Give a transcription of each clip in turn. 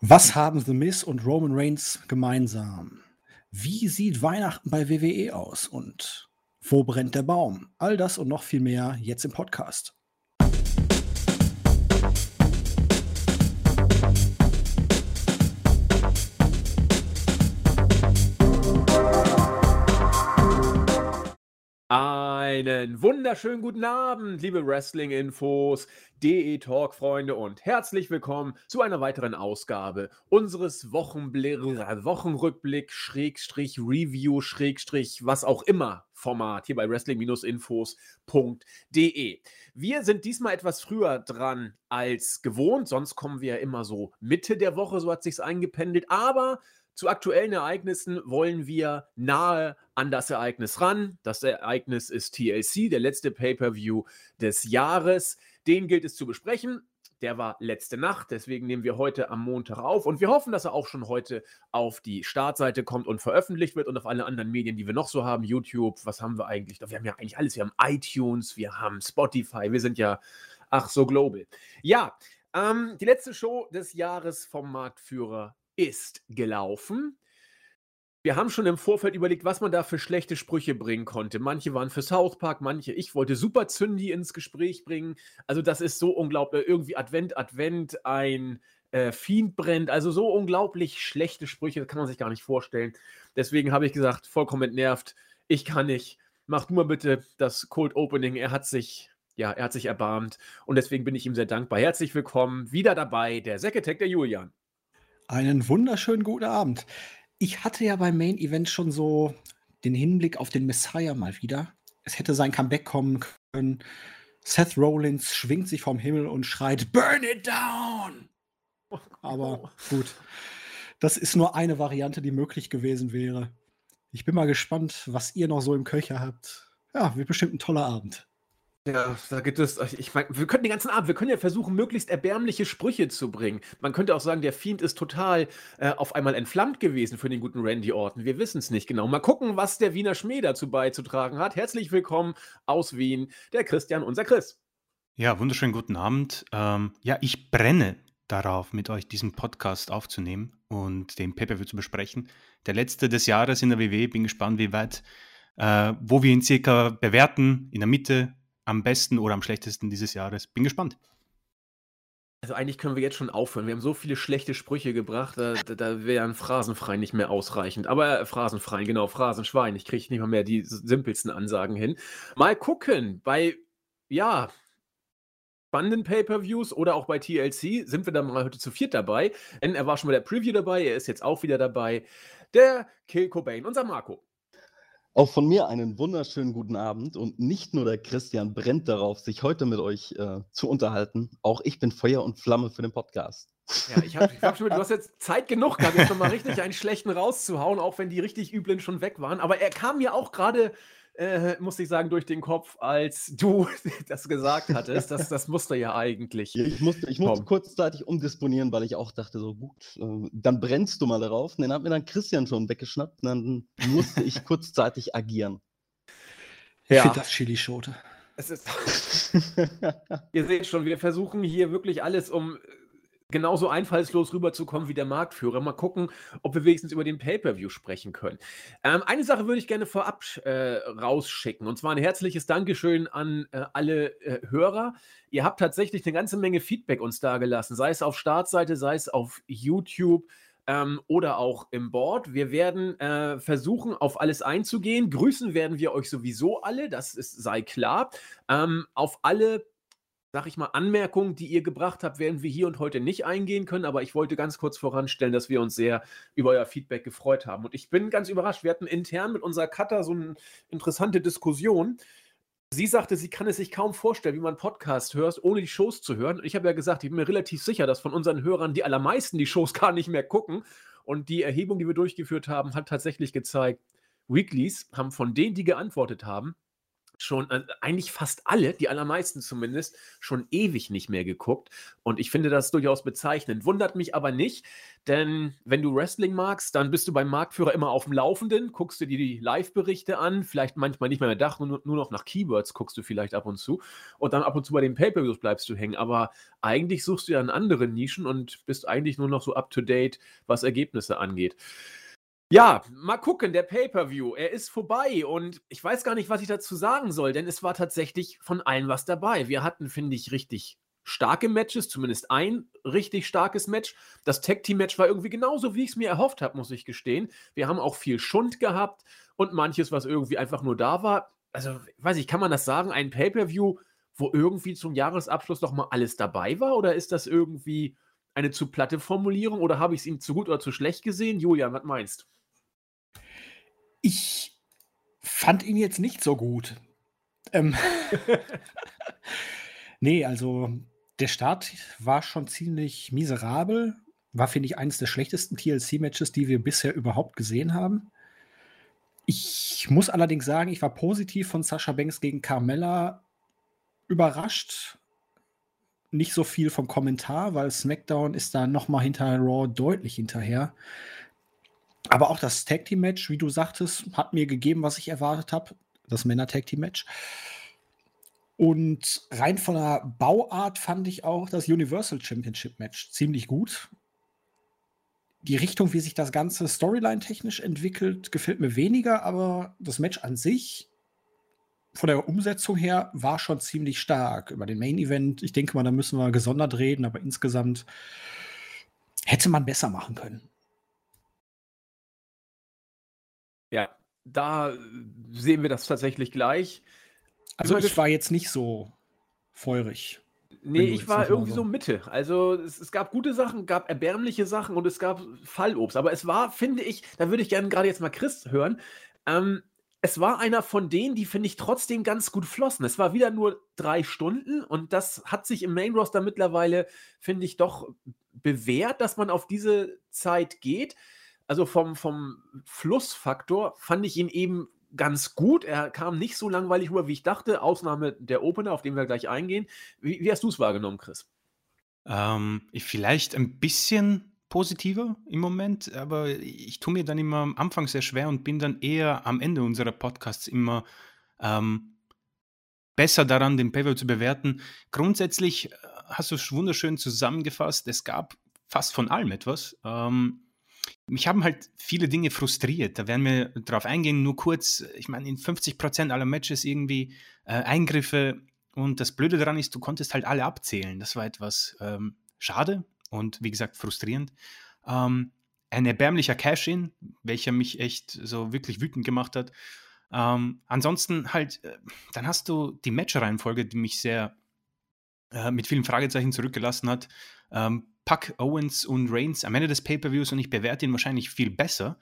Was haben The Miz und Roman Reigns gemeinsam? Wie sieht Weihnachten bei WWE aus? Und wo brennt der Baum? All das und noch viel mehr jetzt im Podcast. Einen wunderschönen guten Abend, liebe Wrestling-Infos, DE Talk-Freunde und herzlich willkommen zu einer weiteren Ausgabe unseres Wochenbl Wochenrückblick, Schrägstrich, Review, Schrägstrich, was auch immer Format hier bei Wrestling-Infos.de. Wir sind diesmal etwas früher dran als gewohnt, sonst kommen wir ja immer so Mitte der Woche, so hat sich's eingependelt, aber zu aktuellen Ereignissen wollen wir nahe an das Ereignis ran. Das Ereignis ist TLC, der letzte Pay-per-View des Jahres. Den gilt es zu besprechen. Der war letzte Nacht, deswegen nehmen wir heute am Montag auf und wir hoffen, dass er auch schon heute auf die Startseite kommt und veröffentlicht wird und auf alle anderen Medien, die wir noch so haben. YouTube, was haben wir eigentlich? Wir haben ja eigentlich alles. Wir haben iTunes, wir haben Spotify, wir sind ja, ach so, global. Ja, ähm, die letzte Show des Jahres vom Marktführer ist gelaufen. Wir haben schon im Vorfeld überlegt, was man da für schlechte Sprüche bringen konnte. Manche waren für South Park, manche, ich wollte Super Zündi ins Gespräch bringen. Also, das ist so unglaublich. Irgendwie Advent, Advent, ein äh, Fiend brennt. Also, so unglaublich schlechte Sprüche, das kann man sich gar nicht vorstellen. Deswegen habe ich gesagt, vollkommen entnervt. Ich kann nicht. Mach du mal bitte das Cold Opening. Er hat sich, ja, er hat sich erbarmt. Und deswegen bin ich ihm sehr dankbar. Herzlich willkommen. Wieder dabei, der Säcketech, der Julian. Einen wunderschönen guten Abend. Ich hatte ja beim Main Event schon so den Hinblick auf den Messiah mal wieder. Es hätte sein Comeback kommen können. Seth Rollins schwingt sich vom Himmel und schreit: Burn it down! Aber gut, das ist nur eine Variante, die möglich gewesen wäre. Ich bin mal gespannt, was ihr noch so im Köcher habt. Ja, wird bestimmt ein toller Abend. Ja, da gibt es, ich meine, wir könnten den ganzen Abend, wir können ja versuchen, möglichst erbärmliche Sprüche zu bringen. Man könnte auch sagen, der Fiend ist total äh, auf einmal entflammt gewesen für den guten Randy Orton. Wir wissen es nicht genau. Mal gucken, was der Wiener Schmäh dazu beizutragen hat. Herzlich willkommen aus Wien, der Christian, unser Chris. Ja, wunderschönen guten Abend. Ähm, ja, ich brenne darauf, mit euch diesen Podcast aufzunehmen und den Pay-Per-View zu besprechen. Der letzte des Jahres in der WW. Bin gespannt, wie weit, äh, wo wir ihn circa bewerten. In der Mitte, am besten oder am schlechtesten dieses Jahres? Bin gespannt. Also eigentlich können wir jetzt schon aufhören. Wir haben so viele schlechte Sprüche gebracht, da, da wäre ein Phrasenfrei nicht mehr ausreichend. Aber äh, Phrasenfrei, genau, Phrasenschwein. Ich kriege nicht mal mehr die simpelsten Ansagen hin. Mal gucken, bei, ja, spannenden Pay-Per-Views oder auch bei TLC sind wir dann mal heute zu viert dabei. Denn er war schon bei der Preview dabei, er ist jetzt auch wieder dabei. Der Kill Cobain, unser Marco. Auch von mir einen wunderschönen guten Abend und nicht nur der Christian brennt darauf, sich heute mit euch äh, zu unterhalten. Auch ich bin Feuer und Flamme für den Podcast. Ja, ich habe hab schon, du hast jetzt Zeit genug gehabt, jetzt nochmal richtig einen schlechten rauszuhauen, auch wenn die richtig üblen schon weg waren. Aber er kam mir auch gerade äh, musste ich sagen, durch den Kopf, als du das gesagt hattest. Das, das musste ja eigentlich. Ich musste, ich musste kurzzeitig umdisponieren, weil ich auch dachte, so gut, äh, dann brennst du mal darauf. Und den hat mir dann Christian schon weggeschnappt. Und dann musste ich kurzzeitig agieren. Ja. Für das Chili-Schote. Ihr seht schon, wir versuchen hier wirklich alles, um genauso einfallslos rüberzukommen wie der Marktführer. Mal gucken, ob wir wenigstens über den Pay-Per-View sprechen können. Ähm, eine Sache würde ich gerne vorab äh, rausschicken und zwar ein herzliches Dankeschön an äh, alle äh, Hörer. Ihr habt tatsächlich eine ganze Menge Feedback uns dagelassen, sei es auf Startseite, sei es auf YouTube. Ähm, oder auch im Board. Wir werden äh, versuchen, auf alles einzugehen. Grüßen werden wir euch sowieso alle, das ist, sei klar. Ähm, auf alle sag ich mal, Anmerkungen, die ihr gebracht habt, werden wir hier und heute nicht eingehen können, aber ich wollte ganz kurz voranstellen, dass wir uns sehr über euer Feedback gefreut haben. Und ich bin ganz überrascht. Wir hatten intern mit unserer Cutter so eine interessante Diskussion. Sie sagte, sie kann es sich kaum vorstellen, wie man Podcast hört, ohne die Shows zu hören. Ich habe ja gesagt, ich bin mir relativ sicher, dass von unseren Hörern die allermeisten die Shows gar nicht mehr gucken. Und die Erhebung, die wir durchgeführt haben, hat tatsächlich gezeigt, Weeklies haben von denen, die geantwortet haben, schon, äh, eigentlich fast alle, die allermeisten zumindest, schon ewig nicht mehr geguckt. Und ich finde das durchaus bezeichnend. Wundert mich aber nicht, denn wenn du Wrestling magst, dann bist du beim Marktführer immer auf dem Laufenden, guckst du dir die Live-Berichte an, vielleicht manchmal nicht mehr mehr Dach, nur, nur noch nach Keywords guckst du vielleicht ab und zu. Und dann ab und zu bei den Pay-Per-Views bleibst du hängen. Aber eigentlich suchst du ja in anderen Nischen und bist eigentlich nur noch so up-to-date, was Ergebnisse angeht. Ja, mal gucken, der Pay-per-View, er ist vorbei und ich weiß gar nicht, was ich dazu sagen soll, denn es war tatsächlich von allen was dabei. Wir hatten, finde ich, richtig starke Matches, zumindest ein richtig starkes Match. Das Tag-Team-Match war irgendwie genauso, wie ich es mir erhofft habe, muss ich gestehen. Wir haben auch viel Schund gehabt und manches, was irgendwie einfach nur da war. Also, weiß ich, kann man das sagen? Ein Pay-per-View, wo irgendwie zum Jahresabschluss noch mal alles dabei war? Oder ist das irgendwie eine zu platte Formulierung? Oder habe ich es ihm zu gut oder zu schlecht gesehen? Julian, was meinst du? Ich fand ihn jetzt nicht so gut. Ähm, nee, also der Start war schon ziemlich miserabel. War, finde ich, eines der schlechtesten TLC-Matches, die wir bisher überhaupt gesehen haben. Ich muss allerdings sagen, ich war positiv von Sascha Banks gegen Carmella überrascht. Nicht so viel vom Kommentar, weil SmackDown ist da noch mal hinter Raw deutlich hinterher. Aber auch das Tag Team Match, wie du sagtest, hat mir gegeben, was ich erwartet habe. Das Männer Tag Team Match. Und rein von der Bauart fand ich auch das Universal Championship Match ziemlich gut. Die Richtung, wie sich das Ganze Storyline-technisch entwickelt, gefällt mir weniger, aber das Match an sich, von der Umsetzung her, war schon ziemlich stark. Über den Main Event, ich denke mal, da müssen wir gesondert reden, aber insgesamt hätte man besser machen können. Ja, da äh, sehen wir das tatsächlich gleich. Also ich war jetzt nicht so feurig. Nee, ich war irgendwie so Mitte. Also es, es, gab gute Sachen, gab erbärmliche Sachen und es gab Fallobst. Aber es war, finde ich, da würde ich gerne gerade jetzt mal Chris hören. Ähm, es war einer von denen, die, finde ich, trotzdem ganz gut flossen. Es war wieder nur drei Stunden und das hat sich im Main Roster mittlerweile, finde ich, doch bewährt, dass man auf diese Zeit geht also vom, vom Flussfaktor fand ich ihn eben ganz gut. Er kam nicht so langweilig rüber, wie ich dachte. Ausnahme der Opener, auf den wir gleich eingehen. Wie, wie hast du es wahrgenommen, Chris? Ähm, vielleicht ein bisschen positiver im Moment, aber ich tue mir dann immer am Anfang sehr schwer und bin dann eher am Ende unserer Podcasts immer ähm, besser daran, den Paper zu bewerten. Grundsätzlich äh, hast du es wunderschön zusammengefasst. Es gab fast von allem etwas. Ähm, mich haben halt viele Dinge frustriert. Da werden wir drauf eingehen, nur kurz. Ich meine, in 50 Prozent aller Matches irgendwie äh, Eingriffe. Und das Blöde daran ist, du konntest halt alle abzählen. Das war etwas ähm, schade und wie gesagt frustrierend. Ähm, ein erbärmlicher Cash-In, welcher mich echt so wirklich wütend gemacht hat. Ähm, ansonsten halt, äh, dann hast du die Match-Reihenfolge, die mich sehr äh, mit vielen Fragezeichen zurückgelassen hat. Ähm, pack Owens und Reigns am Ende des Pay-Per-Views und ich bewerte ihn wahrscheinlich viel besser,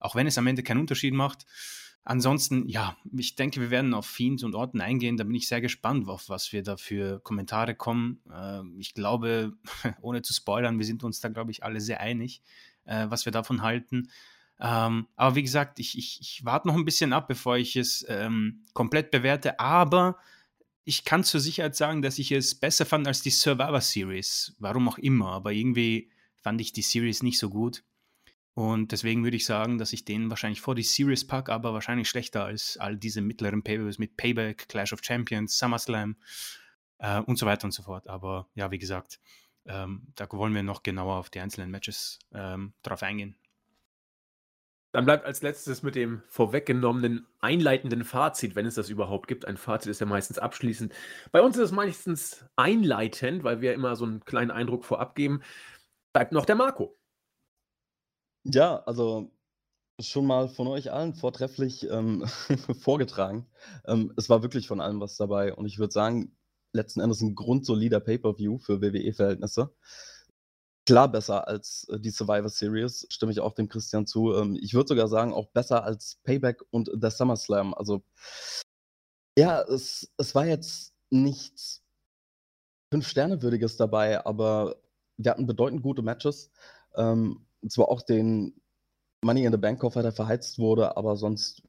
auch wenn es am Ende keinen Unterschied macht. Ansonsten, ja, ich denke, wir werden auf Fiends und Orten eingehen. Da bin ich sehr gespannt, auf was wir da für Kommentare kommen. Äh, ich glaube, ohne zu spoilern, wir sind uns da, glaube ich, alle sehr einig, äh, was wir davon halten. Ähm, aber wie gesagt, ich, ich, ich warte noch ein bisschen ab, bevor ich es ähm, komplett bewerte. Aber ich kann zur Sicherheit sagen, dass ich es besser fand als die Survivor Series. Warum auch immer, aber irgendwie fand ich die Series nicht so gut. Und deswegen würde ich sagen, dass ich den wahrscheinlich vor die Series packe, aber wahrscheinlich schlechter als all diese mittleren Pay-Per-Views mit Payback, Clash of Champions, SummerSlam äh, und so weiter und so fort. Aber ja, wie gesagt, ähm, da wollen wir noch genauer auf die einzelnen Matches ähm, drauf eingehen. Dann bleibt als letztes mit dem vorweggenommenen einleitenden Fazit, wenn es das überhaupt gibt. Ein Fazit ist ja meistens abschließend. Bei uns ist es meistens einleitend, weil wir immer so einen kleinen Eindruck vorab geben. Bleibt noch der Marco. Ja, also schon mal von euch allen vortrefflich ähm, vorgetragen. Ähm, es war wirklich von allem was dabei und ich würde sagen, letzten Endes ein grundsolider Pay-per-View für WWE-Verhältnisse klar besser als äh, die Survivor Series, stimme ich auch dem Christian zu. Ähm, ich würde sogar sagen, auch besser als Payback und der SummerSlam. Also, ja, es, es war jetzt nichts Fünf-Sterne-würdiges dabei, aber wir hatten bedeutend gute Matches. Ähm, zwar auch den Money in the Bank Koffer, der verheizt wurde, aber sonst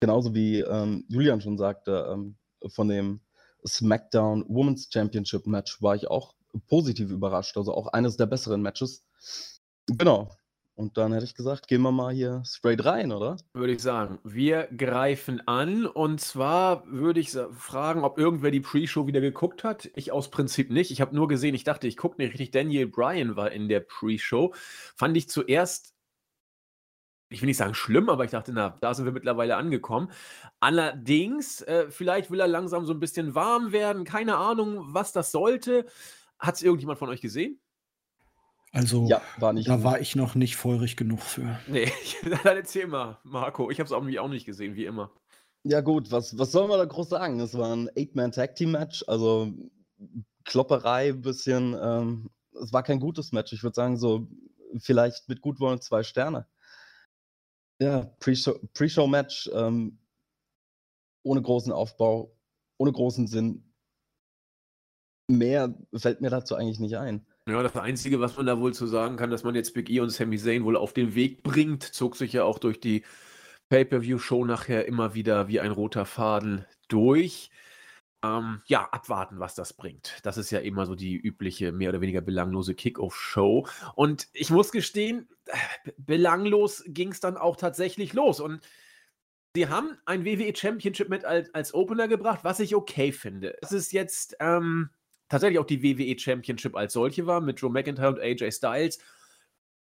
genauso wie ähm, Julian schon sagte, ähm, von dem SmackDown Women's Championship Match war ich auch positiv überrascht. Also auch eines der besseren Matches. Genau. Und dann hätte ich gesagt, gehen wir mal hier straight rein, oder? Würde ich sagen. Wir greifen an und zwar würde ich fragen, ob irgendwer die Pre-Show wieder geguckt hat. Ich aus Prinzip nicht. Ich habe nur gesehen, ich dachte, ich gucke nicht richtig. Daniel Bryan war in der Pre-Show. Fand ich zuerst, ich will nicht sagen schlimm, aber ich dachte, na, da sind wir mittlerweile angekommen. Allerdings, äh, vielleicht will er langsam so ein bisschen warm werden. Keine Ahnung, was das sollte. Hat es irgendjemand von euch gesehen? Also, ja, war nicht da war ich noch nicht feurig genug für. Nee, dann erzähl mal, Marco. Ich habe es irgendwie auch nicht gesehen, wie immer. Ja, gut, was, was soll man da groß sagen? Es war ein Eight-Man-Tag-Team-Match, also Klopperei, bisschen. Ähm, es war kein gutes Match. Ich würde sagen, so vielleicht mit Gutwollen zwei Sterne. Ja, Pre-Show-Match, Pre ähm, ohne großen Aufbau, ohne großen Sinn. Mehr fällt mir dazu eigentlich nicht ein. Ja, das Einzige, was man da wohl zu sagen kann, dass man jetzt Big E und Sami Zayn wohl auf den Weg bringt, zog sich ja auch durch die Pay-Per-View-Show nachher immer wieder wie ein roter Faden durch. Ähm, ja, abwarten, was das bringt. Das ist ja immer so die übliche, mehr oder weniger belanglose Kick-Off-Show. Und ich muss gestehen, belanglos ging es dann auch tatsächlich los. Und sie haben ein WWE Championship mit als, als Opener gebracht, was ich okay finde. Es ist jetzt. Ähm, tatsächlich auch die WWE Championship als solche war, mit Joe McIntyre und AJ Styles.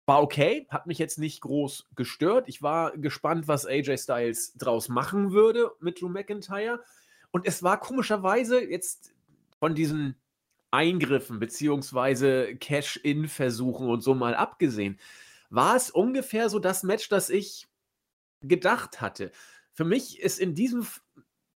War okay, hat mich jetzt nicht groß gestört. Ich war gespannt, was AJ Styles draus machen würde mit Drew McIntyre. Und es war komischerweise jetzt von diesen Eingriffen beziehungsweise Cash-In-Versuchen und so mal abgesehen, war es ungefähr so das Match, das ich gedacht hatte. Für mich ist in diesem,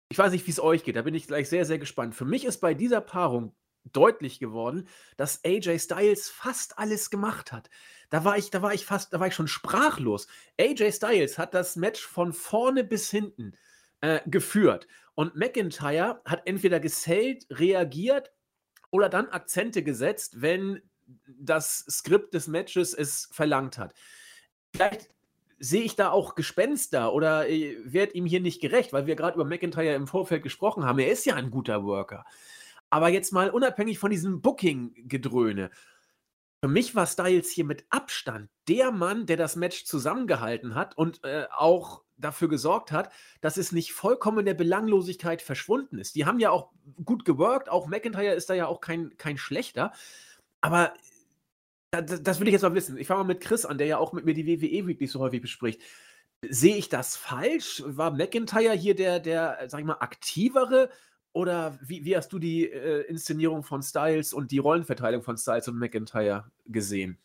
ich weiß nicht, wie es euch geht, da bin ich gleich sehr, sehr gespannt. Für mich ist bei dieser Paarung deutlich geworden, dass AJ Styles fast alles gemacht hat. Da war ich, da war ich fast, da war ich schon sprachlos. AJ Styles hat das Match von vorne bis hinten äh, geführt. Und McIntyre hat entweder gesellt, reagiert oder dann Akzente gesetzt, wenn das Skript des Matches es verlangt hat. Vielleicht sehe ich da auch Gespenster oder äh, werde ihm hier nicht gerecht, weil wir gerade über McIntyre im Vorfeld gesprochen haben. Er ist ja ein guter Worker. Aber jetzt mal unabhängig von diesem Booking-Gedröhne. Für mich war Styles hier mit Abstand der Mann, der das Match zusammengehalten hat und äh, auch dafür gesorgt hat, dass es nicht vollkommen in der Belanglosigkeit verschwunden ist. Die haben ja auch gut geworkt, auch McIntyre ist da ja auch kein, kein schlechter. Aber das, das will ich jetzt mal wissen. Ich fange mal mit Chris an, der ja auch mit mir die WWE wirklich so häufig bespricht. Sehe ich das falsch? War McIntyre hier der, der, sag ich mal, aktivere oder wie, wie hast du die äh, Inszenierung von Styles und die Rollenverteilung von Styles und McIntyre gesehen?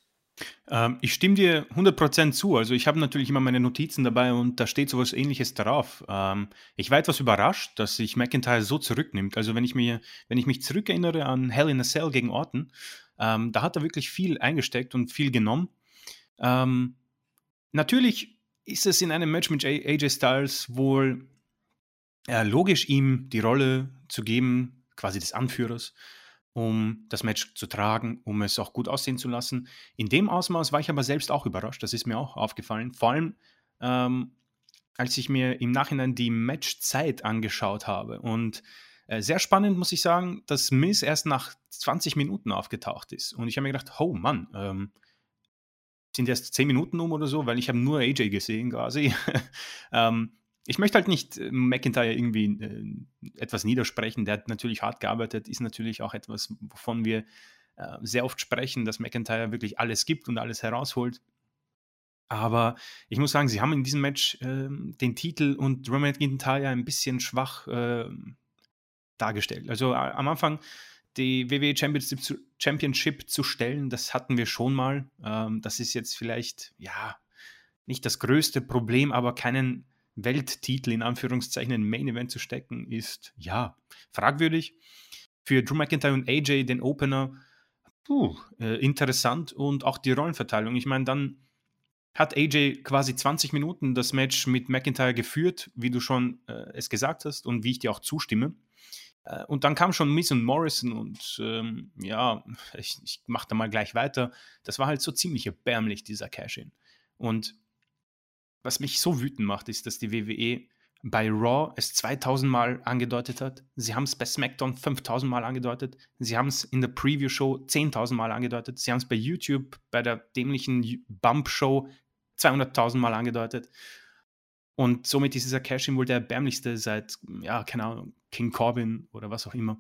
Ähm, ich stimme dir 100% zu. Also ich habe natürlich immer meine Notizen dabei und da steht sowas ähnliches drauf. Ähm, ich war etwas überrascht, dass sich McIntyre so zurücknimmt. Also wenn ich, mir, wenn ich mich zurückerinnere an Hell in a Cell gegen Orton, ähm, da hat er wirklich viel eingesteckt und viel genommen. Ähm, natürlich ist es in einem Match mit AJ Styles wohl äh, logisch, ihm die Rolle zu geben, quasi des Anführers, um das Match zu tragen, um es auch gut aussehen zu lassen. In dem Ausmaß war ich aber selbst auch überrascht, das ist mir auch aufgefallen. Vor allem, ähm, als ich mir im Nachhinein die Matchzeit angeschaut habe. Und äh, sehr spannend muss ich sagen, dass Miss erst nach 20 Minuten aufgetaucht ist. Und ich habe mir gedacht, oh Mann, ähm, sind erst 10 Minuten um oder so, weil ich habe nur AJ gesehen quasi. ähm, ich möchte halt nicht äh, McIntyre irgendwie äh, etwas niedersprechen. Der hat natürlich hart gearbeitet, ist natürlich auch etwas, wovon wir äh, sehr oft sprechen, dass McIntyre wirklich alles gibt und alles herausholt. Aber ich muss sagen, sie haben in diesem Match äh, den Titel und Drew McIntyre ein bisschen schwach äh, dargestellt. Also am Anfang die WWE Championship zu, Championship zu stellen, das hatten wir schon mal. Ähm, das ist jetzt vielleicht, ja, nicht das größte Problem, aber keinen Welttitel in Anführungszeichen in Main Event zu stecken, ist ja fragwürdig. Für Drew McIntyre und AJ den Opener, puh, äh, interessant und auch die Rollenverteilung. Ich meine, dann hat AJ quasi 20 Minuten das Match mit McIntyre geführt, wie du schon äh, es gesagt hast und wie ich dir auch zustimme. Äh, und dann kam schon Miss und Morrison und ähm, ja, ich, ich mache da mal gleich weiter. Das war halt so ziemlich erbärmlich, dieser Cash-In. Und was mich so wütend macht, ist, dass die WWE bei Raw es 2000 Mal angedeutet hat. Sie haben es bei SmackDown 5000 Mal angedeutet. Sie haben es in der Preview-Show 10.000 Mal angedeutet. Sie haben es bei YouTube bei der dämlichen Bump-Show 200.000 Mal angedeutet. Und somit ist dieser Cash-In wohl der erbärmlichste seit, ja, keine Ahnung, King Corbin oder was auch immer.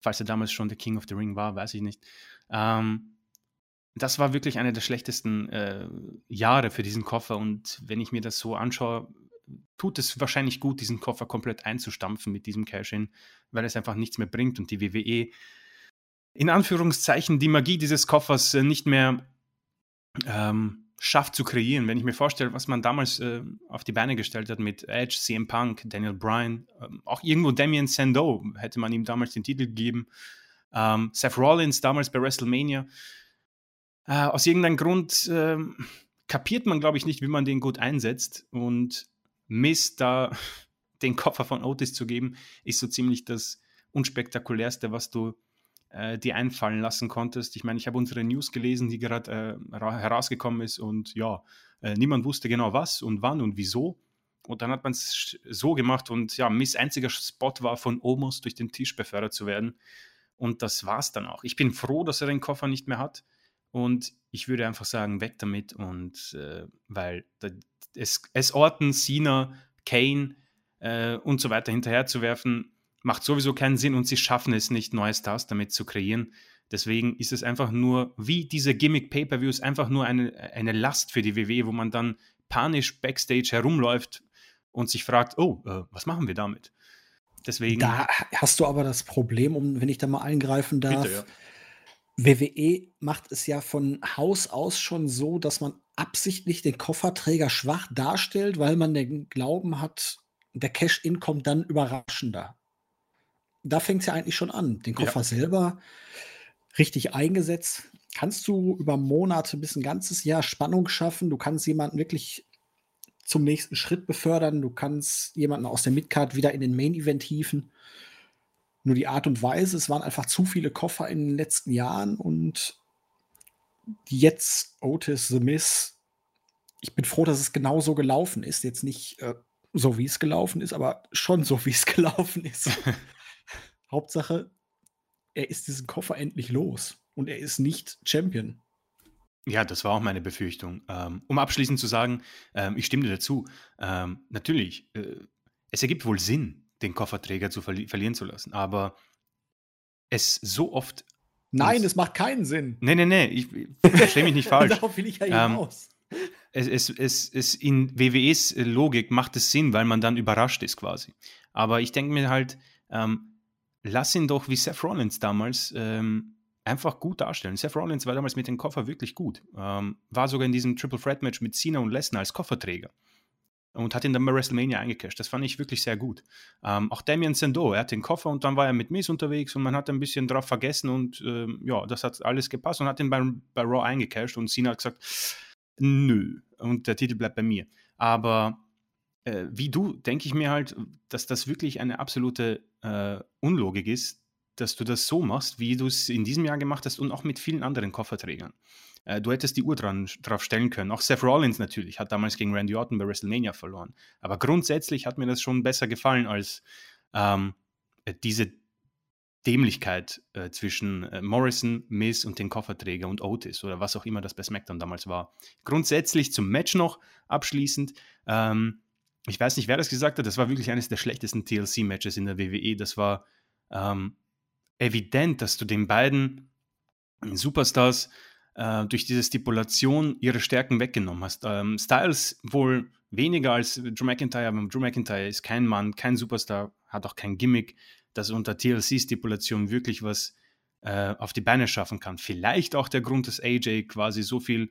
Falls er damals schon der King of the Ring war, weiß ich nicht. Ähm, das war wirklich eine der schlechtesten äh, Jahre für diesen Koffer. Und wenn ich mir das so anschaue, tut es wahrscheinlich gut, diesen Koffer komplett einzustampfen mit diesem Cash-In, weil es einfach nichts mehr bringt und die WWE in Anführungszeichen die Magie dieses Koffers äh, nicht mehr ähm, schafft zu kreieren. Wenn ich mir vorstelle, was man damals äh, auf die Beine gestellt hat mit Edge, CM Punk, Daniel Bryan, ähm, auch irgendwo Damien Sandow hätte man ihm damals den Titel gegeben, ähm, Seth Rollins damals bei WrestleMania. Äh, aus irgendeinem Grund äh, kapiert man, glaube ich, nicht, wie man den gut einsetzt und Miss da den Koffer von Otis zu geben, ist so ziemlich das unspektakulärste, was du äh, dir einfallen lassen konntest. Ich meine, ich habe unsere News gelesen, die gerade äh, herausgekommen ist und ja, äh, niemand wusste genau was und wann und wieso. Und dann hat man es so gemacht und ja, Miss einziger Spot war von Omos durch den Tisch befördert zu werden. Und das war's dann auch. Ich bin froh, dass er den Koffer nicht mehr hat. Und ich würde einfach sagen, weg damit. Und äh, weil es, es Orton, Cena, Kane äh, und so weiter hinterherzuwerfen, macht sowieso keinen Sinn und sie schaffen es nicht, neue Stars damit zu kreieren. Deswegen ist es einfach nur, wie diese Gimmick-Pay-Per-Views, einfach nur eine, eine Last für die WWE, wo man dann panisch backstage herumläuft und sich fragt, oh, äh, was machen wir damit? Deswegen. Da hast du aber das Problem, um, wenn ich da mal eingreifen darf. Bitte, ja. WWE macht es ja von Haus aus schon so, dass man absichtlich den Kofferträger schwach darstellt, weil man den Glauben hat, der Cash-In kommt dann überraschender da fängt es ja eigentlich schon an. Den Koffer ja. selber richtig eingesetzt. Kannst du über Monate bis ein ganzes Jahr Spannung schaffen. Du kannst jemanden wirklich zum nächsten Schritt befördern. Du kannst jemanden aus der Midcard wieder in den Main Event hieven. Nur die Art und Weise, es waren einfach zu viele Koffer in den letzten Jahren und jetzt Otis The Miss. Ich bin froh, dass es genau so gelaufen ist. Jetzt nicht äh, so, wie es gelaufen ist, aber schon so, wie es gelaufen ist. Hauptsache, er ist diesen Koffer endlich los und er ist nicht Champion. Ja, das war auch meine Befürchtung. Ähm, um abschließend zu sagen, ähm, ich stimme dir dazu. Ähm, natürlich, äh, es ergibt wohl Sinn, den Kofferträger zu verli verlieren zu lassen, aber es so oft. Nein, es macht keinen Sinn. Nee, nee, nee, ich, ich verstehe mich nicht falsch. Darauf will ich ja hinaus. Es, es, es, es, in WWEs Logik macht es Sinn, weil man dann überrascht ist quasi. Aber ich denke mir halt, ähm, lass ihn doch wie Seth Rollins damals ähm, einfach gut darstellen. Seth Rollins war damals mit dem Koffer wirklich gut. Ähm, war sogar in diesem Triple Threat Match mit Cena und Lesnar als Kofferträger. Und hat ihn dann bei WrestleMania eingecasht. Das fand ich wirklich sehr gut. Ähm, auch Damien Sandow, er hat den Koffer und dann war er mit Miz unterwegs und man hat ein bisschen drauf vergessen und ähm, ja, das hat alles gepasst und hat ihn bei, bei Raw eingecasht und Cena hat gesagt, nö. Und der Titel bleibt bei mir. Aber äh, wie du, denke ich mir halt, dass das wirklich eine absolute äh, Unlogik ist, dass du das so machst, wie du es in diesem Jahr gemacht hast und auch mit vielen anderen Kofferträgern. Äh, du hättest die Uhr dran, drauf stellen können. Auch Seth Rollins natürlich hat damals gegen Randy Orton bei WrestleMania verloren. Aber grundsätzlich hat mir das schon besser gefallen als ähm, äh, diese Dämlichkeit äh, zwischen äh, Morrison, Miz und den Kofferträger und Otis oder was auch immer das bei SmackDown damals war. Grundsätzlich zum Match noch abschließend. Ähm, ich weiß nicht, wer das gesagt hat, das war wirklich eines der schlechtesten TLC-Matches in der WWE. Das war ähm, evident, dass du den beiden Superstars äh, durch diese Stipulation ihre Stärken weggenommen hast. Ähm, Styles wohl weniger als Drew McIntyre, aber Drew McIntyre ist kein Mann, kein Superstar, hat auch kein Gimmick, das unter TLC-Stipulation wirklich was äh, auf die Beine schaffen kann. Vielleicht auch der Grund, dass AJ quasi so viel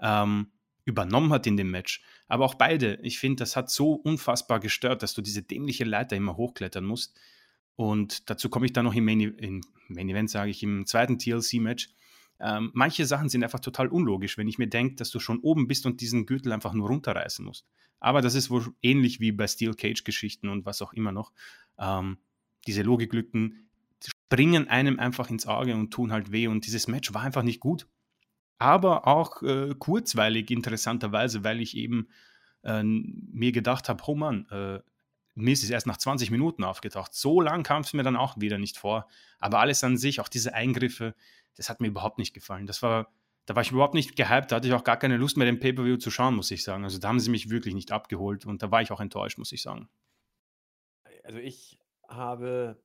ähm, übernommen hat in dem Match. Aber auch beide, ich finde, das hat so unfassbar gestört, dass du diese dämliche Leiter immer hochklettern musst. Und dazu komme ich dann noch im Main, e-, im Main Event, sage ich, im zweiten TLC-Match. Ähm, manche Sachen sind einfach total unlogisch, wenn ich mir denke, dass du schon oben bist und diesen Gürtel einfach nur runterreißen musst. Aber das ist wohl ähnlich wie bei Steel Cage-Geschichten und was auch immer noch. Ähm, diese Logiklücken springen einem einfach ins Auge und tun halt weh. Und dieses Match war einfach nicht gut aber auch äh, kurzweilig interessanterweise, weil ich eben äh, mir gedacht habe, oh Mann, äh, Miss ist erst nach 20 Minuten aufgetaucht. So lang kam es mir dann auch wieder nicht vor. Aber alles an sich, auch diese Eingriffe, das hat mir überhaupt nicht gefallen. Das war, da war ich überhaupt nicht gehypt, da hatte ich auch gar keine Lust mehr, den Pay-Per-View zu schauen, muss ich sagen. Also da haben sie mich wirklich nicht abgeholt und da war ich auch enttäuscht, muss ich sagen. Also ich habe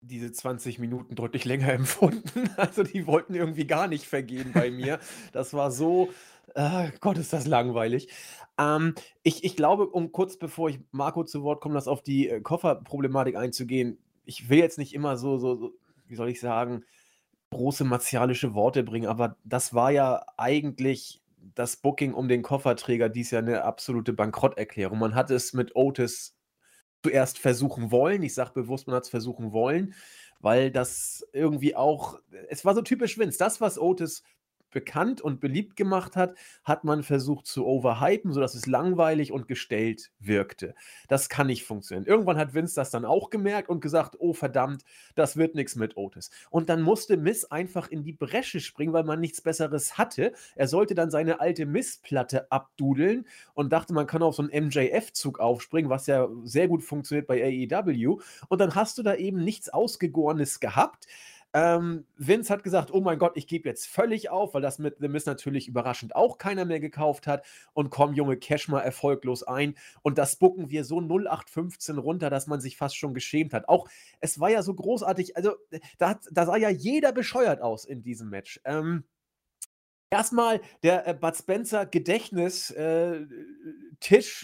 diese 20 Minuten deutlich länger empfunden. Also die wollten irgendwie gar nicht vergehen bei mir. Das war so, äh, Gott, ist das langweilig. Ähm, ich, ich glaube, um kurz bevor ich Marco zu Wort komme, das auf die äh, Kofferproblematik einzugehen, ich will jetzt nicht immer so, so, so, wie soll ich sagen, große martialische Worte bringen, aber das war ja eigentlich das Booking um den Kofferträger dies ja eine absolute Bankrotterklärung. Man hat es mit Otis zuerst versuchen wollen. Ich sage bewusst, man hat es versuchen wollen, weil das irgendwie auch, es war so typisch Vince. Das, was Otis bekannt und beliebt gemacht hat, hat man versucht zu overhypen, sodass es langweilig und gestellt wirkte. Das kann nicht funktionieren. Irgendwann hat Vince das dann auch gemerkt und gesagt, oh verdammt, das wird nichts mit Otis. Und dann musste Miss einfach in die Bresche springen, weil man nichts Besseres hatte. Er sollte dann seine alte Miss-Platte abdudeln und dachte, man kann auf so einen MJF-Zug aufspringen, was ja sehr gut funktioniert bei AEW. Und dann hast du da eben nichts Ausgegorenes gehabt. Ähm, Vince hat gesagt, oh mein Gott, ich gebe jetzt völlig auf, weil das mit The Miz natürlich überraschend auch keiner mehr gekauft hat. Und komm, Junge, cash mal erfolglos ein. Und das bucken wir so 0815 runter, dass man sich fast schon geschämt hat. Auch, es war ja so großartig, also da, da sah ja jeder bescheuert aus in diesem Match. Ähm, Erstmal der äh, Bud Spencer Gedächtnis äh,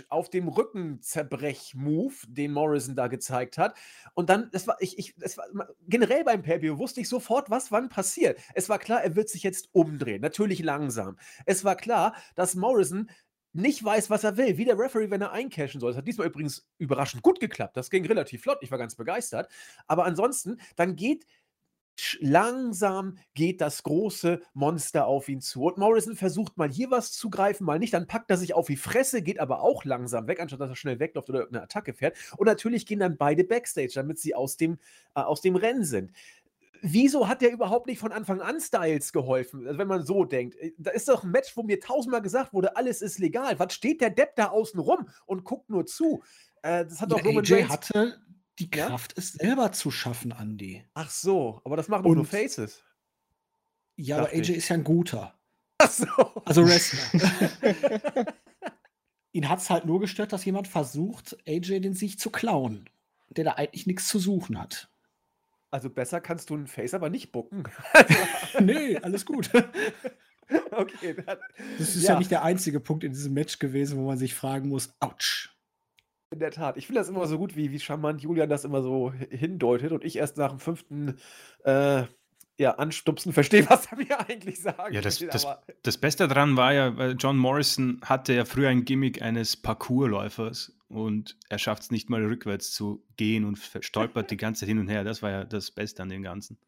auf dem Rücken zerbrech Move, den Morrison da gezeigt hat. Und dann, das war, ich, ich, das war generell beim Pay wusste ich sofort, was wann passiert. Es war klar, er wird sich jetzt umdrehen. Natürlich langsam. Es war klar, dass Morrison nicht weiß, was er will, wie der Referee, wenn er eincashen soll. Das hat diesmal übrigens überraschend gut geklappt. Das ging relativ flott. Ich war ganz begeistert. Aber ansonsten, dann geht langsam geht das große Monster auf ihn zu. Und Morrison versucht mal hier was zu greifen, mal nicht. Dann packt er sich auf die Fresse, geht aber auch langsam weg, anstatt dass er schnell wegläuft oder eine Attacke fährt. Und natürlich gehen dann beide Backstage, damit sie aus dem, äh, aus dem Rennen sind. Wieso hat der überhaupt nicht von Anfang an Styles geholfen? Also wenn man so denkt. Äh, da ist doch ein Match, wo mir tausendmal gesagt wurde, alles ist legal. Was steht der Depp da außen rum und guckt nur zu? Äh, das hat doch Roman AJ Reigns hatte die Kraft, ja? es selber zu schaffen, Andy. Ach so, aber das machen doch nur Faces. Ja, aber AJ ich. ist ja ein guter. Ach so. Also Wrestler. Ihn hat es halt nur gestört, dass jemand versucht, AJ den sich zu klauen, der da eigentlich nichts zu suchen hat. Also besser kannst du einen Face aber nicht bucken. nee, alles gut. okay. Das, das ist ja. ja. nicht der einzige Punkt in diesem Match gewesen, wo man sich fragen muss, ouch. In der Tat. Ich finde das immer so gut, wie, wie charmant Julian das immer so hindeutet und ich erst nach dem fünften äh, ja, Anstupsen verstehe, was er mir eigentlich sagt. Ja, das, das, das Beste daran war ja, John Morrison hatte ja früher ein Gimmick eines Parkourläufers und er schafft es nicht mal rückwärts zu gehen und stolpert die ganze Zeit hin und her. Das war ja das Beste an dem Ganzen.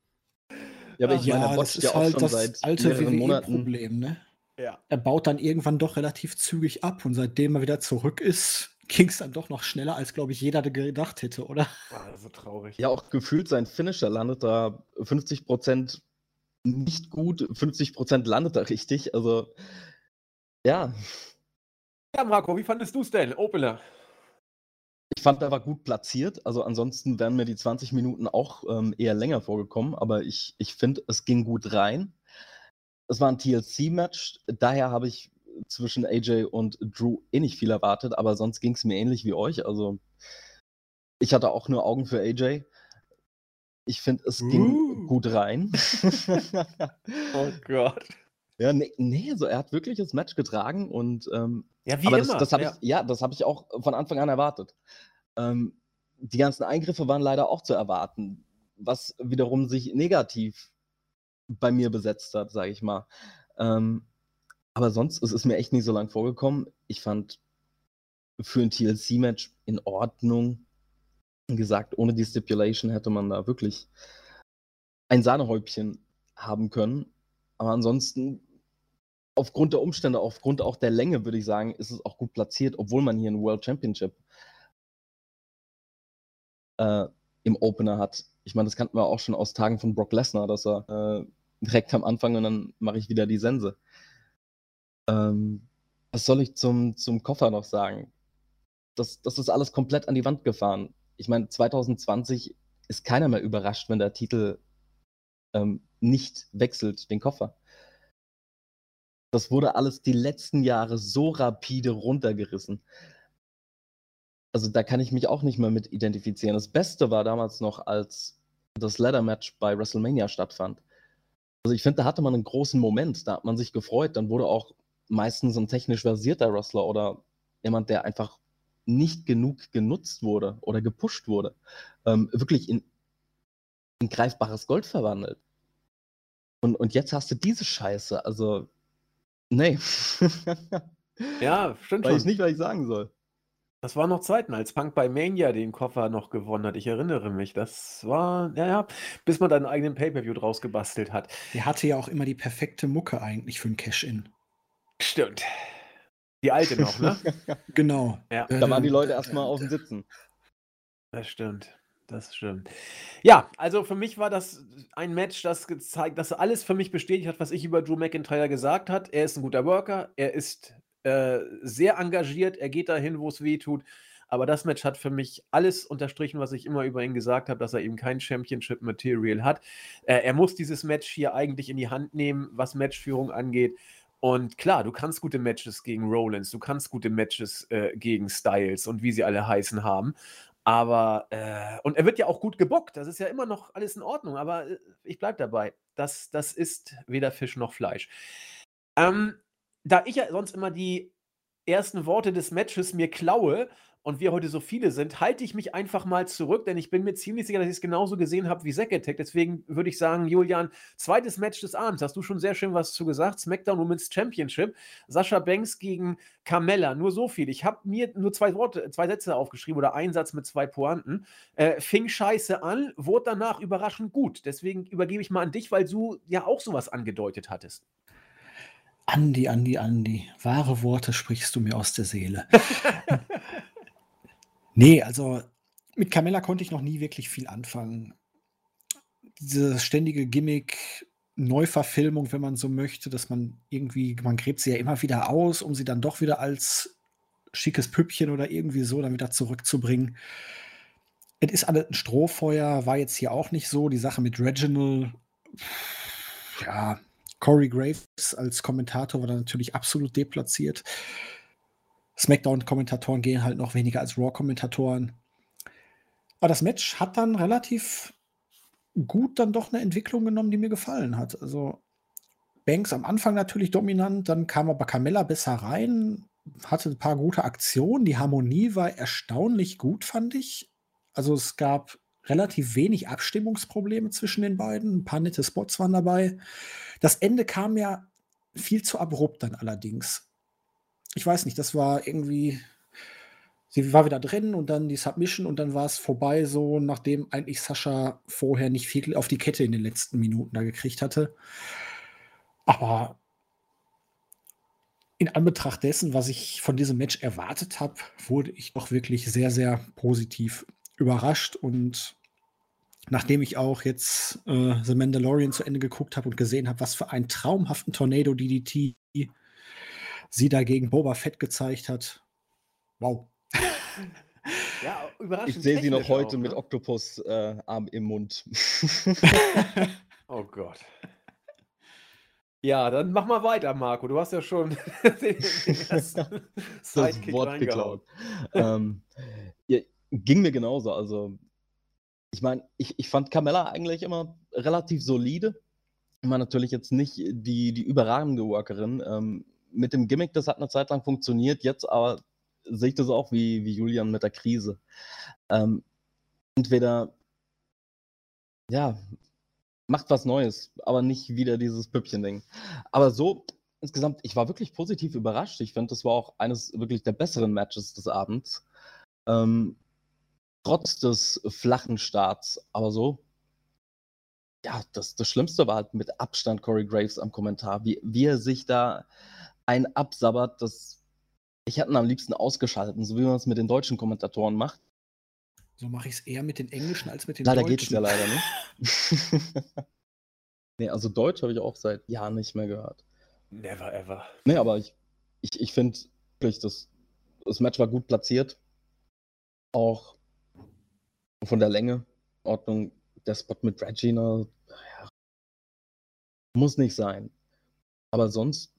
Ja, aber ich ja, meine, das ist ja halt das alte WWE-Problem, ne? Ja. Er baut dann irgendwann doch relativ zügig ab und seitdem er wieder zurück ist, ging es dann doch noch schneller, als, glaube ich, jeder gedacht hätte, oder? War so traurig. Ja, auch gefühlt sein Finisher landet da 50% nicht gut, 50% landet da richtig. Also, ja. Ja, Marco, wie fandest du es denn, Opener? Ich fand, er war gut platziert. Also ansonsten wären mir die 20 Minuten auch ähm, eher länger vorgekommen. Aber ich, ich finde, es ging gut rein. Es war ein TLC-Match. Daher habe ich zwischen AJ und Drew eh nicht viel erwartet, aber sonst ging es mir ähnlich wie euch. Also ich hatte auch nur Augen für AJ. Ich finde, es uh. ging gut rein. oh Gott. Ja, nee, nee, also er hat wirklich das Match getragen und ähm, ja, wie aber immer. Das, das ja. Ich, ja, das habe ich auch von Anfang an erwartet. Ähm, die ganzen Eingriffe waren leider auch zu erwarten, was wiederum sich negativ bei mir besetzt hat, sage ich mal. Ähm, aber sonst, es ist mir echt nicht so lang vorgekommen. Ich fand für ein TLC-Match in Ordnung. Gesagt, ohne die Stipulation hätte man da wirklich ein Sahnehäubchen haben können. Aber ansonsten, aufgrund der Umstände, aufgrund auch der Länge, würde ich sagen, ist es auch gut platziert, obwohl man hier ein World Championship äh, im Opener hat. Ich meine, das kannten wir auch schon aus Tagen von Brock Lesnar, dass er äh, direkt am Anfang und dann mache ich wieder die Sense. Ähm, was soll ich zum, zum Koffer noch sagen? das, das ist alles komplett an die Wand gefahren. Ich meine, 2020 ist keiner mehr überrascht, wenn der Titel ähm, nicht wechselt, den Koffer. Das wurde alles die letzten Jahre so rapide runtergerissen. Also da kann ich mich auch nicht mehr mit identifizieren. Das Beste war damals noch, als das Ladder-Match bei WrestleMania stattfand. Also ich finde, da hatte man einen großen Moment, da hat man sich gefreut. Dann wurde auch meistens ein technisch versierter Wrestler oder jemand, der einfach nicht genug genutzt wurde oder gepusht wurde, ähm, wirklich in, in greifbares Gold verwandelt. Und, und jetzt hast du diese Scheiße. Also, nee. ja, stimmt Weiß ich nicht, was ich sagen soll. Das war noch Zeiten, als Punk bei Mania den Koffer noch gewonnen hat. Ich erinnere mich. Das war, ja, ja, bis man dann einen eigenen Pay-Per-View draus gebastelt hat. Der hatte ja auch immer die perfekte Mucke eigentlich für ein Cash-In. Stimmt. Die alte noch, ne? genau. Ja. Da waren die Leute erstmal auf dem Sitzen. Das stimmt. Das stimmt. Ja, also für mich war das ein Match, das gezeigt, das alles für mich bestätigt hat, was ich über Drew McIntyre gesagt hat. Er ist ein guter Worker, er ist äh, sehr engagiert, er geht dahin, wo es weh tut. Aber das Match hat für mich alles unterstrichen, was ich immer über ihn gesagt habe, dass er eben kein Championship-Material hat. Äh, er muss dieses Match hier eigentlich in die Hand nehmen, was Matchführung angeht. Und klar, du kannst gute Matches gegen Rollins, du kannst gute Matches äh, gegen Styles und wie sie alle heißen haben. Aber, äh, und er wird ja auch gut gebockt, das ist ja immer noch alles in Ordnung, aber äh, ich bleibe dabei. Das, das ist weder Fisch noch Fleisch. Ähm, da ich ja sonst immer die ersten Worte des Matches mir klaue, und wir heute so viele sind, halte ich mich einfach mal zurück, denn ich bin mir ziemlich sicher, dass ich es genauso gesehen habe wie Zack Attack. Deswegen würde ich sagen, Julian, zweites Match des Abends. Hast du schon sehr schön was zu gesagt? SmackDown Women's Championship. Sascha Banks gegen Carmella. Nur so viel. Ich habe mir nur zwei Worte, zwei Sätze aufgeschrieben oder einen Satz mit zwei Pointen. Äh, fing scheiße an, wurde danach überraschend gut. Deswegen übergebe ich mal an dich, weil du ja auch sowas angedeutet hattest. Andi, Andi, Andi, wahre Worte sprichst du mir aus der Seele. Nee, also mit Carmella konnte ich noch nie wirklich viel anfangen. Diese ständige Gimmick, Neuverfilmung, wenn man so möchte, dass man irgendwie, man gräbt sie ja immer wieder aus, um sie dann doch wieder als schickes Püppchen oder irgendwie so dann wieder zurückzubringen. Es ist alles ein Strohfeuer, war jetzt hier auch nicht so. Die Sache mit Reginald, ja, Corey Graves als Kommentator war dann natürlich absolut deplatziert. SmackDown-Kommentatoren gehen halt noch weniger als Raw-Kommentatoren. Aber das Match hat dann relativ gut dann doch eine Entwicklung genommen, die mir gefallen hat. Also Banks am Anfang natürlich dominant, dann kam aber Carmella besser rein, hatte ein paar gute Aktionen. Die Harmonie war erstaunlich gut, fand ich. Also es gab relativ wenig Abstimmungsprobleme zwischen den beiden. Ein paar nette Spots waren dabei. Das Ende kam ja viel zu abrupt dann allerdings ich weiß nicht, das war irgendwie, sie war wieder drin und dann die Submission und dann war es vorbei, so nachdem eigentlich Sascha vorher nicht viel auf die Kette in den letzten Minuten da gekriegt hatte. Aber in Anbetracht dessen, was ich von diesem Match erwartet habe, wurde ich doch wirklich sehr, sehr positiv überrascht und nachdem ich auch jetzt äh, The Mandalorian zu Ende geguckt habe und gesehen habe, was für einen traumhaften Tornado DDT sie dagegen Boba Fett gezeigt hat. Wow. Ja, überraschend. Ich sehe sie noch heute auch, mit ne? Oktopus-Arm äh, im Mund. oh Gott. Ja, dann mach mal weiter, Marco. Du hast ja schon den, den das Wort geklaut. ähm, ja, ging mir genauso. Also, ich meine, ich, ich fand Carmella eigentlich immer relativ solide. Immer natürlich jetzt nicht die, die überragende Workerin. Ähm, mit dem Gimmick, das hat eine Zeit lang funktioniert, jetzt aber sehe ich das auch wie, wie Julian mit der Krise. Ähm, entweder, ja, macht was Neues, aber nicht wieder dieses Püppchen-Ding. Aber so, insgesamt, ich war wirklich positiv überrascht. Ich finde, das war auch eines wirklich der besseren Matches des Abends. Ähm, trotz des flachen Starts, aber so. Ja, das, das Schlimmste war halt mit Abstand Corey Graves am Kommentar, wie, wie er sich da ein absabbert, das ich hätte ihn am liebsten ausgeschaltet, so wie man es mit den deutschen Kommentatoren macht. So mache ich es eher mit den englischen als mit den leider deutschen. Leider geht es ja leider nicht. nee, also Deutsch habe ich auch seit Jahren nicht mehr gehört. Never ever. Nee, aber ich, ich, ich finde, das, das Match war gut platziert. auch von der Länge, Ordnung, der Spot mit Regina, ja, muss nicht sein. Aber sonst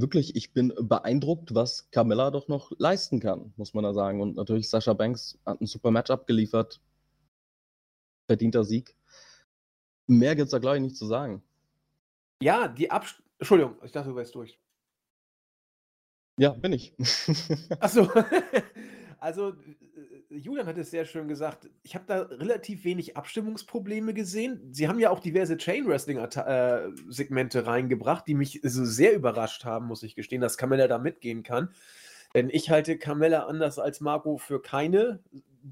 wirklich, ich bin beeindruckt, was Carmella doch noch leisten kann, muss man da sagen. Und natürlich Sascha Banks hat ein super Match abgeliefert. Verdienter Sieg. Mehr gibt es da, glaube ich, nicht zu sagen. Ja, die Absch Entschuldigung, ich dachte, du wärst durch. Ja, bin ich. Achso. also, Julian hat es sehr schön gesagt. Ich habe da relativ wenig Abstimmungsprobleme gesehen. Sie haben ja auch diverse Chain Wrestling-Segmente äh, reingebracht, die mich so sehr überrascht haben, muss ich gestehen, dass Carmella da mitgehen kann. Denn ich halte Carmella anders als Marco für keine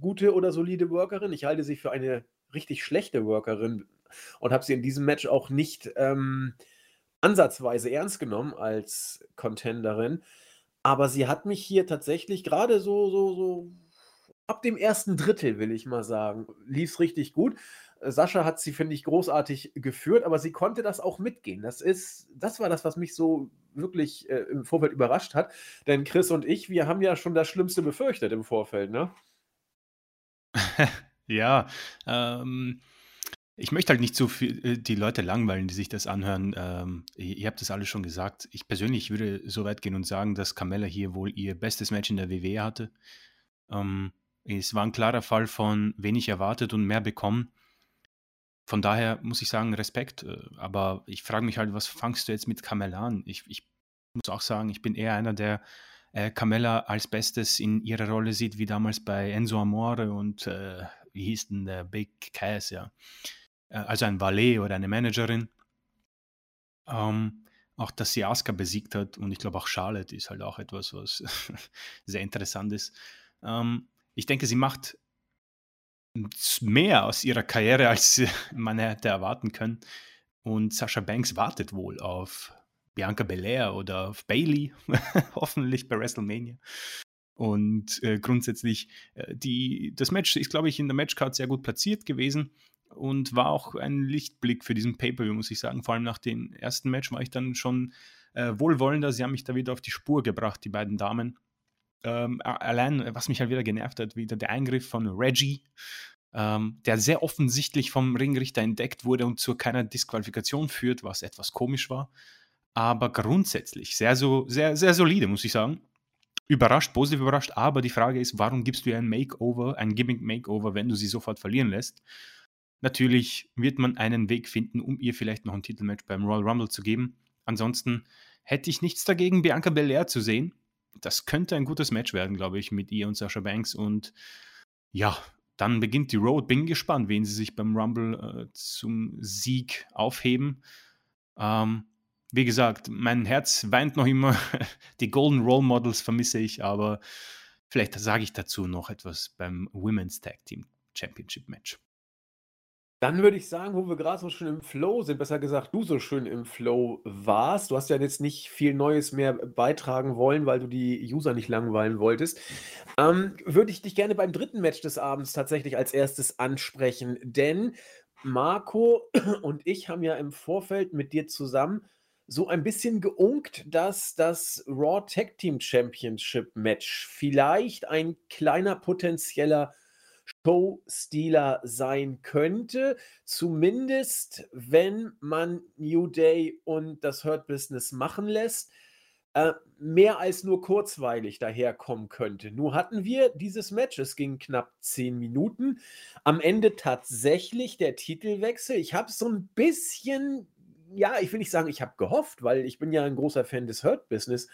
gute oder solide Workerin. Ich halte sie für eine richtig schlechte Workerin und habe sie in diesem Match auch nicht ähm, ansatzweise ernst genommen als Contenderin. Aber sie hat mich hier tatsächlich gerade so, so, so ab dem ersten Drittel, will ich mal sagen, lief es richtig gut. Äh, Sascha hat sie, finde ich, großartig geführt, aber sie konnte das auch mitgehen. Das ist, das war das, was mich so wirklich äh, im Vorfeld überrascht hat. Denn Chris und ich, wir haben ja schon das Schlimmste befürchtet im Vorfeld, ne? ja, ähm, ich möchte halt nicht so viel äh, die Leute langweilen, die sich das anhören. Ähm, ihr habt das alles schon gesagt. Ich persönlich würde so weit gehen und sagen, dass Carmella hier wohl ihr bestes Match in der WWE hatte. Ähm, es war ein klarer Fall von wenig erwartet und mehr bekommen. Von daher muss ich sagen, Respekt. Äh, aber ich frage mich halt, was fangst du jetzt mit Carmella an? Ich, ich muss auch sagen, ich bin eher einer, der äh, Carmella als Bestes in ihrer Rolle sieht, wie damals bei Enzo Amore und äh, wie hieß denn der Big Cass, ja. Äh, also ein Valet oder eine Managerin. Ähm, auch, dass sie Asuka besiegt hat und ich glaube auch Charlotte ist halt auch etwas, was sehr interessant ist. Ähm, ich denke, sie macht mehr aus ihrer Karriere, als man hätte erwarten können. Und Sascha Banks wartet wohl auf Bianca Belair oder auf Bailey, hoffentlich bei WrestleMania. Und äh, grundsätzlich, äh, die, das Match ist, glaube ich, in der Matchcard sehr gut platziert gewesen und war auch ein Lichtblick für diesen Pay-Per-View, muss ich sagen. Vor allem nach dem ersten Match war ich dann schon äh, wohlwollender. Sie haben mich da wieder auf die Spur gebracht, die beiden Damen. Ähm, allein, was mich halt wieder genervt hat, wieder der Eingriff von Reggie, ähm, der sehr offensichtlich vom Ringrichter entdeckt wurde und zu keiner Disqualifikation führt, was etwas komisch war. Aber grundsätzlich sehr, so, sehr, sehr solide, muss ich sagen. Überrascht, positiv überrascht, aber die Frage ist, warum gibst du ihr ein Makeover, ein Gimmick-Makeover, wenn du sie sofort verlieren lässt? Natürlich wird man einen Weg finden, um ihr vielleicht noch ein Titelmatch beim Royal Rumble zu geben. Ansonsten hätte ich nichts dagegen, Bianca Belair zu sehen. Das könnte ein gutes Match werden, glaube ich, mit ihr und Sasha Banks. Und ja, dann beginnt die Road. Bin gespannt, wen sie sich beim Rumble äh, zum Sieg aufheben. Ähm, wie gesagt, mein Herz weint noch immer. Die Golden Role Models vermisse ich, aber vielleicht sage ich dazu noch etwas beim Women's Tag Team Championship Match. Dann würde ich sagen, wo wir gerade so schön im Flow sind, besser gesagt, du so schön im Flow warst. Du hast ja jetzt nicht viel Neues mehr beitragen wollen, weil du die User nicht langweilen wolltest. Ähm, würde ich dich gerne beim dritten Match des Abends tatsächlich als erstes ansprechen, denn Marco und ich haben ja im Vorfeld mit dir zusammen so ein bisschen geunkt, dass das Raw Tag Team Championship Match vielleicht ein kleiner potenzieller Showstealer sein könnte. Zumindest, wenn man New Day und das Hurt Business machen lässt, äh, mehr als nur kurzweilig daherkommen könnte. Nur hatten wir dieses Match, es ging knapp zehn Minuten. Am Ende tatsächlich der Titelwechsel. Ich habe so ein bisschen, ja, ich will nicht sagen, ich habe gehofft, weil ich bin ja ein großer Fan des Hurt Business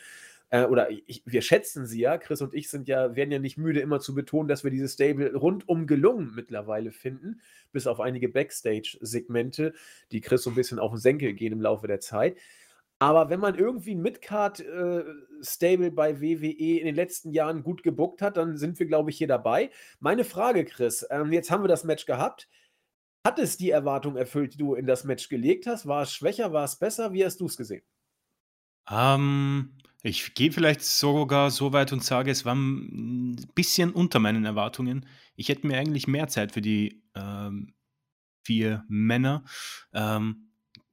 äh, oder ich, wir schätzen sie ja, Chris und ich sind ja, werden ja nicht müde, immer zu betonen, dass wir dieses Stable rundum gelungen mittlerweile finden, bis auf einige Backstage-Segmente, die Chris so ein bisschen auf den Senkel gehen im Laufe der Zeit. Aber wenn man irgendwie ein Midcard-Stable äh, bei WWE in den letzten Jahren gut gebuckt hat, dann sind wir, glaube ich, hier dabei. Meine Frage, Chris, ähm, jetzt haben wir das Match gehabt. Hat es die Erwartung erfüllt, die du in das Match gelegt hast? War es schwächer? War es besser? Wie hast du es gesehen? Ähm, ich gehe vielleicht sogar so weit und sage, es war ein bisschen unter meinen Erwartungen. Ich hätte mir eigentlich mehr Zeit für die ähm, vier Männer ähm,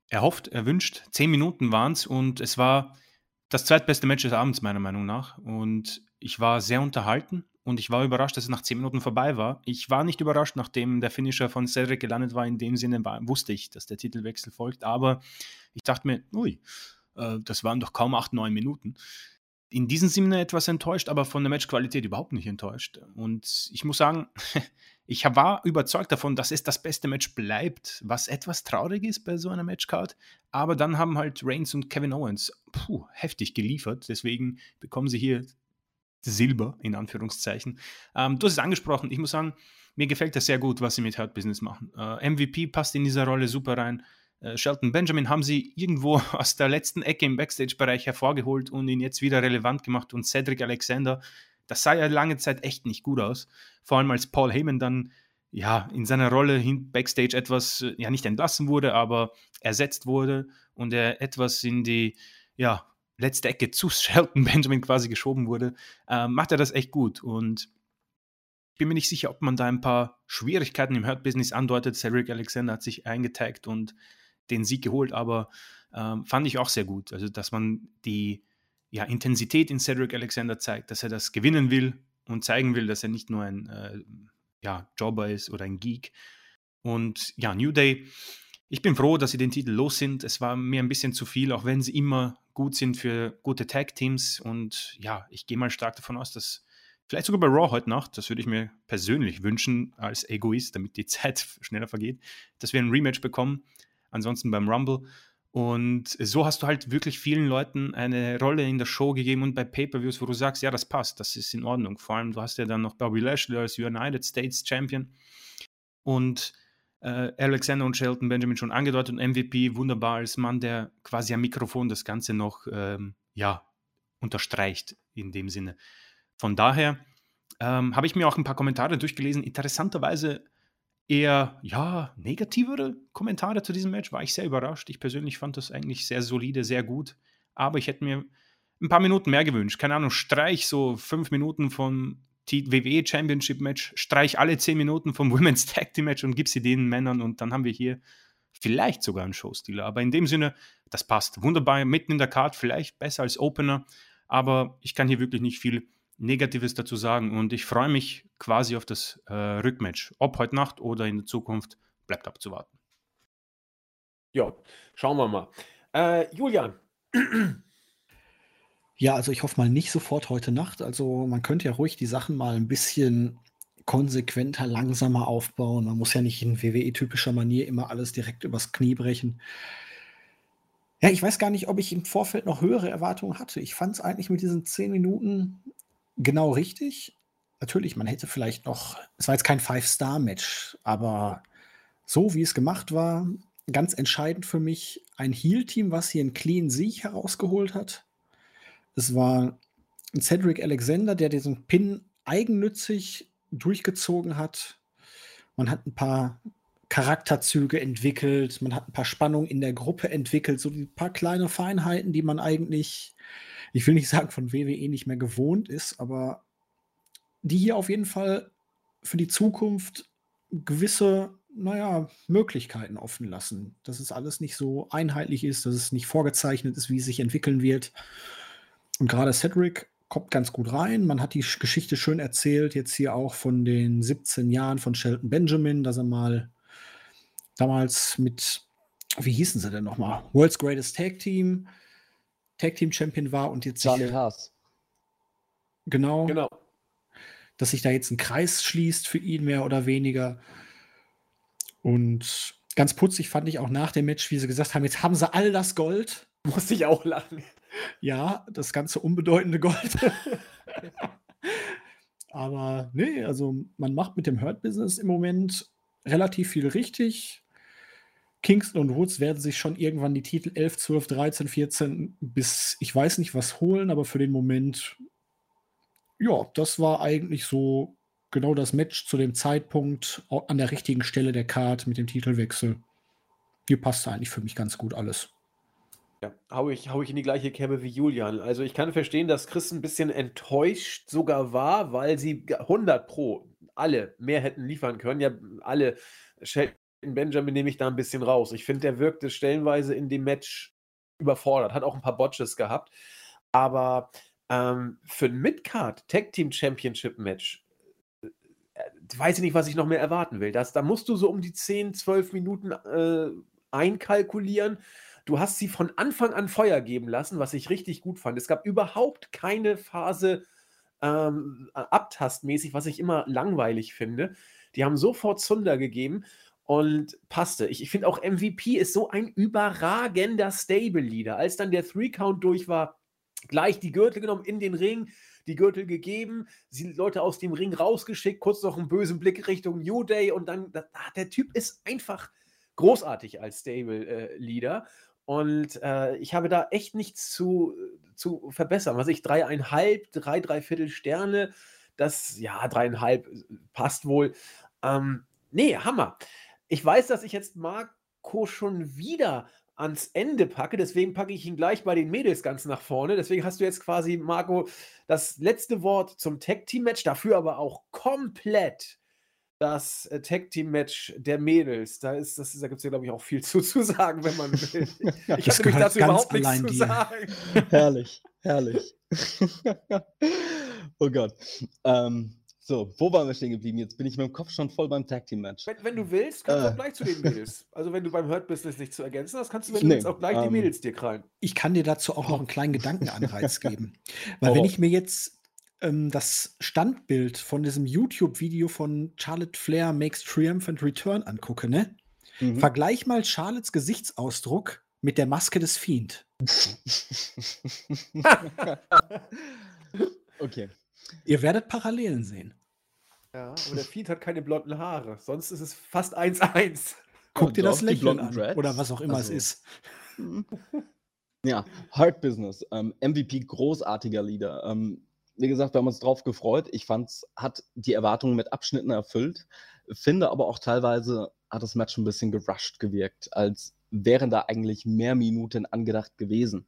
erhofft, erwünscht. Zehn Minuten waren es und es war das zweitbeste Match des Abends, meiner Meinung nach. Und ich war sehr unterhalten und ich war überrascht, dass es nach zehn Minuten vorbei war. Ich war nicht überrascht, nachdem der Finisher von Cedric gelandet war. In dem Sinne war, wusste ich, dass der Titelwechsel folgt. Aber ich dachte mir, ui, das waren doch kaum acht, neun Minuten. In diesem Sinne etwas enttäuscht, aber von der Matchqualität überhaupt nicht enttäuscht. Und ich muss sagen, ich war überzeugt davon, dass es das beste Match bleibt, was etwas traurig ist bei so einer Matchcard. Aber dann haben halt Reigns und Kevin Owens puh, heftig geliefert. Deswegen bekommen sie hier Silber, in Anführungszeichen. Ähm, du hast es angesprochen, ich muss sagen, mir gefällt das sehr gut, was sie mit Hurt Business machen. Äh, MVP passt in dieser Rolle super rein. Äh, Shelton Benjamin haben sie irgendwo aus der letzten Ecke im Backstage-Bereich hervorgeholt und ihn jetzt wieder relevant gemacht. Und Cedric Alexander, das sah ja lange Zeit echt nicht gut aus. Vor allem als Paul Heyman dann ja in seiner Rolle hin Backstage etwas, ja nicht entlassen wurde, aber ersetzt wurde und er etwas in die ja, letzte Ecke zu Shelton Benjamin quasi geschoben wurde, äh, macht er das echt gut. Und ich bin mir nicht sicher, ob man da ein paar Schwierigkeiten im Hurt-Business andeutet. Cedric Alexander hat sich eingetaggt und den Sieg geholt, aber äh, fand ich auch sehr gut. Also, dass man die ja, Intensität in Cedric Alexander zeigt, dass er das gewinnen will und zeigen will, dass er nicht nur ein äh, ja, Jobber ist oder ein Geek. Und ja, New Day, ich bin froh, dass sie den Titel los sind. Es war mir ein bisschen zu viel, auch wenn sie immer gut sind für gute Tag-Teams. Und ja, ich gehe mal stark davon aus, dass vielleicht sogar bei Raw heute Nacht, das würde ich mir persönlich wünschen als Egoist, damit die Zeit schneller vergeht, dass wir ein Rematch bekommen. Ansonsten beim Rumble. Und so hast du halt wirklich vielen Leuten eine Rolle in der Show gegeben und bei Pay-Per-Views, wo du sagst, ja, das passt, das ist in Ordnung. Vor allem, du hast ja dann noch Bobby Lashley als United States Champion und äh, Alexander und Shelton Benjamin schon angedeutet und MVP wunderbar als Mann, der quasi am Mikrofon das Ganze noch, ähm, ja, unterstreicht in dem Sinne. Von daher ähm, habe ich mir auch ein paar Kommentare durchgelesen. Interessanterweise eher, ja, negativere Kommentare zu diesem Match. War ich sehr überrascht. Ich persönlich fand das eigentlich sehr solide, sehr gut. Aber ich hätte mir ein paar Minuten mehr gewünscht. Keine Ahnung, streich so fünf Minuten vom WWE Championship Match, streich alle zehn Minuten vom Women's Tag Team Match und gib sie den Männern und dann haben wir hier vielleicht sogar einen Showstealer. Aber in dem Sinne, das passt wunderbar mitten in der Card, vielleicht besser als Opener. Aber ich kann hier wirklich nicht viel Negatives dazu sagen. Und ich freue mich quasi auf das äh, Rückmatch. Ob heute Nacht oder in der Zukunft, bleibt abzuwarten. Ja, schauen wir mal. Äh, Julian. Ja, also ich hoffe mal nicht sofort heute Nacht. Also man könnte ja ruhig die Sachen mal ein bisschen konsequenter, langsamer aufbauen. Man muss ja nicht in WWE-typischer Manier immer alles direkt übers Knie brechen. Ja, ich weiß gar nicht, ob ich im Vorfeld noch höhere Erwartungen hatte. Ich fand es eigentlich mit diesen zehn Minuten genau richtig. Natürlich, man hätte vielleicht noch, es war jetzt kein Five-Star-Match, aber so wie es gemacht war, ganz entscheidend für mich, ein Heal-Team, was hier einen clean Sieg herausgeholt hat. Es war ein Cedric Alexander, der diesen Pin eigennützig durchgezogen hat. Man hat ein paar Charakterzüge entwickelt, man hat ein paar Spannungen in der Gruppe entwickelt, so ein paar kleine Feinheiten, die man eigentlich ich will nicht sagen, von WWE nicht mehr gewohnt ist, aber die hier auf jeden Fall für die Zukunft gewisse, naja, Möglichkeiten offen lassen. Dass es alles nicht so einheitlich ist, dass es nicht vorgezeichnet ist, wie es sich entwickeln wird. Und gerade Cedric kommt ganz gut rein. Man hat die Geschichte schön erzählt, jetzt hier auch von den 17 Jahren von Shelton Benjamin, dass er mal damals mit, wie hießen sie denn nochmal? World's Greatest Tag Team Tag Team Champion war und jetzt Charlie sich, Haas. Genau. Genau. Dass sich da jetzt ein Kreis schließt für ihn mehr oder weniger. Und ganz putzig fand ich auch nach dem Match, wie sie gesagt haben, jetzt haben sie all das Gold. Musste ich auch lachen. Ja, das ganze unbedeutende Gold. Aber nee, also man macht mit dem Hurt-Business im Moment relativ viel richtig. Kingston und Woods werden sich schon irgendwann die Titel 11, 12, 13, 14 bis ich weiß nicht was holen, aber für den Moment, ja, das war eigentlich so genau das Match zu dem Zeitpunkt an der richtigen Stelle der Card mit dem Titelwechsel. Hier passt eigentlich für mich ganz gut alles. Ja, hau ich, hau ich in die gleiche Kerbe wie Julian. Also ich kann verstehen, dass Chris ein bisschen enttäuscht sogar war, weil sie 100 Pro alle mehr hätten liefern können. Ja, alle Benjamin nehme ich da ein bisschen raus. Ich finde, der wirkte stellenweise in dem Match überfordert, hat auch ein paar Botches gehabt. Aber ähm, für ein Midcard Tag Team Championship Match äh, weiß ich nicht, was ich noch mehr erwarten will. Das, da musst du so um die 10, 12 Minuten äh, einkalkulieren. Du hast sie von Anfang an Feuer geben lassen, was ich richtig gut fand. Es gab überhaupt keine Phase ähm, abtastmäßig, was ich immer langweilig finde. Die haben sofort Zunder gegeben und passte. Ich, ich finde auch MVP ist so ein überragender Stable-Leader. Als dann der Three-Count durch war, gleich die Gürtel genommen in den Ring, die Gürtel gegeben, die Leute aus dem Ring rausgeschickt, kurz noch einen bösen Blick Richtung New Day und dann, da, der Typ ist einfach großartig als Stable-Leader. Äh, und äh, ich habe da echt nichts zu, zu verbessern. Was ich, dreieinhalb, drei, dreiviertel Sterne, das, ja, dreieinhalb äh, passt wohl. Ähm, nee, Hammer. Ich weiß, dass ich jetzt Marco schon wieder ans Ende packe, deswegen packe ich ihn gleich bei den Mädels ganz nach vorne. Deswegen hast du jetzt quasi, Marco, das letzte Wort zum Tag-Team-Match, dafür aber auch komplett das äh, Tag-Team-Match der Mädels. Da, ist, das, da gibt es ja, glaube ich, auch viel zu, zu sagen, wenn man will. Ich hatte mich dazu überhaupt nichts zu dir. sagen. Herrlich, herrlich. oh Gott. Ähm, so, wo waren wir stehen geblieben? Jetzt bin ich mit dem Kopf schon voll beim Tag Team Match. Wenn, wenn du willst, kannst du auch äh. gleich zu den Mädels. Also, wenn du beim Hurt Business nichts zu ergänzen hast, kannst du, wenn nee, du willst, auch gleich ähm, die Mädels dir krallen. Ich kann dir dazu auch noch einen kleinen Gedankenanreiz geben. Weil, oh. wenn ich mir jetzt ähm, das Standbild von diesem YouTube-Video von Charlotte Flair Makes Triumphant Return angucke, ne? Mhm. Vergleich mal Charlottes Gesichtsausdruck mit der Maske des Fiend. okay. Ihr werdet Parallelen sehen. Ja, aber der Fiend hat keine blonden Haare. Sonst ist es fast 1-1. Guck dir das Lächeln an. Dreads? Oder was auch immer also. es ist. Ja, Hard Business. Ähm, MVP, großartiger Leader. Ähm, wie gesagt, wir haben uns drauf gefreut. Ich fand es hat die Erwartungen mit Abschnitten erfüllt. Finde aber auch teilweise hat das Match ein bisschen gerusht gewirkt, als wären da eigentlich mehr Minuten angedacht gewesen.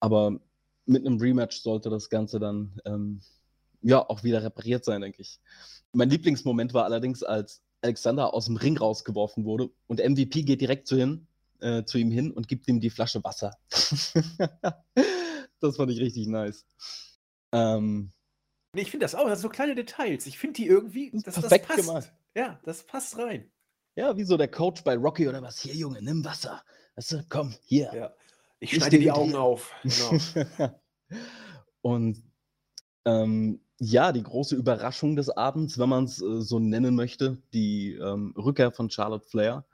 Aber mit einem Rematch sollte das Ganze dann ähm, ja auch wieder repariert sein, denke ich. Mein Lieblingsmoment war allerdings, als Alexander aus dem Ring rausgeworfen wurde und MVP geht direkt zu, hin, äh, zu ihm hin und gibt ihm die Flasche Wasser. das fand ich richtig nice. Ähm, ich finde das auch, das sind so kleine Details. Ich finde die irgendwie, das, perfekt das passt. Gemacht. Ja, das passt rein. Ja, wie so der Coach bei Rocky oder was. Hier, Junge, nimm Wasser. Weißt du, komm, hier. Ja. Ich schneide die Augen auf. Genau. Und ähm, ja, die große Überraschung des Abends, wenn man es äh, so nennen möchte, die ähm, Rückkehr von Charlotte Flair,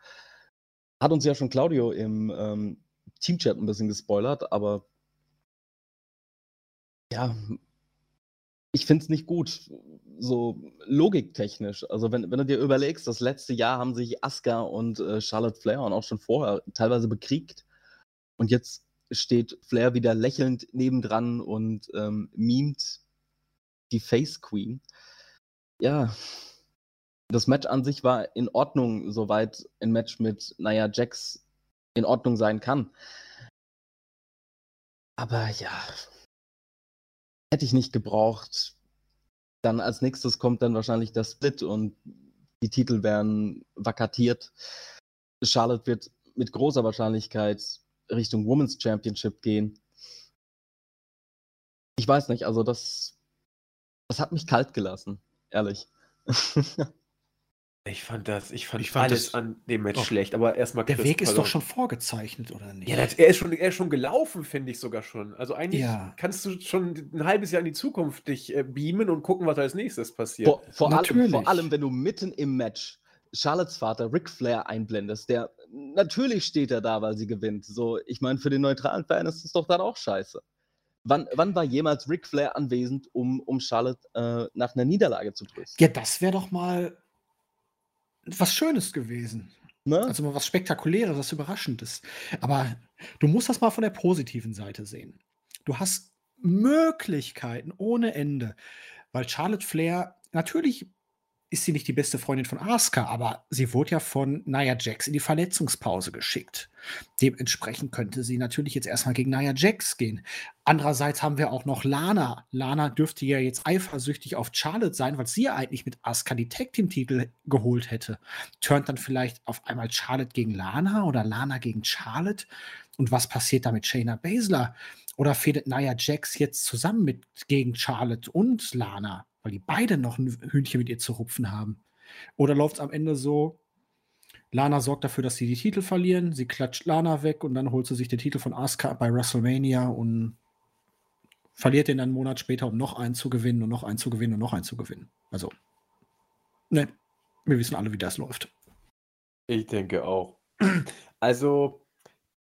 hat uns ja schon Claudio im ähm, Teamchat ein bisschen gespoilert, aber ja, ich finde es nicht gut, so logiktechnisch. Also, wenn, wenn du dir überlegst, das letzte Jahr haben sich Asuka und äh, Charlotte Flair und auch schon vorher teilweise bekriegt. Und jetzt steht Flair wieder lächelnd nebendran und ähm, mimt die Face Queen. Ja, das Match an sich war in Ordnung, soweit ein Match mit, naja, Jax in Ordnung sein kann. Aber ja, hätte ich nicht gebraucht. Dann als nächstes kommt dann wahrscheinlich der Split und die Titel werden vakatiert. Charlotte wird mit großer Wahrscheinlichkeit Richtung Women's Championship gehen. Ich weiß nicht, also das, das hat mich kalt gelassen, ehrlich. Ich fand das, ich fand, ich fand alles das, an dem Match doch, schlecht, aber erstmal. Der Weg ist doch schon vorgezeichnet, oder nicht? Ja, er ist schon, er ist schon gelaufen, finde ich sogar schon. Also eigentlich ja. kannst du schon ein halbes Jahr in die Zukunft dich äh, beamen und gucken, was als nächstes passiert. Vor, vor, allem, vor allem, wenn du mitten im Match Charlottes Vater Ric Flair einblendest, der natürlich steht er da, weil sie gewinnt. So, ich meine, für den neutralen Fan ist es doch dann auch scheiße. Wann, wann war jemals Ric Flair anwesend, um, um Charlotte äh, nach einer Niederlage zu trösten? Ja, das wäre doch mal was Schönes gewesen. Ne? Also mal was Spektakuläres, was Überraschendes. Aber du musst das mal von der positiven Seite sehen. Du hast Möglichkeiten ohne Ende, weil Charlotte Flair natürlich ist sie nicht die beste Freundin von Asuka, aber sie wurde ja von Nia Jax in die Verletzungspause geschickt. Dementsprechend könnte sie natürlich jetzt erstmal gegen Nia Jax gehen. Andererseits haben wir auch noch Lana. Lana dürfte ja jetzt eifersüchtig auf Charlotte sein, weil sie ja eigentlich mit Asuka die Tag Team Titel geholt hätte. Turnt dann vielleicht auf einmal Charlotte gegen Lana oder Lana gegen Charlotte? Und was passiert da mit Shayna Baszler? Oder fädet Nia Jax jetzt zusammen mit gegen Charlotte und Lana? Weil die beide noch ein Hühnchen mit ihr zu rupfen haben. Oder läuft es am Ende so, Lana sorgt dafür, dass sie die Titel verlieren, sie klatscht Lana weg und dann holt sie sich den Titel von Asuka bei WrestleMania und verliert den einen Monat später, um noch einen zu gewinnen und noch einen zu gewinnen und noch einen zu gewinnen. Also, ne, wir wissen alle, wie das läuft. Ich denke auch. Also,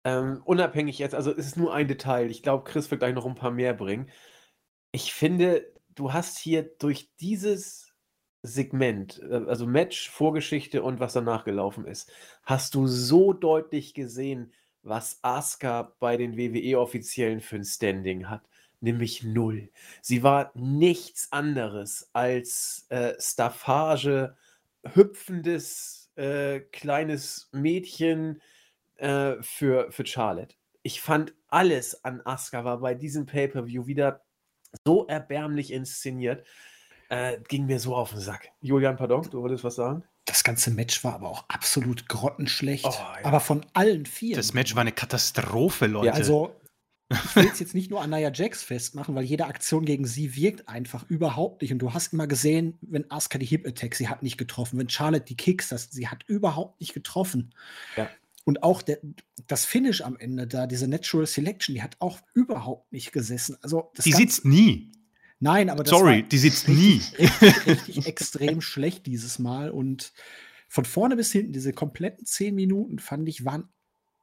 ähm, unabhängig jetzt, also es ist nur ein Detail. Ich glaube, Chris wird gleich noch ein paar mehr bringen. Ich finde, du hast hier durch dieses Segment, äh, also Match, Vorgeschichte und was danach gelaufen ist, hast du so deutlich gesehen, was Asuka bei den WWE-Offiziellen für ein Standing hat. Nämlich null. Sie war nichts anderes als äh, Staffage, hüpfendes äh, kleines Mädchen äh, für, für Charlotte. Ich fand alles an Asuka war bei diesem Pay-Per-View wieder so erbärmlich inszeniert. Äh, ging mir so auf den Sack. Julian, pardon, du wolltest was sagen? Das ganze Match war aber auch absolut grottenschlecht. Oh, ja. Aber von allen vier. Das Match war eine Katastrophe, Leute. Ja, also, ich will es jetzt nicht nur an Nia Jax festmachen, weil jede Aktion gegen sie wirkt einfach überhaupt nicht. Und du hast immer gesehen, wenn Asuka die Hip Attack, sie hat nicht getroffen. Wenn Charlotte die Kicks, das, sie hat überhaupt nicht getroffen. Ja. Und auch der, das Finish am Ende da, diese Natural Selection, die hat auch überhaupt nicht gesessen. Also die Ganze, sitzt nie. Nein, aber das Sorry, die sitzt richtig, nie. Richtig, richtig extrem schlecht dieses Mal. Und von vorne bis hinten, diese kompletten zehn Minuten, fand ich, waren,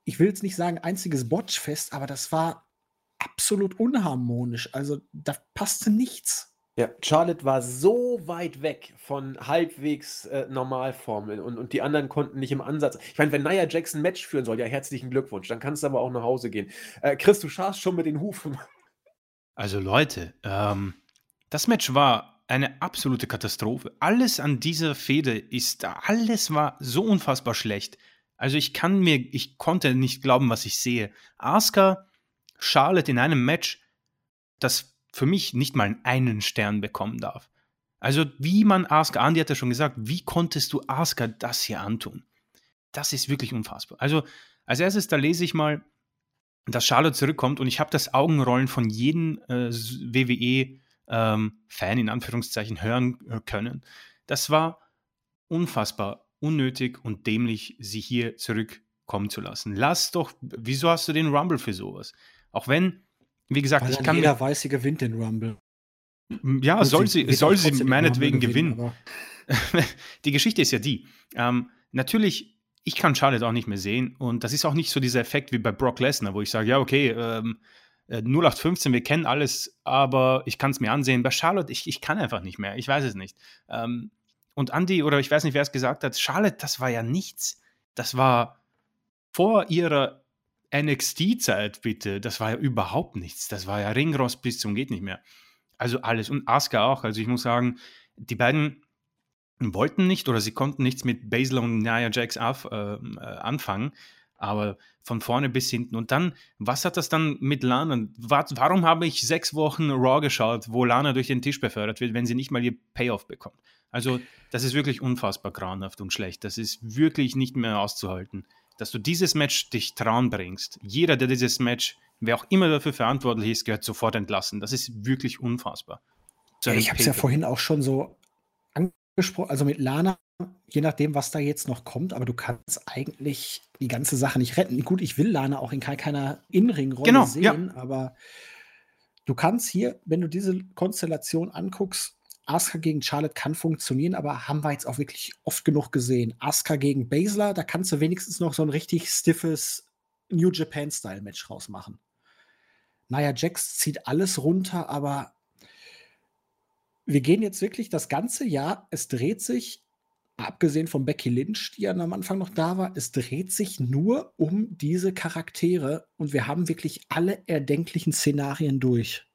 ich will jetzt nicht sagen, einziges Botchfest, aber das war absolut unharmonisch. Also da passte nichts. Ja, Charlotte war so weit weg von halbwegs äh, Normalformeln und, und die anderen konnten nicht im Ansatz. Ich meine, wenn Nia Jackson ein Match führen soll, ja, herzlichen Glückwunsch, dann kannst du aber auch nach Hause gehen. Äh, Chris, du scharst schon mit den Hufen. Also Leute, ähm, das Match war eine absolute Katastrophe. Alles an dieser Fehde ist, alles war so unfassbar schlecht. Also ich kann mir, ich konnte nicht glauben, was ich sehe. Asuka, Charlotte in einem Match, das für mich nicht mal einen Stern bekommen darf. Also, wie man Asuka, Andy hat ja schon gesagt, wie konntest du Asuka das hier antun? Das ist wirklich unfassbar. Also, als erstes, da lese ich mal, dass Charlotte zurückkommt und ich habe das Augenrollen von jedem äh, WWE-Fan ähm, in Anführungszeichen hören äh, können. Das war unfassbar unnötig und dämlich, sie hier zurückkommen zu lassen. Lass doch, wieso hast du den Rumble für sowas? Auch wenn wie gesagt, Weil ich kann. Jeder weiß, sie gewinnt den Rumble. Ja, Gut, soll sie, soll sie meinetwegen gewinnen. gewinnen. die Geschichte ist ja die. Ähm, natürlich, ich kann Charlotte auch nicht mehr sehen. Und das ist auch nicht so dieser Effekt wie bei Brock Lesnar, wo ich sage, ja, okay, ähm, 0815, äh, wir kennen alles, aber ich kann es mir ansehen. Bei Charlotte, ich, ich kann einfach nicht mehr. Ich weiß es nicht. Ähm, und Andy, oder ich weiß nicht, wer es gesagt hat, Charlotte, das war ja nichts. Das war vor ihrer NXT-Zeit, bitte, das war ja überhaupt nichts. Das war ja Ringrost bis zum geht nicht mehr. Also alles. Und Asuka auch. Also ich muss sagen, die beiden wollten nicht oder sie konnten nichts mit Basil und Nia Jax auf, äh, äh, anfangen. Aber von vorne bis hinten. Und dann, was hat das dann mit Lana? Warum habe ich sechs Wochen Raw geschaut, wo Lana durch den Tisch befördert wird, wenn sie nicht mal ihr Payoff bekommt? Also, das ist wirklich unfassbar grauenhaft und schlecht. Das ist wirklich nicht mehr auszuhalten dass du dieses Match dich trauen bringst. Jeder, der dieses Match, wer auch immer dafür verantwortlich ist, gehört sofort entlassen. Das ist wirklich unfassbar. Ja, ich habe es ja vorhin auch schon so angesprochen, also mit Lana, je nachdem, was da jetzt noch kommt, aber du kannst eigentlich die ganze Sache nicht retten. Gut, ich will Lana auch in keiner Innenringrolle genau, sehen, ja. aber du kannst hier, wenn du diese Konstellation anguckst, Asuka gegen Charlotte kann funktionieren, aber haben wir jetzt auch wirklich oft genug gesehen. Asuka gegen Baszler, da kannst du wenigstens noch so ein richtig stiffes New Japan-Style-Match rausmachen. Naja, Jax zieht alles runter, aber wir gehen jetzt wirklich das ganze Jahr, es dreht sich, abgesehen von Becky Lynch, die ja am Anfang noch da war, es dreht sich nur um diese Charaktere und wir haben wirklich alle erdenklichen Szenarien durch.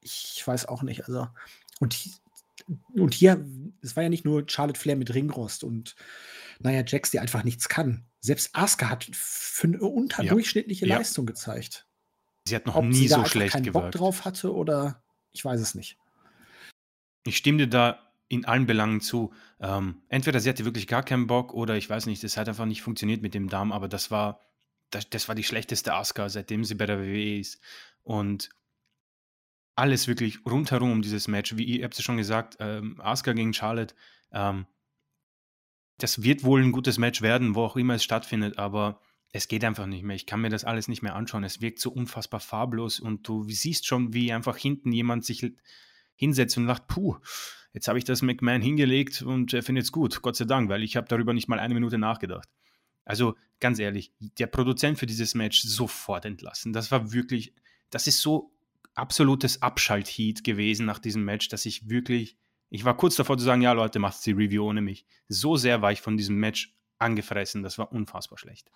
Ich weiß auch nicht, also und und hier, es war ja nicht nur Charlotte Flair mit Ringrost und naja, Jax, die einfach nichts kann. Selbst Asuka hat für eine unterdurchschnittliche ja. Leistung gezeigt. Sie hat noch Ob nie so schlecht keinen gewirkt. Bock drauf hatte oder ich weiß es nicht. Ich stimme dir da in allen Belangen zu. Ähm, entweder sie hatte wirklich gar keinen Bock oder ich weiß nicht, es hat einfach nicht funktioniert mit dem Darm, aber das war, das, das war die schlechteste Asuka, seitdem sie bei der WWE ist. Und alles wirklich rundherum um dieses Match, wie ihr habt es schon gesagt, ähm, Asuka gegen Charlotte, ähm, das wird wohl ein gutes Match werden, wo auch immer es stattfindet, aber es geht einfach nicht mehr. Ich kann mir das alles nicht mehr anschauen. Es wirkt so unfassbar farblos und du siehst schon, wie einfach hinten jemand sich hinsetzt und sagt, puh, jetzt habe ich das McMahon hingelegt und er findet es gut, Gott sei Dank, weil ich habe darüber nicht mal eine Minute nachgedacht. Also ganz ehrlich, der Produzent für dieses Match sofort entlassen. Das war wirklich, das ist so absolutes Abschaltheat gewesen nach diesem Match, dass ich wirklich ich war kurz davor zu sagen, ja Leute, macht die Review ohne mich. So sehr war ich von diesem Match angefressen, das war unfassbar schlecht.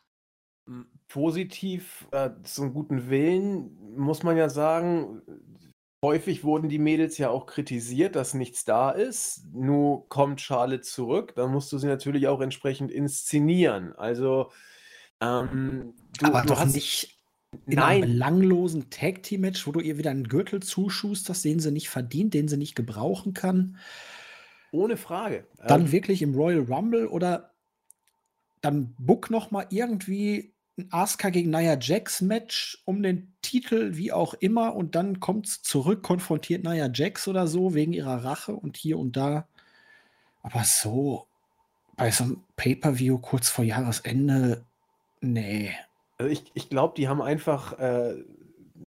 Positiv äh, zum guten Willen muss man ja sagen, häufig wurden die Mädels ja auch kritisiert, dass nichts da ist. Nur kommt Charlotte zurück, dann musst du sie natürlich auch entsprechend inszenieren. Also ähm, du, Aber du doch hast nicht in Nein. einem belanglosen Tag-Team-Match, wo du ihr wieder einen Gürtel zuschusterst, den sie nicht verdient, den sie nicht gebrauchen kann. Ohne Frage. Dann ähm, wirklich im Royal Rumble oder dann book noch mal irgendwie ein Asuka gegen Nia Jax Match um den Titel, wie auch immer, und dann kommt es zurück, konfrontiert Nia Jax oder so wegen ihrer Rache und hier und da. Aber so bei so einem Pay-per-View kurz vor Jahresende, nee. Also ich, ich glaube, die haben einfach äh,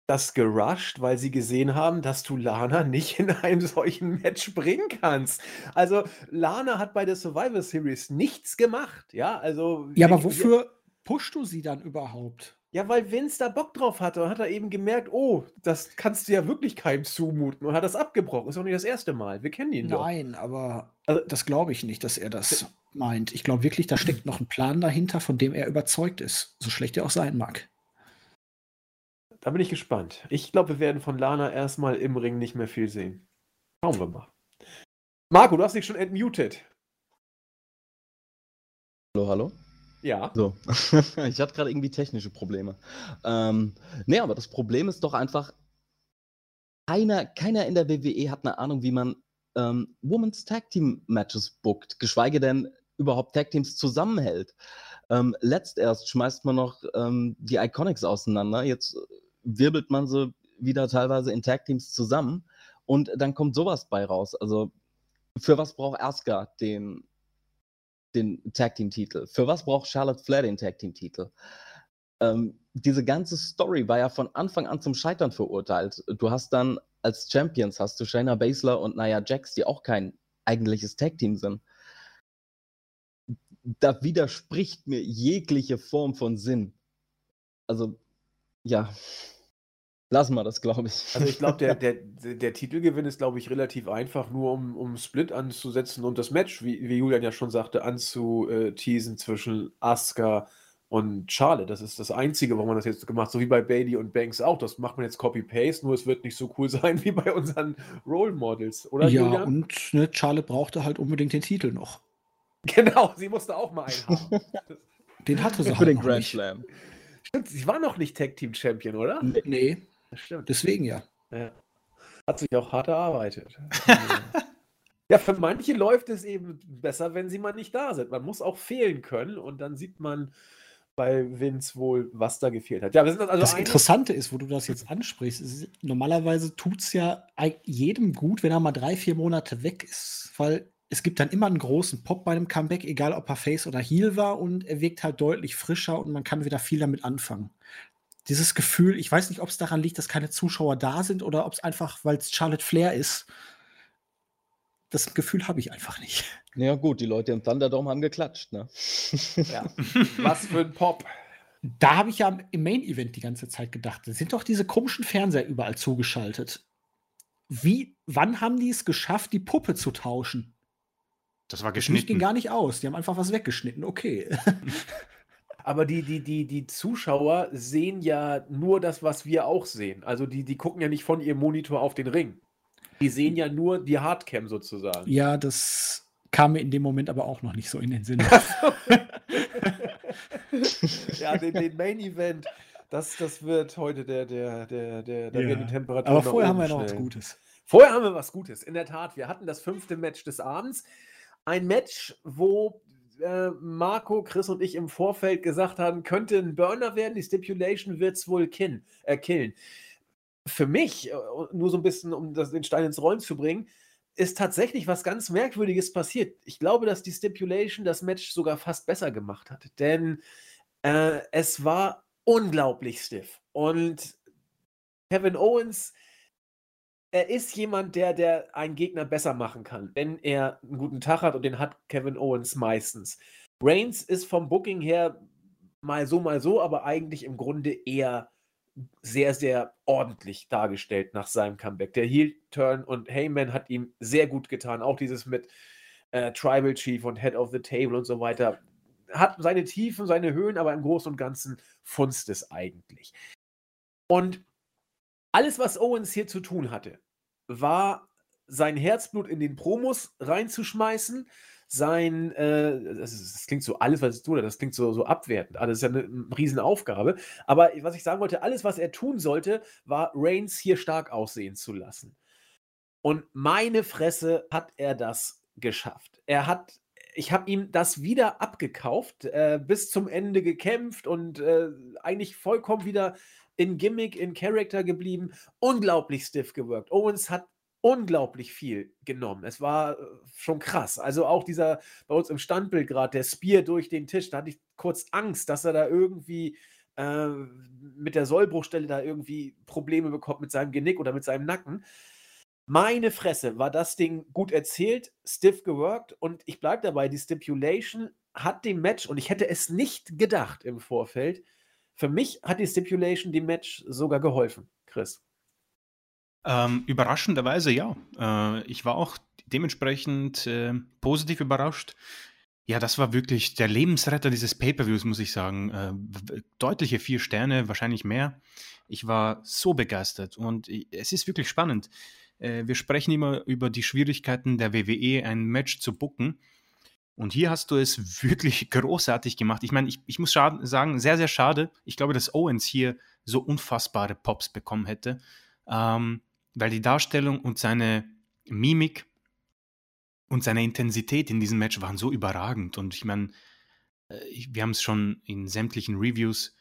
das gerusht, weil sie gesehen haben, dass du Lana nicht in einem solchen Match bringen kannst. Also Lana hat bei der Survivor Series nichts gemacht, ja, also Ja, aber wofür pushst du sie dann überhaupt? Ja, weil Vince da Bock drauf hatte und hat er eben gemerkt, oh, das kannst du ja wirklich keinem zumuten und hat das abgebrochen. Ist auch nicht das erste Mal. Wir kennen ihn doch. Nein, aber also, das glaube ich nicht, dass er das meint. Ich glaube wirklich, da steckt noch ein Plan dahinter, von dem er überzeugt ist, so schlecht er auch sein mag. Da bin ich gespannt. Ich glaube, wir werden von Lana erstmal im Ring nicht mehr viel sehen. Schauen wir mal. Marco, du hast dich schon entmutet. Hallo, hallo? Ja. So. ich hatte gerade irgendwie technische Probleme. Ähm, nee, aber das Problem ist doch einfach, keiner, keiner in der WWE hat eine Ahnung, wie man ähm, Women's Tag Team Matches bookt, geschweige denn überhaupt Tag Teams zusammenhält. Ähm, letzt erst schmeißt man noch ähm, die Iconics auseinander, jetzt wirbelt man sie wieder teilweise in Tag Teams zusammen und dann kommt sowas bei raus. Also für was braucht Asuka den den Tag Team Titel? Für was braucht Charlotte Flair den Tag Team Titel? Ähm, diese ganze Story war ja von Anfang an zum Scheitern verurteilt. Du hast dann als Champions hast du Shayna Baszler und Nia Jax, die auch kein eigentliches Tag Team sind. Da widerspricht mir jegliche Form von Sinn. Also, ja. Lassen wir das, glaube ich. Also ich glaube, der, der, der Titelgewinn ist, glaube ich, relativ einfach, nur um, um Split anzusetzen und das Match, wie, wie Julian ja schon sagte, anzuteasen zwischen Asuka und Charlotte. Das ist das Einzige, warum man das jetzt gemacht hat. So wie bei Bailey und Banks auch. Das macht man jetzt Copy-Paste, nur es wird nicht so cool sein wie bei unseren Role Models, oder? Ja, Julian? und ne, Charlotte brauchte halt unbedingt den Titel noch. Genau, sie musste auch mal einen haben. den hatte sie Für halt den Grand. Slam. Stimmt, sie war noch nicht Tag Team Champion, oder? Nee. Das stimmt. Deswegen ja. ja. Hat sich auch hart erarbeitet. ja, für manche läuft es eben besser, wenn sie mal nicht da sind. Man muss auch fehlen können und dann sieht man bei Vince wohl, was da gefehlt hat. Ja, wir sind also das Interessante ist, wo du das jetzt ansprichst, ist, normalerweise tut es ja jedem gut, wenn er mal drei, vier Monate weg ist, weil es gibt dann immer einen großen Pop bei einem Comeback, egal ob er Face oder Heel war und er wirkt halt deutlich frischer und man kann wieder viel damit anfangen dieses Gefühl, ich weiß nicht, ob es daran liegt, dass keine Zuschauer da sind oder ob es einfach, weil es Charlotte Flair ist. Das Gefühl habe ich einfach nicht. Ja, gut, die Leute im Thunderdome haben geklatscht, ne? Ja. Was für ein Pop. Da habe ich ja im Main Event die ganze Zeit gedacht. Da sind doch diese komischen Fernseher überall zugeschaltet. Wie, wann haben die es geschafft, die Puppe zu tauschen? Das war geschnitten. Das ging gar nicht aus. Die haben einfach was weggeschnitten. Okay. Aber die, die, die, die Zuschauer sehen ja nur das, was wir auch sehen. Also die, die gucken ja nicht von ihrem Monitor auf den Ring. Die sehen ja nur die Hardcam sozusagen. Ja, das kam mir in dem Moment aber auch noch nicht so in den Sinn. ja, den, den Main Event, das, das wird heute der, der, der, der, da Ja. die Temperaturen aber vorher haben wir noch was. Gutes. Vorher haben wir was Gutes. In der Tat, wir hatten das fünfte Match des Abends. Ein Match, wo äh, Marco, Chris und ich im Vorfeld gesagt haben, könnte ein Burner werden. Die Stipulation wird es wohl kin äh, killen. Für mich, äh, nur so ein bisschen, um das, den Stein ins Rollen zu bringen, ist tatsächlich was ganz Merkwürdiges passiert. Ich glaube, dass die Stipulation das Match sogar fast besser gemacht hat. Denn äh, es war unglaublich stiff. Und Kevin Owens er ist jemand, der, der einen Gegner besser machen kann, wenn er einen guten Tag hat und den hat Kevin Owens meistens. Reigns ist vom Booking her mal so, mal so, aber eigentlich im Grunde eher sehr, sehr ordentlich dargestellt nach seinem Comeback. Der Heel-Turn und Heyman hat ihm sehr gut getan. Auch dieses mit äh, Tribal Chief und Head of the Table und so weiter. Hat seine Tiefen, seine Höhen, aber im Großen und Ganzen funzt es eigentlich. Und alles, was Owens hier zu tun hatte, war sein Herzblut in den Promos reinzuschmeißen, sein, äh, das, ist, das klingt so, alles, was er tut, das klingt so, so abwertend, aber das ist ja eine, eine Riesenaufgabe. Aber was ich sagen wollte, alles, was er tun sollte, war Reigns hier stark aussehen zu lassen. Und meine Fresse hat er das geschafft. Er hat, ich habe ihm das wieder abgekauft, äh, bis zum Ende gekämpft und äh, eigentlich vollkommen wieder in Gimmick, in Character geblieben, unglaublich stiff gewirkt. Owens hat unglaublich viel genommen. Es war äh, schon krass. Also auch dieser bei uns im Standbild gerade, der Spear durch den Tisch, da hatte ich kurz Angst, dass er da irgendwie äh, mit der Sollbruchstelle da irgendwie Probleme bekommt mit seinem Genick oder mit seinem Nacken. Meine Fresse, war das Ding gut erzählt, stiff geworkt und ich bleibe dabei, die Stipulation hat dem Match, und ich hätte es nicht gedacht im Vorfeld, für mich hat die Stipulation dem Match sogar geholfen, Chris. Ähm, überraschenderweise ja. Äh, ich war auch dementsprechend äh, positiv überrascht. Ja, das war wirklich der Lebensretter dieses Pay-per-Views, muss ich sagen. Äh, deutliche vier Sterne, wahrscheinlich mehr. Ich war so begeistert und es ist wirklich spannend. Äh, wir sprechen immer über die Schwierigkeiten der WWE, ein Match zu booken. Und hier hast du es wirklich großartig gemacht. Ich meine, ich, ich muss sagen, sehr, sehr schade. Ich glaube, dass Owens hier so unfassbare Pops bekommen hätte, ähm, weil die Darstellung und seine Mimik und seine Intensität in diesem Match waren so überragend. Und ich meine, äh, wir haben es schon in sämtlichen Reviews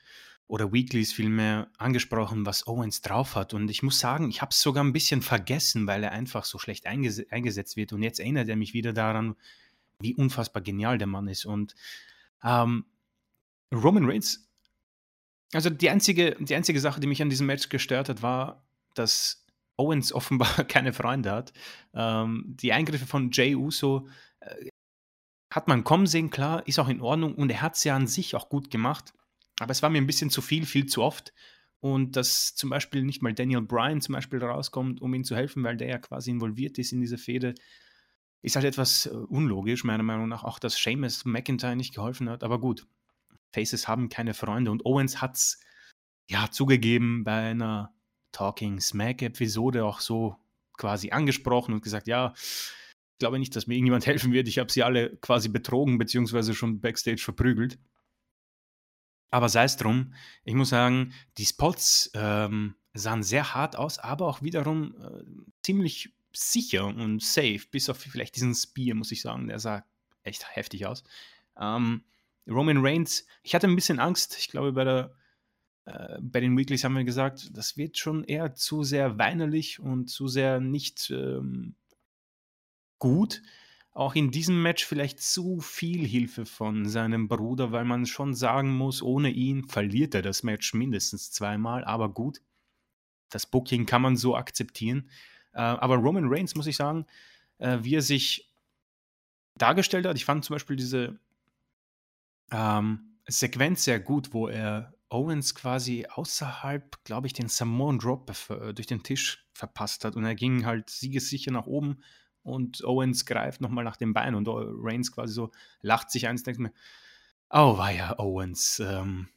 oder Weeklies vielmehr angesprochen, was Owens drauf hat. Und ich muss sagen, ich habe es sogar ein bisschen vergessen, weil er einfach so schlecht einges eingesetzt wird. Und jetzt erinnert er mich wieder daran, wie unfassbar genial der Mann ist. Und ähm, Roman Reigns, also die einzige, die einzige Sache, die mich an diesem Match gestört hat, war, dass Owens offenbar keine Freunde hat. Ähm, die Eingriffe von Jay Uso äh, hat man kommen sehen, klar, ist auch in Ordnung und er hat es ja an sich auch gut gemacht. Aber es war mir ein bisschen zu viel, viel zu oft. Und dass zum Beispiel nicht mal Daniel Bryan zum Beispiel rauskommt, um ihm zu helfen, weil der ja quasi involviert ist in diese Fehde, ist halt etwas äh, unlogisch, meiner Meinung nach. Auch, dass Seamus McIntyre nicht geholfen hat. Aber gut, Faces haben keine Freunde und Owens hat es ja zugegeben bei einer Talking Smack-Episode auch so quasi angesprochen und gesagt, ja, ich glaube nicht, dass mir irgendjemand helfen wird. Ich habe sie alle quasi betrogen, beziehungsweise schon backstage verprügelt. Aber sei es drum, ich muss sagen, die Spots ähm, sahen sehr hart aus, aber auch wiederum äh, ziemlich sicher und safe, bis auf vielleicht diesen Spear, muss ich sagen, der sah echt heftig aus. Ähm, Roman Reigns, ich hatte ein bisschen Angst, ich glaube, bei, der, äh, bei den Weeklies haben wir gesagt, das wird schon eher zu sehr weinerlich und zu sehr nicht ähm, gut. Auch in diesem Match vielleicht zu viel Hilfe von seinem Bruder, weil man schon sagen muss, ohne ihn verliert er das Match mindestens zweimal, aber gut. Das Booking kann man so akzeptieren. Äh, aber Roman Reigns, muss ich sagen, äh, wie er sich dargestellt hat, ich fand zum Beispiel diese ähm, Sequenz sehr gut, wo er Owens quasi außerhalb, glaube ich, den Samoan Drop äh, durch den Tisch verpasst hat. Und er ging halt siegessicher nach oben und Owens greift nochmal nach dem Bein. Und Reigns quasi so lacht sich eins, denkt mir, oh war ja Owens, ähm,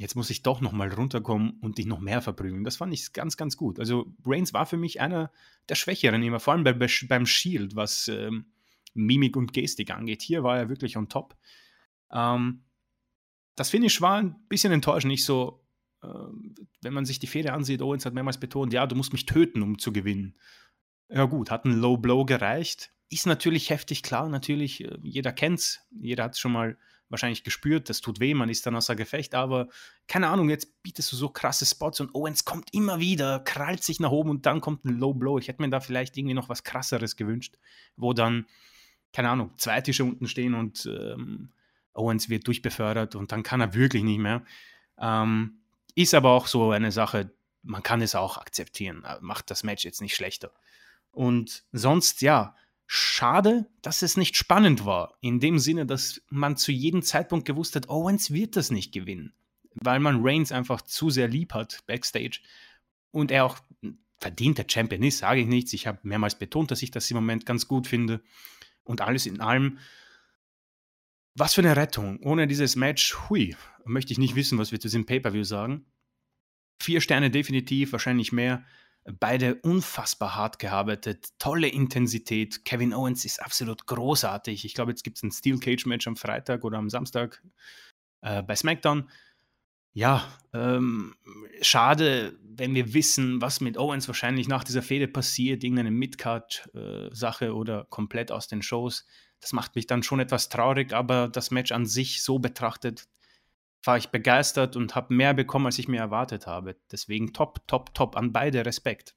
jetzt muss ich doch nochmal runterkommen und dich noch mehr verprügeln. Das fand ich ganz, ganz gut. Also Reigns war für mich einer der Schwächeren immer, vor allem bei, beim Shield, was ähm, Mimik und Gestik angeht. Hier war er wirklich on top. Ähm, das Finish war ein bisschen enttäuschend. Nicht so, äh, wenn man sich die Fehde ansieht, Owens hat mehrmals betont, ja, du musst mich töten, um zu gewinnen. Ja gut, hat ein Low Blow gereicht. Ist natürlich heftig, klar, natürlich, äh, jeder kennt's, jeder hat es schon mal wahrscheinlich gespürt, das tut weh, man ist dann außer Gefecht, aber keine Ahnung, jetzt bietest du so krasse Spots und Owens kommt immer wieder, krallt sich nach oben und dann kommt ein Low Blow. Ich hätte mir da vielleicht irgendwie noch was krasseres gewünscht, wo dann, keine Ahnung, zwei Tische unten stehen und ähm, Owens wird durchbefördert und dann kann er wirklich nicht mehr. Ähm, ist aber auch so eine Sache, man kann es auch akzeptieren, macht das Match jetzt nicht schlechter. Und sonst, ja, schade, dass es nicht spannend war. In dem Sinne, dass man zu jedem Zeitpunkt gewusst hat, Owens wird das nicht gewinnen. Weil man Reigns einfach zu sehr lieb hat backstage. Und er auch verdienter Champion ist, sage ich nichts. Ich habe mehrmals betont, dass ich das im Moment ganz gut finde. Und alles in allem, was für eine Rettung. Ohne dieses Match, hui, möchte ich nicht wissen, was wir zu diesem Pay-Per-View sagen. Vier Sterne definitiv, wahrscheinlich mehr. Beide unfassbar hart gearbeitet, tolle Intensität. Kevin Owens ist absolut großartig. Ich glaube, jetzt gibt es ein Steel Cage Match am Freitag oder am Samstag äh, bei SmackDown. Ja, ähm, schade, wenn wir wissen, was mit Owens wahrscheinlich nach dieser Fehde passiert, irgendeine Midcard-Sache äh, oder komplett aus den Shows. Das macht mich dann schon etwas traurig, aber das Match an sich so betrachtet war ich begeistert und habe mehr bekommen, als ich mir erwartet habe. Deswegen top, top, top an beide Respekt.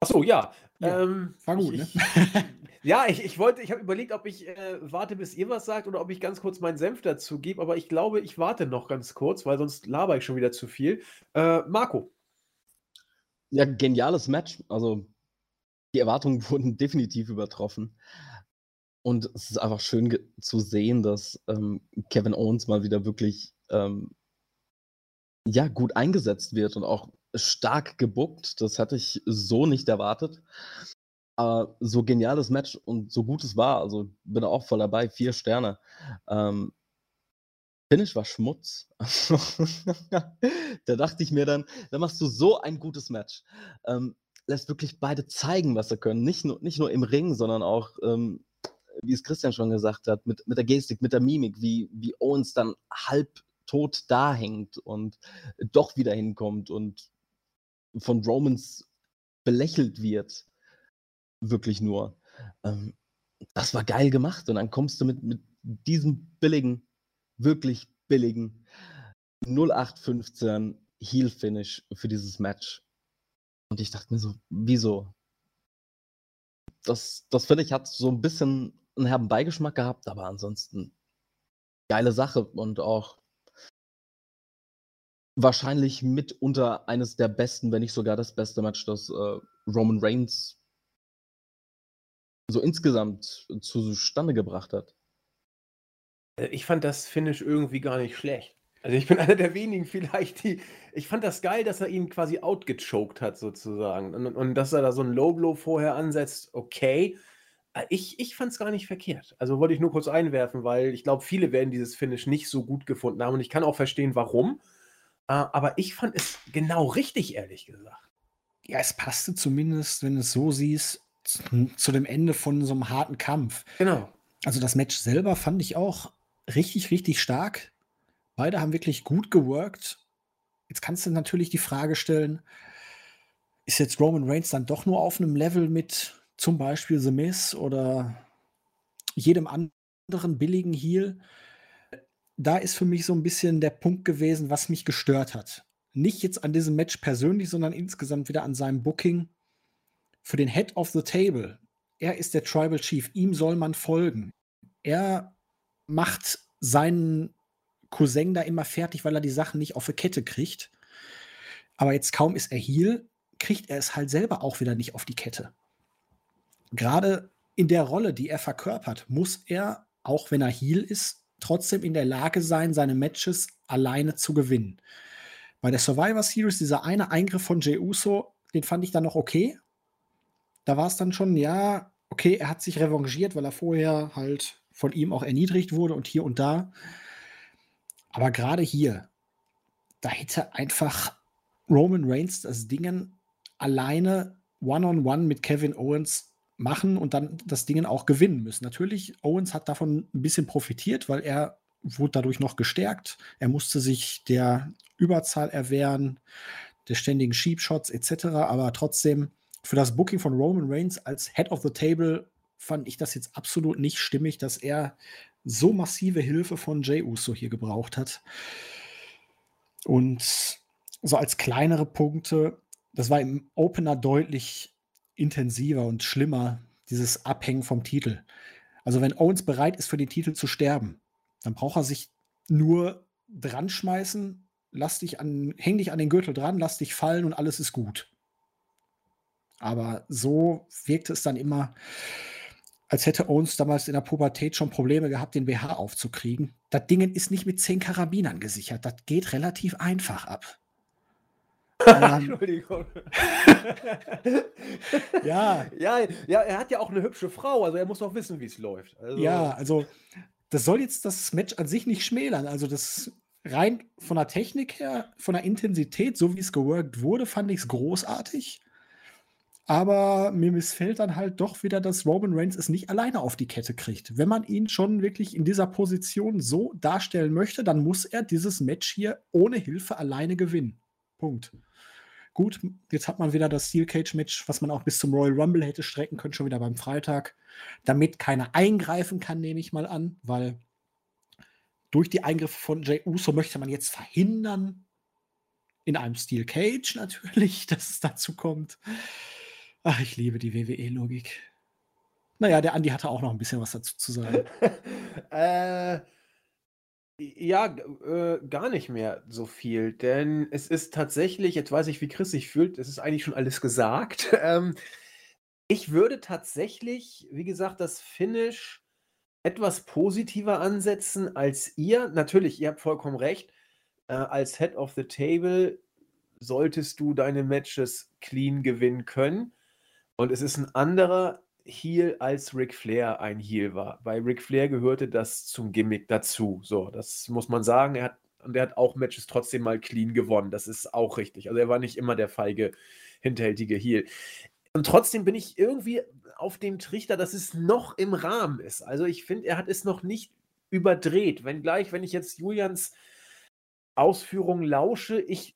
Achso, ja. ja ähm, war gut, ich, ne? ja, ich, ich wollte, ich habe überlegt, ob ich äh, warte, bis ihr was sagt oder ob ich ganz kurz meinen Senf dazu gebe, aber ich glaube, ich warte noch ganz kurz, weil sonst laber ich schon wieder zu viel. Äh, Marco. Ja, geniales Match. Also die Erwartungen wurden definitiv übertroffen. Und es ist einfach schön zu sehen, dass ähm, Kevin Owens mal wieder wirklich ähm, ja, gut eingesetzt wird und auch stark gebuckt. Das hatte ich so nicht erwartet. Aber so geniales Match und so gut es war, also bin auch voll dabei, vier Sterne. Ähm, Finish war Schmutz. da dachte ich mir dann, da machst du so ein gutes Match. Ähm, lässt wirklich beide zeigen, was sie können. Nicht nur, nicht nur im Ring, sondern auch ähm, wie es Christian schon gesagt hat, mit, mit der Gestik, mit der Mimik, wie, wie Owens dann halb tot da hängt und doch wieder hinkommt und von Romans belächelt wird. Wirklich nur. Ähm, das war geil gemacht. Und dann kommst du mit, mit diesem billigen, wirklich billigen 0815 Heel-Finish für dieses Match. Und ich dachte mir so, wieso? Das, das finde ich, hat so ein bisschen einen herben Beigeschmack gehabt, aber ansonsten geile Sache und auch wahrscheinlich mitunter eines der besten, wenn nicht sogar das beste Match, das äh, Roman Reigns so insgesamt zustande gebracht hat. Äh, ich fand das Finish irgendwie gar nicht schlecht. Also ich bin einer der wenigen vielleicht, die. Ich fand das geil, dass er ihn quasi outgechoked hat, sozusagen. Und, und dass er da so ein Low Blow vorher ansetzt, okay. Äh, ich, ich fand es gar nicht verkehrt. Also wollte ich nur kurz einwerfen, weil ich glaube, viele werden dieses Finish nicht so gut gefunden haben und ich kann auch verstehen, warum. Äh, aber ich fand es genau richtig, ehrlich gesagt. Ja, es passte zumindest, wenn du es so siehst, zu, zu dem Ende von so einem harten Kampf. Genau. Also das Match selber fand ich auch richtig, richtig stark. Beide haben wirklich gut geworkt. Jetzt kannst du natürlich die Frage stellen, ist jetzt Roman Reigns dann doch nur auf einem Level mit zum Beispiel The Miz oder jedem anderen billigen Heal, da ist für mich so ein bisschen der Punkt gewesen, was mich gestört hat. Nicht jetzt an diesem Match persönlich, sondern insgesamt wieder an seinem Booking für den Head of the Table. Er ist der Tribal Chief, ihm soll man folgen. Er macht seinen Cousin da immer fertig, weil er die Sachen nicht auf die Kette kriegt. Aber jetzt kaum ist er Heal, kriegt er es halt selber auch wieder nicht auf die Kette gerade in der Rolle, die er verkörpert, muss er, auch wenn er Heal ist, trotzdem in der Lage sein, seine Matches alleine zu gewinnen. Bei der Survivor Series, dieser eine Eingriff von Jey Uso, den fand ich dann noch okay. Da war es dann schon, ja, okay, er hat sich revanchiert, weil er vorher halt von ihm auch erniedrigt wurde und hier und da. Aber gerade hier, da hätte einfach Roman Reigns das Ding alleine One-on-One -on -one mit Kevin Owens machen und dann das Ding auch gewinnen müssen. Natürlich, Owens hat davon ein bisschen profitiert, weil er wurde dadurch noch gestärkt. Er musste sich der Überzahl erwehren, der ständigen Sheepshots etc. Aber trotzdem, für das Booking von Roman Reigns als Head of the Table fand ich das jetzt absolut nicht stimmig, dass er so massive Hilfe von Jey Uso hier gebraucht hat. Und so als kleinere Punkte, das war im Opener deutlich intensiver und schlimmer, dieses Abhängen vom Titel. Also wenn Owens bereit ist, für den Titel zu sterben, dann braucht er sich nur dran schmeißen, lass dich an, häng dich an den Gürtel dran, lass dich fallen und alles ist gut. Aber so wirkte es dann immer, als hätte Owens damals in der Pubertät schon Probleme gehabt, den BH aufzukriegen. Das Ding ist nicht mit zehn Karabinern gesichert. Das geht relativ einfach ab. Entschuldigung. ja. ja. Ja, er hat ja auch eine hübsche Frau, also er muss auch wissen, wie es läuft. Also. Ja, also das soll jetzt das Match an sich nicht schmälern. Also das rein von der Technik her, von der Intensität, so wie es geworkt wurde, fand ich es großartig. Aber mir missfällt dann halt doch wieder, dass Roman Reigns es nicht alleine auf die Kette kriegt. Wenn man ihn schon wirklich in dieser Position so darstellen möchte, dann muss er dieses Match hier ohne Hilfe alleine gewinnen. Punkt. Gut, jetzt hat man wieder das Steel Cage Match, was man auch bis zum Royal Rumble hätte strecken können, schon wieder beim Freitag. Damit keiner eingreifen kann, nehme ich mal an, weil durch die Eingriffe von Jay Uso möchte man jetzt verhindern, in einem Steel Cage natürlich, dass es dazu kommt. Ach, ich liebe die WWE-Logik. Naja, der Andi hatte auch noch ein bisschen was dazu zu sagen. äh, ja, äh, gar nicht mehr so viel, denn es ist tatsächlich, jetzt weiß ich, wie Chris sich fühlt, es ist eigentlich schon alles gesagt. Ähm, ich würde tatsächlich, wie gesagt, das Finish etwas positiver ansetzen als ihr. Natürlich, ihr habt vollkommen recht. Äh, als Head of the Table solltest du deine Matches clean gewinnen können. Und es ist ein anderer Heel als Ric Flair ein Heel war. Bei Ric Flair gehörte das zum Gimmick dazu. So, das muss man sagen. Er hat, und er hat auch Matches trotzdem mal clean gewonnen. Das ist auch richtig. Also er war nicht immer der feige, hinterhältige Heel. Und trotzdem bin ich irgendwie auf dem Trichter, dass es noch im Rahmen ist. Also ich finde, er hat es noch nicht überdreht. Wenngleich, wenn ich jetzt Julians Ausführungen lausche, ich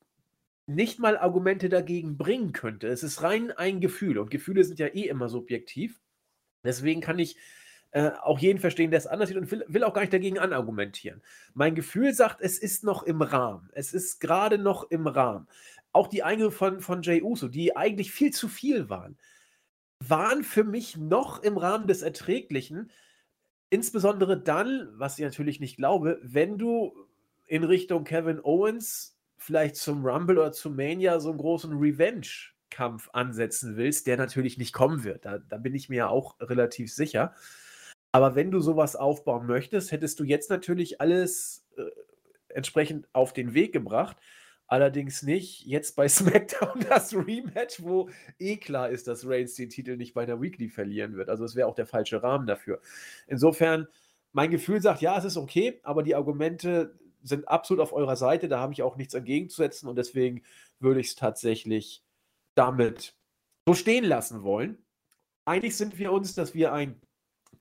nicht mal Argumente dagegen bringen könnte. Es ist rein ein Gefühl und Gefühle sind ja eh immer subjektiv. Deswegen kann ich äh, auch jeden verstehen, der es anders sieht und will, will, auch gar nicht dagegen anargumentieren. Mein Gefühl sagt, es ist noch im Rahmen. Es ist gerade noch im Rahmen. Auch die Eingriffe von, von Jay Uso, die eigentlich viel zu viel waren, waren für mich noch im Rahmen des Erträglichen. Insbesondere dann, was ich natürlich nicht glaube, wenn du in Richtung Kevin Owens vielleicht zum Rumble oder zum Mania so einen großen Revenge-Kampf ansetzen willst, der natürlich nicht kommen wird. Da, da bin ich mir ja auch relativ sicher. Aber wenn du sowas aufbauen möchtest, hättest du jetzt natürlich alles äh, entsprechend auf den Weg gebracht. Allerdings nicht jetzt bei SmackDown das Rematch, wo eh klar ist, dass Reigns den Titel nicht bei der Weekly verlieren wird. Also es wäre auch der falsche Rahmen dafür. Insofern, mein Gefühl sagt, ja, es ist okay, aber die Argumente sind absolut auf eurer Seite, da habe ich auch nichts entgegenzusetzen und deswegen würde ich es tatsächlich damit so stehen lassen wollen. Einig sind wir uns, dass wir ein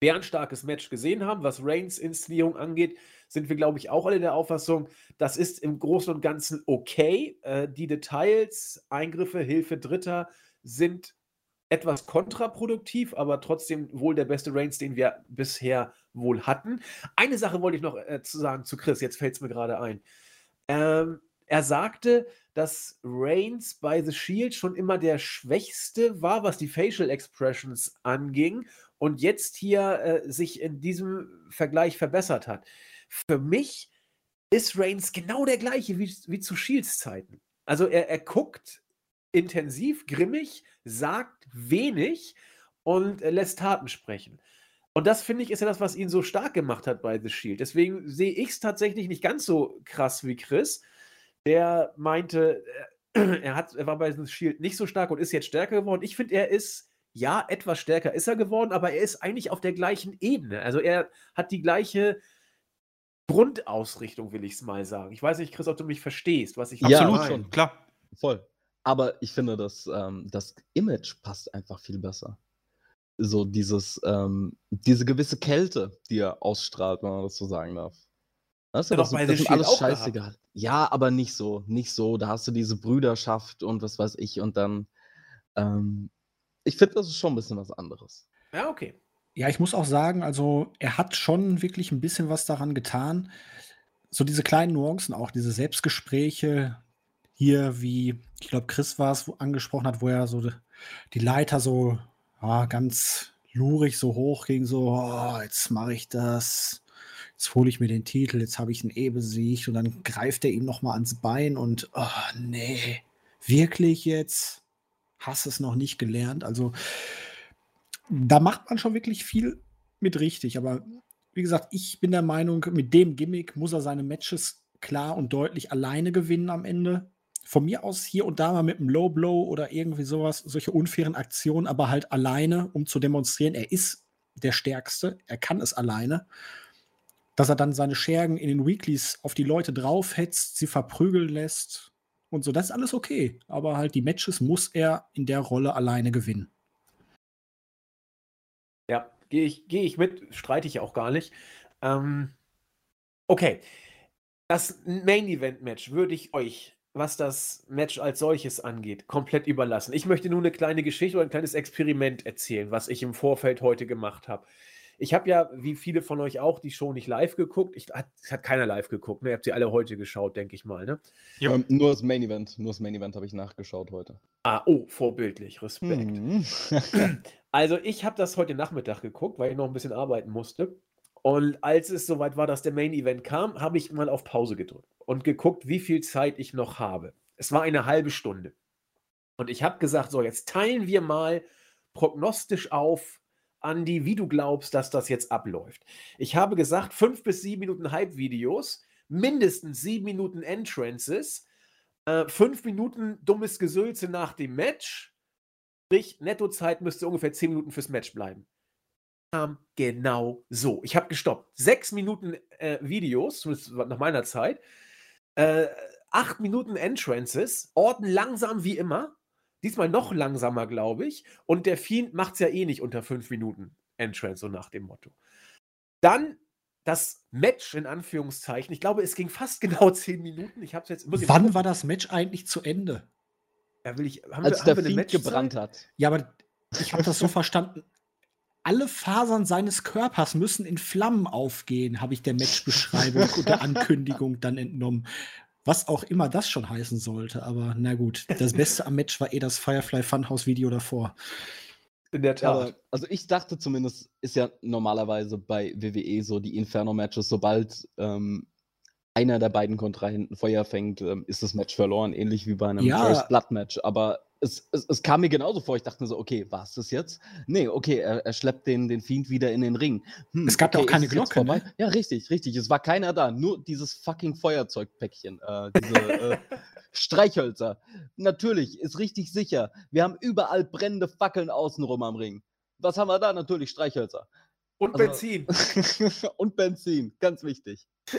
bärenstarkes Match gesehen haben. Was Reigns Inszenierung angeht, sind wir, glaube ich, auch alle der Auffassung, das ist im Großen und Ganzen okay. Äh, die Details, Eingriffe, Hilfe Dritter sind etwas kontraproduktiv, aber trotzdem wohl der beste Reigns, den wir bisher wohl hatten. Eine Sache wollte ich noch äh, zu sagen zu Chris, jetzt fällt es mir gerade ein. Ähm, er sagte, dass Reigns bei The Shield schon immer der Schwächste war, was die Facial Expressions anging und jetzt hier äh, sich in diesem Vergleich verbessert hat. Für mich ist Reigns genau der gleiche wie, wie zu Shields Zeiten. Also er, er guckt intensiv, grimmig, sagt wenig und äh, lässt Taten sprechen. Und das finde ich ist ja das, was ihn so stark gemacht hat bei The Shield. Deswegen sehe ich es tatsächlich nicht ganz so krass wie Chris, der meinte, äh, er, hat, er war bei The Shield nicht so stark und ist jetzt stärker geworden. Ich finde, er ist ja, etwas stärker ist er geworden, aber er ist eigentlich auf der gleichen Ebene. Also er hat die gleiche Grundausrichtung, will ich es mal sagen. Ich weiß nicht, Chris, ob du mich verstehst, was ich Ja, Absolut mein. schon, klar. Voll. Aber ich finde, dass ähm, das Image passt einfach viel besser. So dieses, ähm, diese gewisse Kälte, die er ausstrahlt, wenn man das so sagen darf. Weißt du, Hat das, doch bei das Shield alles auch gehabt. scheißegal. Ja, aber nicht so, nicht so. Da hast du diese Brüderschaft und was weiß ich und dann, ähm, ich finde, das ist schon ein bisschen was anderes. Ja, okay. Ja, ich muss auch sagen, also er hat schon wirklich ein bisschen was daran getan. So diese kleinen Nuancen auch, diese Selbstgespräche hier, wie ich glaube, Chris war es, angesprochen hat, wo er so die Leiter so ja, ganz lurig so hoch ging, so, oh, jetzt mache ich das, jetzt hole ich mir den Titel, jetzt habe ich einen E besiegt und dann greift er ihm noch mal ans Bein und, oh, nee, wirklich jetzt? Hast es noch nicht gelernt? Also da macht man schon wirklich viel mit richtig. Aber wie gesagt, ich bin der Meinung, mit dem Gimmick muss er seine Matches klar und deutlich alleine gewinnen am Ende. Von mir aus hier und da mal mit einem Low Blow oder irgendwie sowas, solche unfairen Aktionen, aber halt alleine, um zu demonstrieren, er ist der Stärkste, er kann es alleine. Dass er dann seine Schergen in den Weeklies auf die Leute draufhetzt, sie verprügeln lässt und so, das ist alles okay. Aber halt die Matches muss er in der Rolle alleine gewinnen. Ja, gehe ich, geh ich mit, streite ich auch gar nicht. Ähm, okay. Das Main Event Match würde ich euch, was das Match als solches angeht, komplett überlassen. Ich möchte nur eine kleine Geschichte oder ein kleines Experiment erzählen, was ich im Vorfeld heute gemacht habe. Ich habe ja, wie viele von euch auch, die Show nicht live geguckt. Ich, hat, hat keiner live geguckt. Ne? Ihr habt sie alle heute geschaut, denke ich mal. Ne? Ja. Ähm, nur das Main Event, nur das Main Event habe ich nachgeschaut heute. Ah, oh, vorbildlich. Respekt. Mhm. Also ich habe das heute Nachmittag geguckt, weil ich noch ein bisschen arbeiten musste. Und als es soweit war, dass der Main Event kam, habe ich mal auf Pause gedrückt und geguckt, wie viel Zeit ich noch habe. Es war eine halbe Stunde. Und ich habe gesagt, so, jetzt teilen wir mal prognostisch auf, Andi, wie du glaubst, dass das jetzt abläuft. Ich habe gesagt, fünf bis sieben Minuten Hype-Videos, mindestens sieben Minuten Entrances, äh, fünf Minuten dummes Gesülze nach dem Match, Sprich, Nettozeit müsste ungefähr 10 Minuten fürs Match bleiben. Kam genau so. Ich habe gestoppt. Sechs Minuten äh, Videos, zumindest nach meiner Zeit. Äh, acht Minuten Entrances. Orten langsam wie immer. Diesmal noch langsamer, glaube ich. Und der Fiend macht es ja eh nicht unter fünf Minuten Entrance, so nach dem Motto. Dann das Match in Anführungszeichen. Ich glaube, es ging fast genau zehn Minuten. Ich habe jetzt. Wann gucken. war das Match eigentlich zu Ende? Ja, will ich, haben Als wir, der haben wir eine Fiend gebrannt hat. Ja, aber ich habe das so verstanden. Alle Fasern seines Körpers müssen in Flammen aufgehen, habe ich der Matchbeschreibung und der Ankündigung dann entnommen. Was auch immer das schon heißen sollte. Aber na gut, das Beste am Match war eh das Firefly Funhouse Video davor. In der Tat. Aber, also ich dachte zumindest, ist ja normalerweise bei WWE so die Inferno-Matches, sobald ähm, einer der beiden Kontrahenten Feuer fängt, ähm, ist das Match verloren, ähnlich wie bei einem Ja. First Blood-Match. Aber es, es, es kam mir genauso vor. Ich dachte mir so, okay, war es das jetzt? Nee, okay, er, er schleppt den, den Fiend wieder in den Ring. Hm, Es gab ja auch okay, keine Glocke, ne? vorbei? Ja, richtig, richtig. Es war keiner da. Nur dieses fucking Feuerzeugpäckchen. Äh, diese äh, Streichhölzer. Natürlich, ist richtig sicher. Wir haben überall brennende Fackeln außenrum am Ring. Was haben wir da? Natürlich Streichhölzer. Und also- Benzin. Und Benzin, ganz wichtig.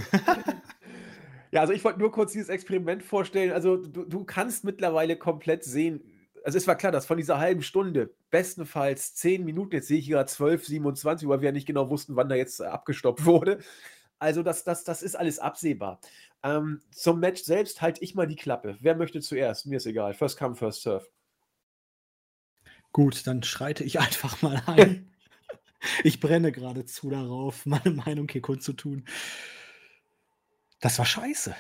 Ja, also ich wollte nur kurz dieses Experiment vorstellen. Also du, du kannst mittlerweile komplett sehen. Also es war klar, dass von dieser halben Stunde bestenfalls 10 Minuten, jetzt sehe ich gerade 12, 27, weil wir ja nicht genau wussten, wann da jetzt äh, abgestoppt wurde. Also das, das, das ist alles absehbar. Ähm, zum Match selbst halte ich mal die Klappe. Wer möchte zuerst? Mir ist egal. First come, first serve. Gut, dann schreite ich einfach mal ein. Ich brenne geradezu darauf, meine Meinung hier kundzutun. Das war scheiße.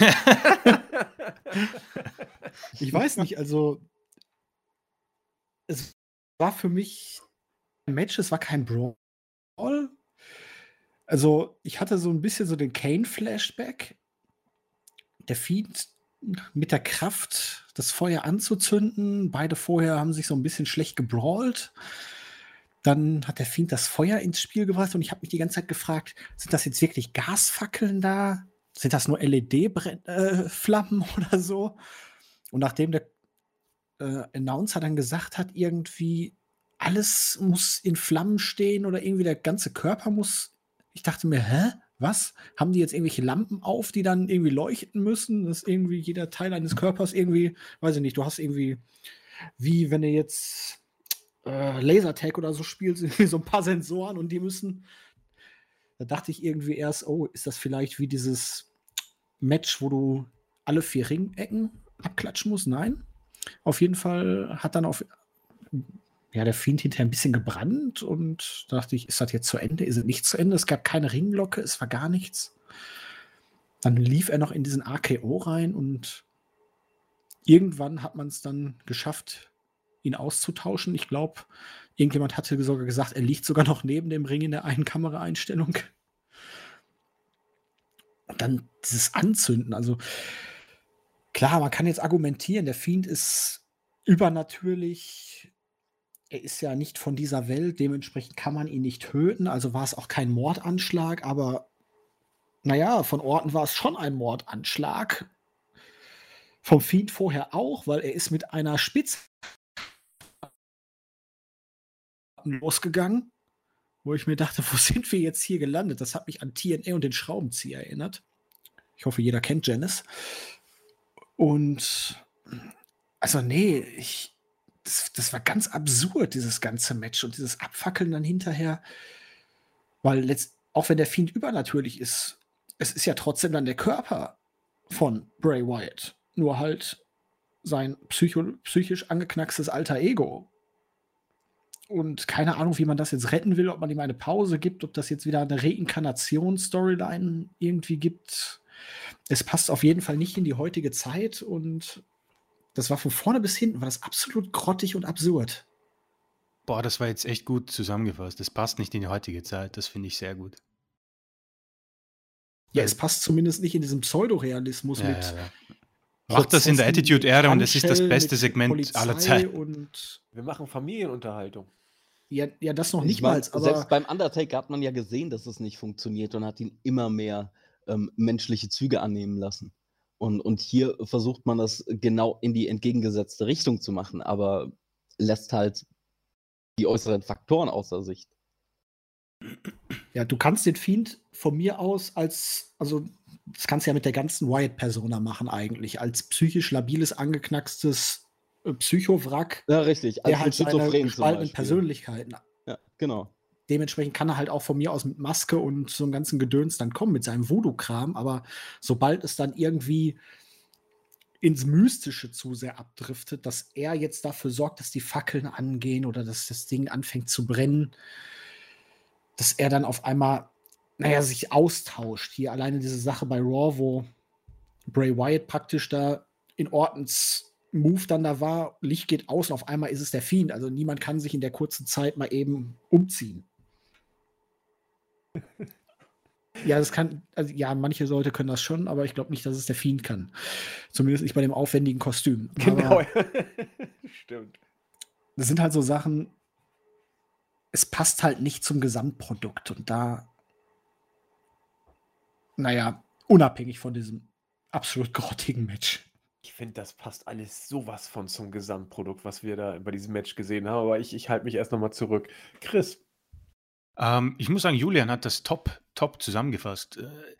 Ich weiß nicht, also es war für mich ein Match, es war kein Brawl. Also ich hatte so ein bisschen so den Kane-Flashback. Der Fiend mit der Kraft, das Feuer anzuzünden. Beide vorher haben sich so ein bisschen schlecht gebrawlt. Dann hat der Fiend das Feuer ins Spiel gebracht und ich habe mich die ganze Zeit gefragt, sind das jetzt wirklich Gasfackeln da? Sind das nur LED-Flammen oder so? Und nachdem der äh, Announcer dann gesagt hat, irgendwie, alles muss in Flammen stehen oder irgendwie der ganze Körper muss. Ich dachte mir, hä? Was? Haben die jetzt irgendwelche Lampen auf, die dann irgendwie leuchten müssen? Dass irgendwie jeder Teil eines Körpers irgendwie, weiß ich nicht, du hast irgendwie, wie wenn du jetzt äh, Lasertag oder so spielst, irgendwie so ein paar Sensoren und die müssen. Da dachte ich irgendwie erst, oh, ist das vielleicht wie dieses Match, wo du alle vier Ringecken abklatschen musst? Nein. Auf jeden Fall hat dann auf ja, der Fiend hinterher ein bisschen gebrannt und dachte ich, ist das jetzt zu Ende? Ist es nicht zu Ende? Es gab keine Ringglocke, es war gar nichts. Dann lief er noch in diesen AKO rein und irgendwann hat man es dann geschafft, ihn auszutauschen. Ich glaube, irgendjemand hatte sogar gesagt, er liegt sogar noch neben dem Ring in der einen Kameraeinstellung. Und dann dieses Anzünden, also klar, man kann jetzt argumentieren, der Fiend ist übernatürlich, er ist ja nicht von dieser Welt, dementsprechend kann man ihn nicht töten. Also war es auch kein Mordanschlag, aber naja, von Orten war es schon ein Mordanschlag. Vom Fiend vorher auch, weil er ist mit einer Spitze losgegangen, wo ich mir dachte, wo sind wir jetzt hier gelandet? Das hat mich an TNA und den Schraubenzieher erinnert. Ich hoffe, jeder kennt Janice. Und also nee, ich, das, das war ganz absurd, dieses ganze Match und dieses Abfackeln dann hinterher. Weil letzt, auch wenn der Fiend übernatürlich ist, es ist ja trotzdem dann der Körper von Bray Wyatt. Nur halt sein psycho, psychisch angeknackstes alter Ego. Und keine Ahnung, wie man das jetzt retten will, ob man ihm eine Pause gibt, ob das jetzt wieder eine Reinkarnation-Storyline irgendwie gibt. Es passt auf jeden Fall nicht in die heutige Zeit und das war von vorne bis hinten, war das absolut grottig und absurd. Boah, das war jetzt echt gut zusammengefasst. Das passt nicht in die heutige Zeit. Das finde ich sehr gut. Ja, es passt zumindest nicht in diesem Pseudorealismus ja, mit. Ja, ja. Macht das in der Attitude-Ära und es ist das beste Segment Polizei aller Zeiten. Und Wir machen Familienunterhaltung. ja, ja, das noch Ich nicht mal, aber selbst beim Undertaker hat man ja gesehen, dass es nicht funktioniert und hat ihn immer mehr ähm, menschliche Züge annehmen lassen. Und, und hier versucht man das genau in die entgegengesetzte Richtung zu machen, aber lässt halt die äußeren Faktoren außer Sicht. ja, du kannst den Fiend von mir aus als, also das kannst du ja mit der ganzen Wyatt-Persona machen eigentlich, als psychisch labiles, angeknackstes äh, Psychowrack, Ja, richtig. der halt mit seine Schizophren zum gespaltenen. Persönlichkeiten Ja, genau. dementsprechend kann er halt auch von mir aus mit Maske und so einem ganzen Gedöns dann kommen, mit seinem Voodoo-Kram, aber sobald es dann irgendwie ins Mystische zu sehr abdriftet, dass er jetzt dafür sorgt, dass die Fackeln angehen oder dass das Ding anfängt zu brennen, dass er dann auf einmal, naja, sich austauscht. Hier alleine diese Sache bei Raw, wo Bray Wyatt praktisch da in Ortens Move dann da war, Licht geht aus und auf einmal ist es der Fiend. Also niemand kann sich in der kurzen Zeit mal eben umziehen. Ja, das kann, also ja, manche Leute können das schon, aber ich glaube nicht, dass es der Fiend kann. Zumindest nicht bei dem aufwendigen Kostüm. Genau. Stimmt. das sind halt so Sachen, es passt halt nicht zum Gesamtprodukt und da, naja, unabhängig von diesem absolut grottigen Match. Ich finde, das passt alles sowas von zum Gesamtprodukt, was wir da bei diesem Match gesehen haben. Aber ich, ich halte mich erst nochmal zurück. Chris, Ähm, ich muss sagen, Julian hat das top, top zusammengefasst. Äh,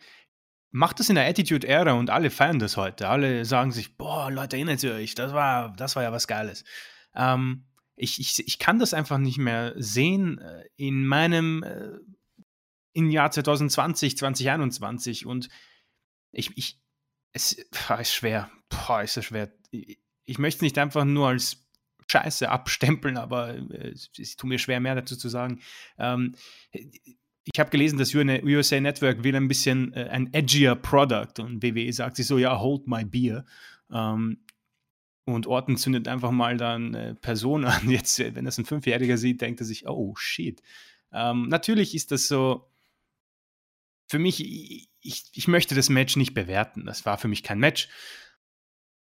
macht das in der Attitude-Ära und alle feiern das heute. Alle sagen sich, boah, Leute, erinnert ihr euch, das war, das war ja was Geiles. Ähm, ich, ich, ich kann das einfach nicht mehr sehen äh, in meinem äh, im Jahr 2020, 2021 und ich, ich es boah, ist schwer. Boah, ist das schwer. Ich, ich möchte es nicht einfach nur als Scheiße abstempeln, aber äh, es, es tut mir schwer, mehr dazu zu sagen. Ähm, ich habe gelesen, dass USA Network will ein bisschen äh, ein edgier Product und WWE sagt sich so, ja, hold my beer. Ähm, und Orton zündet einfach mal dann äh, Person an. Jetzt, wenn das ein Fünfjähriger sieht, denkt er sich, oh shit. Ähm, natürlich ist das so, für mich, ich, ich möchte das Match nicht bewerten. Das war für mich kein Match.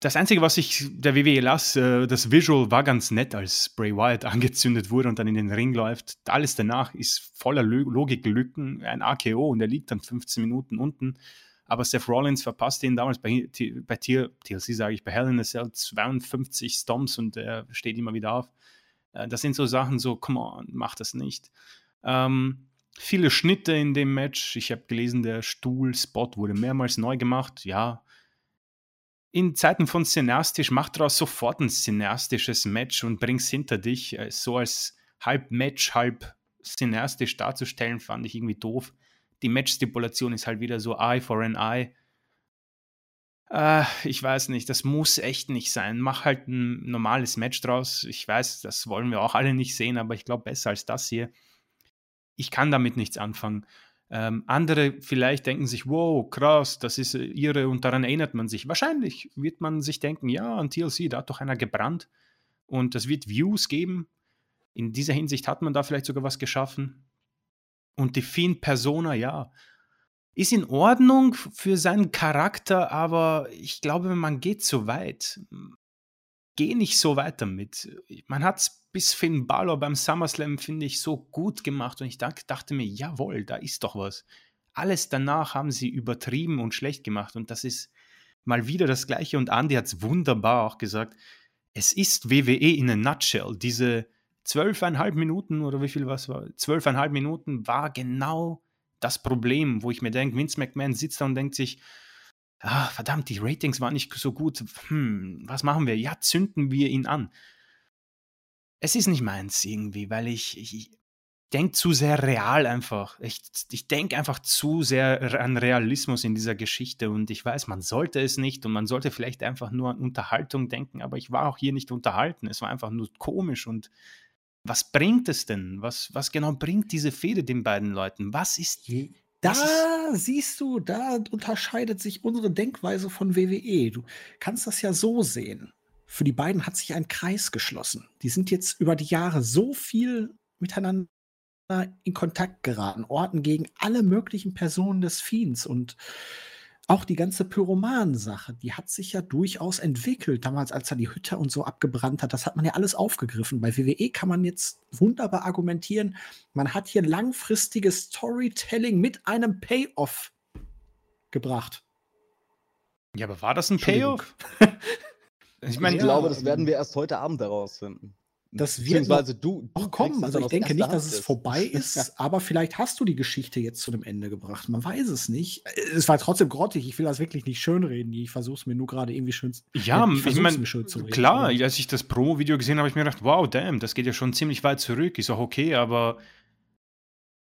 Das Einzige, was ich der WWE lasse, das Visual war ganz nett, als Bray Wyatt angezündet wurde und dann in den Ring läuft. Alles danach ist voller Logiklücken, ein AKO und er liegt dann 15 Minuten unten. Aber Seth Rollins verpasste ihn damals bei, bei TLC, sage ich, bei Hell in a Cell 52 Stomps und er steht immer wieder auf. Äh, das sind so Sachen, so, come on, mach das nicht. Ähm, viele Schnitte in dem Match. Ich habe gelesen, der Stuhlspot wurde mehrmals neu gemacht. Ja. In Zeiten von Cineastisch, mach daraus sofort ein cineastisches Match und bring's hinter dich. Äh, so als halb Match, halb cineastisch darzustellen, fand ich irgendwie doof. Die Match-Stipulation ist halt wieder so Eye for an Eye. Äh, ich weiß nicht, das muss echt nicht sein. Mach halt ein normales Match draus. Ich weiß, das wollen wir auch alle nicht sehen, aber ich glaube besser als das hier ich kann damit nichts anfangen. Ähm, andere vielleicht denken sich, wow, krass, das ist äh, ihre und daran erinnert man sich. Wahrscheinlich wird man sich denken, ja, an TLC, da hat doch einer gebrannt und das wird Views geben. In dieser Hinsicht hat man da vielleicht sogar was geschaffen. Und die Fiend-Persona, ja, ist in Ordnung für seinen Charakter, aber ich glaube, man geht zu weit. Geh nicht so weit damit. Man hat es bis Finn Balor beim SummerSlam, finde ich, so gut gemacht und ich dachte mir, jawohl, da ist doch was. Alles danach haben sie übertrieben und schlecht gemacht und das ist mal wieder das Gleiche und Andy hat es wunderbar auch gesagt. Es ist WWE in a nutshell. Diese zwölfeinhalb Minuten oder wie viel was war? Zwölfeinhalb Minuten war genau das Problem, wo ich mir denke, Vince McMahon sitzt da und denkt sich, ah, verdammt, die Ratings waren nicht so gut. Hm, was machen wir? Ja, zünden wir ihn an es ist nicht meins irgendwie, weil ich, ich, ich denke zu sehr real einfach. Ich, ich denke einfach zu sehr an Realismus in dieser Geschichte und ich weiß, man sollte es nicht und man sollte vielleicht einfach nur an Unterhaltung denken, aber ich war auch hier nicht unterhalten. Es war einfach nur komisch und was bringt es denn? Was, was genau bringt diese Fehde den beiden Leuten? Was ist. Da siehst du, da unterscheidet sich unsere Denkweise von WWE. Du kannst das ja so sehen für die beiden hat sich ein Kreis geschlossen. Die sind jetzt über die Jahre so viel miteinander in Kontakt geraten, Orten gegen alle möglichen Personen des Fiends und auch die ganze Pyroman-Sache, die hat sich ja durchaus entwickelt. Damals, als er die Hütte und so abgebrannt hat, das hat man ja alles aufgegriffen. Bei WWE kann man jetzt wunderbar argumentieren, man hat hier langfristiges Storytelling mit einem Payoff gebracht. Ja, aber war das ein Payoff? Ich, mein, ich ja, glaube, das werden wir erst heute Abend herausfinden. Das wird Beziehungsweise du, du kommen. Also ich denke nicht, dass es vorbei ist, aber vielleicht hast du die Geschichte jetzt zu dem Ende gebracht. Man weiß es nicht. Es war trotzdem grottig. Ich will das wirklich nicht schönreden. Ich versuche es mir nur gerade irgendwie schön, ja, ich, ich meine, klar, als ich das Promo-Video gesehen habe, habe ich mir gedacht, wow, damn, das geht ja schon ziemlich weit zurück. Ist auch okay, aber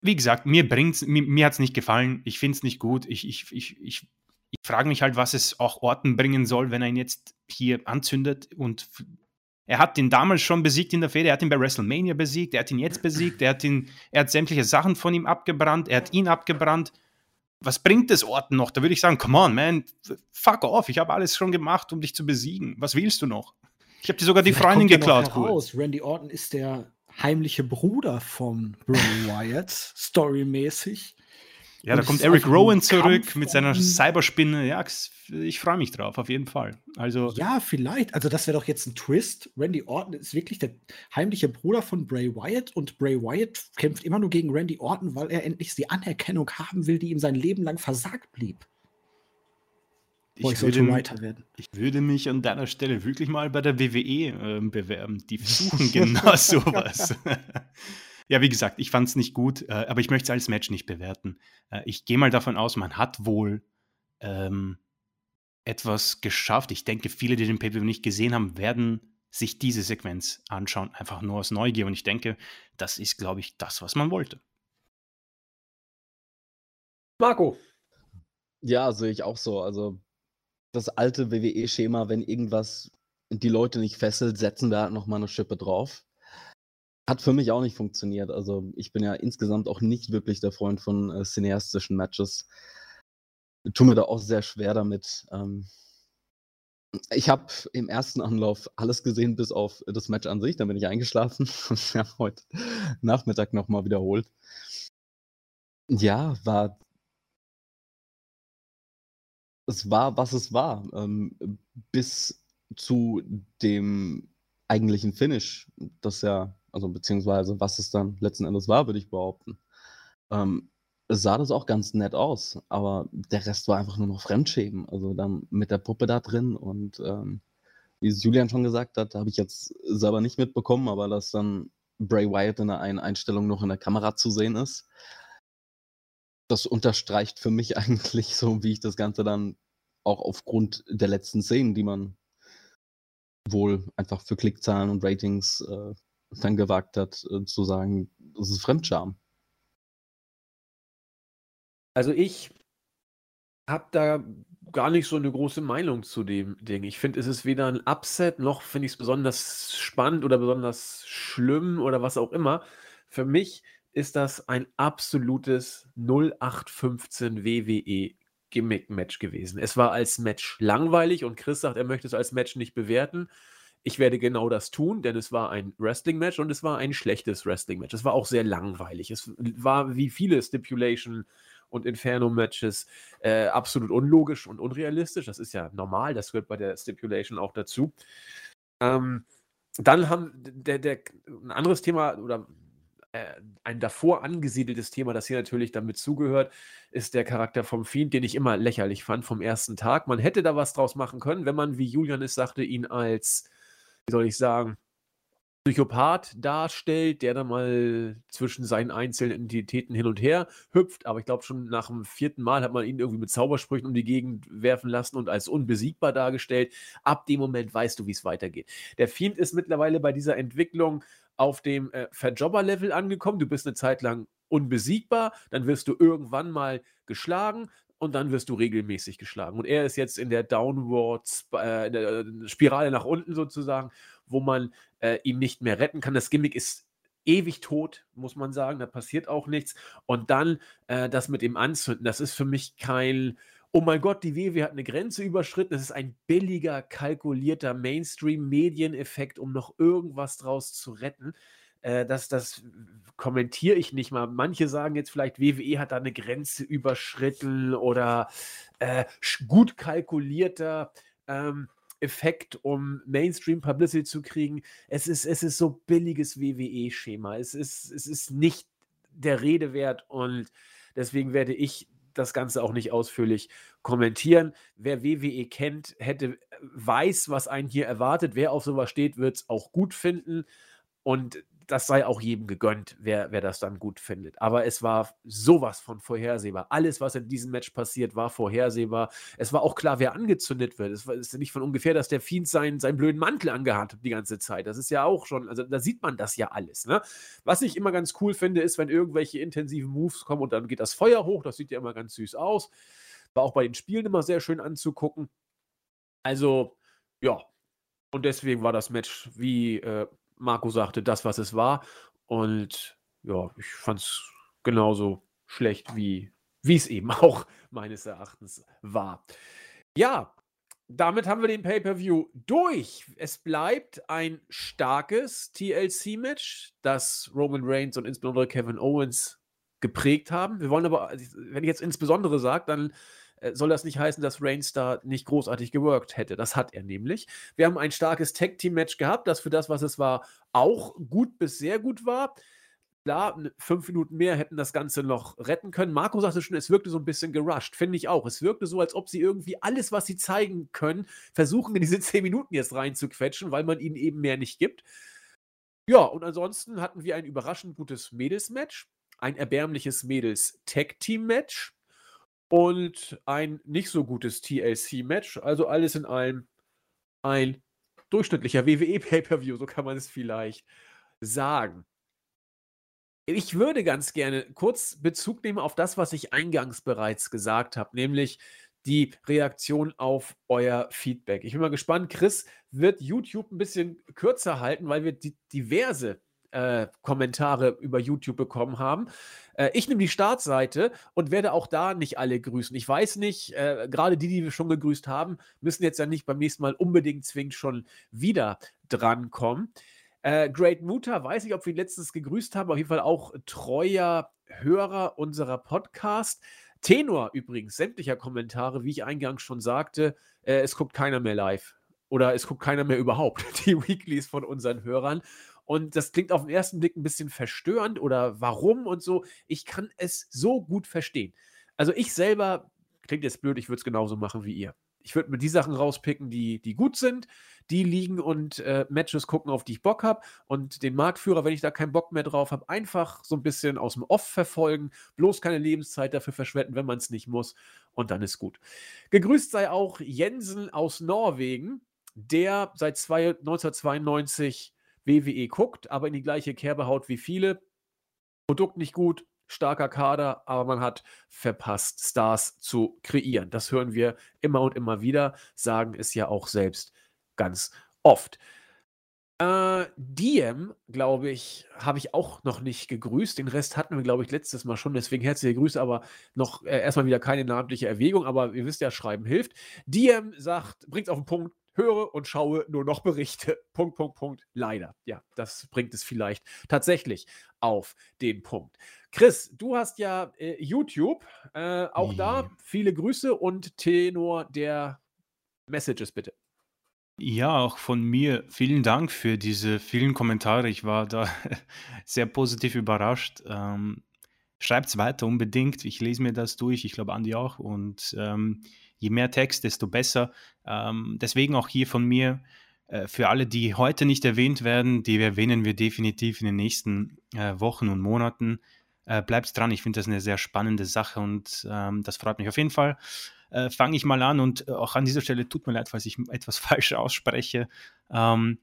wie gesagt, mir bringt's, mir, mir hat es nicht gefallen. Ich finde es nicht gut. Ich, ich, ich, ich ich frage mich halt, was es auch Orten bringen soll, wenn er ihn jetzt hier anzündet. Und er hat ihn damals schon besiegt in der Fehde, er hat ihn bei WrestleMania besiegt, er hat ihn jetzt besiegt, er hat, ihn, er hat sämtliche Sachen von ihm abgebrannt, er hat ihn abgebrannt. Was bringt es Orten noch? Da würde ich sagen, come on, man, fuck off, ich habe alles schon gemacht, um dich zu besiegen. Was willst du noch? Ich habe dir sogar die Vielleicht Freundin geklaut. Cool. Randy Orton ist der heimliche Bruder von Bray Wyatt, storymäßig. Ja, da kommt Eric Rowan zurück Kampf mit seiner Cyberspinne. Ja, ich freue mich drauf, auf jeden Fall. Also ja, vielleicht. Also, das wäre doch jetzt ein Twist. Randy Orton ist wirklich der heimliche Bruder von Bray Wyatt und Bray Wyatt kämpft immer nur gegen Randy Orton, weil er endlich die Anerkennung haben will, die ihm sein Leben lang versagt blieb. Ich, ich, würde, ich würde, mich an deiner Stelle wirklich mal bei der WWE äh, bewerben. Die suchen genau sowas. Ja, wie gesagt, ich fand es nicht gut, äh, aber ich möchte es als Match nicht bewerten. Äh, ich gehe mal davon aus, man hat wohl ähm, etwas geschafft. Ich denke, viele, die den pay nicht gesehen haben, werden sich diese Sequenz anschauen, einfach nur aus Neugier. Und ich denke, das ist, glaube ich, das, was man wollte. Marco. Ja, sehe ich auch so. Also das alte WWE-Schema, wenn irgendwas die Leute nicht fesselt, setzen wir halt nochmal eine Schippe drauf. Hat für mich auch nicht funktioniert. Also ich bin ja insgesamt auch nicht wirklich der Freund von äh, cineastischen Matches. Tue mir da auch sehr schwer damit. Ähm, ich habe im ersten Anlauf alles gesehen, bis auf das Match an sich. Dann bin ich eingeschlafen. Wir haben heute Nachmittag nochmal wiederholt. Ja, war. Es war, was es war. Ähm, bis zu dem eigentlichen Finish, das ja also beziehungsweise was es dann letzten Endes war, würde ich behaupten. Ähm, sah das auch ganz nett aus, aber der Rest war einfach nur noch Fremdschämen. Also dann mit der Puppe da drin und ähm, wie es Julian schon gesagt hat, habe ich jetzt selber nicht mitbekommen, aber dass dann Bray Wyatt in einer Einstellung noch in der Kamera zu sehen ist. Das unterstreicht für mich eigentlich so, wie ich das Ganze dann auch aufgrund der letzten Szenen, die man wohl einfach für Klickzahlen und Ratings äh, dann gewagt hat, äh, zu sagen, das ist Fremdscham. Also ich habe da gar nicht so eine große Meinung zu dem Ding. Ich finde, es ist weder ein Upset, noch finde ich es besonders spannend oder besonders schlimm oder was auch immer. Für mich ist das ein absolutes 0815 WWE Gimmick-Match gewesen. Es war als Match langweilig und Chris sagt, er möchte es als Match nicht bewerten. Ich werde genau das tun, denn es war ein Wrestling-Match und es war ein schlechtes Wrestling-Match. Es war auch sehr langweilig. Es war wie viele Stipulation- und Inferno-Matches äh, absolut unlogisch und unrealistisch. Das ist ja normal, das gehört bei der Stipulation auch dazu. Ähm, dann haben der, der, ein anderes Thema oder äh, ein davor angesiedeltes Thema, das hier natürlich damit zugehört, ist der Charakter vom Fiend, den ich immer lächerlich fand vom ersten Tag. Man hätte da was draus machen können, wenn man, wie Julian es sagte, ihn als, wie soll ich sagen, Psychopath darstellt, der dann mal zwischen seinen einzelnen Entitäten hin und her hüpft. Aber ich glaube, schon nach dem vierten Mal hat man ihn irgendwie mit Zaubersprüchen um die Gegend werfen lassen und als unbesiegbar dargestellt. Ab dem Moment weißt du, wie es weitergeht. Der Fiend ist mittlerweile bei dieser Entwicklung auf dem äh, Verjobber-Level angekommen. Du bist eine Zeit lang unbesiegbar, dann wirst du irgendwann mal geschlagen, und dann wirst du regelmäßig geschlagen. Und er ist jetzt in der Downward äh, in der äh, Spirale nach unten sozusagen wo man äh, ihn nicht mehr retten kann. Das Gimmick ist ewig tot, muss man sagen. Da passiert auch nichts. Und dann äh, das mit dem Anzünden, das ist für mich kein, oh mein Gott, die WWE hat eine Grenze überschritten. Das ist ein billiger, kalkulierter Mainstream-Medieneffekt, um noch irgendwas draus zu retten. Äh, das, das kommentiere ich nicht mal. Manche sagen jetzt vielleicht, WWE hat da eine Grenze überschritten oder äh, gut kalkulierter. Ähm, Effekt, um Mainstream-Publicity zu kriegen. Es ist, es ist so billiges WWE-Schema. Es ist, es ist nicht der Rede wert und deswegen werde ich das Ganze auch nicht ausführlich kommentieren. Wer WWE kennt, hätte, weiß, was einen hier erwartet. Wer auf sowas steht, wird es auch gut finden. Und das sei auch jedem gegönnt, wer, wer das dann gut findet. Aber es war sowas von vorhersehbar. Alles, was in diesem Match passiert, war vorhersehbar. Es war auch klar, wer angezündet wird. Es ist nicht von ungefähr, dass der Fiend seinen, seinen blöden Mantel angehabt hat die ganze Zeit. Das ist ja auch schon, also da sieht man das ja alles. Ne? Was ich immer ganz cool finde, ist, wenn irgendwelche intensiven Moves kommen und dann geht das Feuer hoch. Das sieht ja immer ganz süß aus. War auch bei den Spielen immer sehr schön anzugucken. Also, ja. Und deswegen war das Match, wie äh, Marco sagte, das, was es war. Und ja, ich fand es genauso schlecht, wie es eben auch meines Erachtens war. Ja, damit haben wir den Pay-per-View durch. Es bleibt ein starkes TLC-Match, das Roman Reigns und insbesondere Kevin Owens geprägt haben. Wir wollen aber, wenn ich jetzt insbesondere sage, dann soll das nicht heißen, dass Reigns da nicht großartig geworkt hätte. Das hat er nämlich. Wir haben ein starkes Tag-Team-Match gehabt, das für das, was es war, auch gut bis sehr gut war. Klar, fünf Minuten mehr hätten das Ganze noch retten können. Marco sagte schon, es wirkte so ein bisschen gerusht. Finde ich auch. Es wirkte so, als ob sie irgendwie alles, was sie zeigen können, versuchen, in diese zehn Minuten jetzt reinzuquetschen, weil man ihnen eben mehr nicht gibt. Ja, und ansonsten hatten wir ein überraschend gutes Mädels-Match, ein erbärmliches Mädels-Tag-Team-Match und ein nicht so gutes TLC-Match. Also alles in allem ein durchschnittlicher WWE-Pay-Per-View, so kann man es vielleicht sagen. Ich würde ganz gerne kurz Bezug nehmen auf das, was ich eingangs bereits gesagt habe, nämlich die Reaktion auf euer Feedback. Ich bin mal gespannt. Chris wird YouTube ein bisschen kürzer halten, weil wir diverse äh, Kommentare über YouTube bekommen haben. Äh, ich nehme die Startseite und werde auch da nicht alle grüßen. Ich weiß nicht, äh, gerade die, die wir schon gegrüßt haben, müssen jetzt ja nicht beim nächsten Mal unbedingt zwingend schon wieder drankommen. Äh, Great Muta, weiß ich, ob wir ihn letztens gegrüßt haben, auf jeden Fall auch treuer Hörer unserer Podcast. Tenor übrigens, sämtlicher Kommentare, wie ich eingangs schon sagte, äh, es guckt keiner mehr live. Oder es guckt keiner mehr überhaupt, die Weeklies von unseren Hörern. Und das klingt auf den ersten Blick ein bisschen verstörend oder warum und so. Ich kann es so gut verstehen. Also ich selber, klingt jetzt blöd, ich würde es genauso machen wie ihr. Ich würde mir die Sachen rauspicken, die, die gut sind, die liegen und äh, Matches gucken, auf die ich Bock habe. Und den Marktführer, wenn ich da keinen Bock mehr drauf habe, einfach so ein bisschen aus dem Off verfolgen. Bloß keine Lebenszeit dafür verschwenden, wenn man es nicht muss. Und dann ist gut. Gegrüßt sei auch Jensen aus Norwegen, der seit zwei, 1992 WWE guckt, aber in die gleiche Kerbe haut wie viele. Produkt nicht gut, starker Kader, aber man hat verpasst, Stars zu kreieren. Das hören wir immer und immer wieder, sagen es ja auch selbst ganz oft. Äh, Diem, glaube ich, habe ich auch noch nicht gegrüßt. Den Rest hatten wir, glaube ich, letztes Mal schon. Deswegen herzliche Grüße, aber noch äh, erstmal wieder keine namentliche Erwägung. Aber ihr wisst ja, Schreiben hilft. Diem sagt, bringt es auf den Punkt, höre und schaue nur noch Berichte. Punkt, Punkt, Punkt. Leider. Ja, das bringt es vielleicht tatsächlich auf den Punkt. Chris, du hast ja äh, YouTube. Äh, auch ja. da viele Grüße und Tenor der Messages bitte. Ja, auch von mir vielen Dank für diese vielen Kommentare. Ich war da sehr positiv überrascht. Ähm, es weiter unbedingt. Ich lese mir das durch. Ich glaube, Andi auch. Und ähm, je mehr Text, desto besser. Ähm, deswegen auch hier von mir äh, für alle, die heute nicht erwähnt werden, die erwähnen wir definitiv in den nächsten äh, Wochen und Monaten. Äh, bleibt dran, ich finde das eine sehr spannende Sache und ähm, das freut mich auf jeden Fall. Äh, Fange ich mal an und auch an dieser Stelle tut mir leid, falls ich etwas falsch ausspreche. Ähm,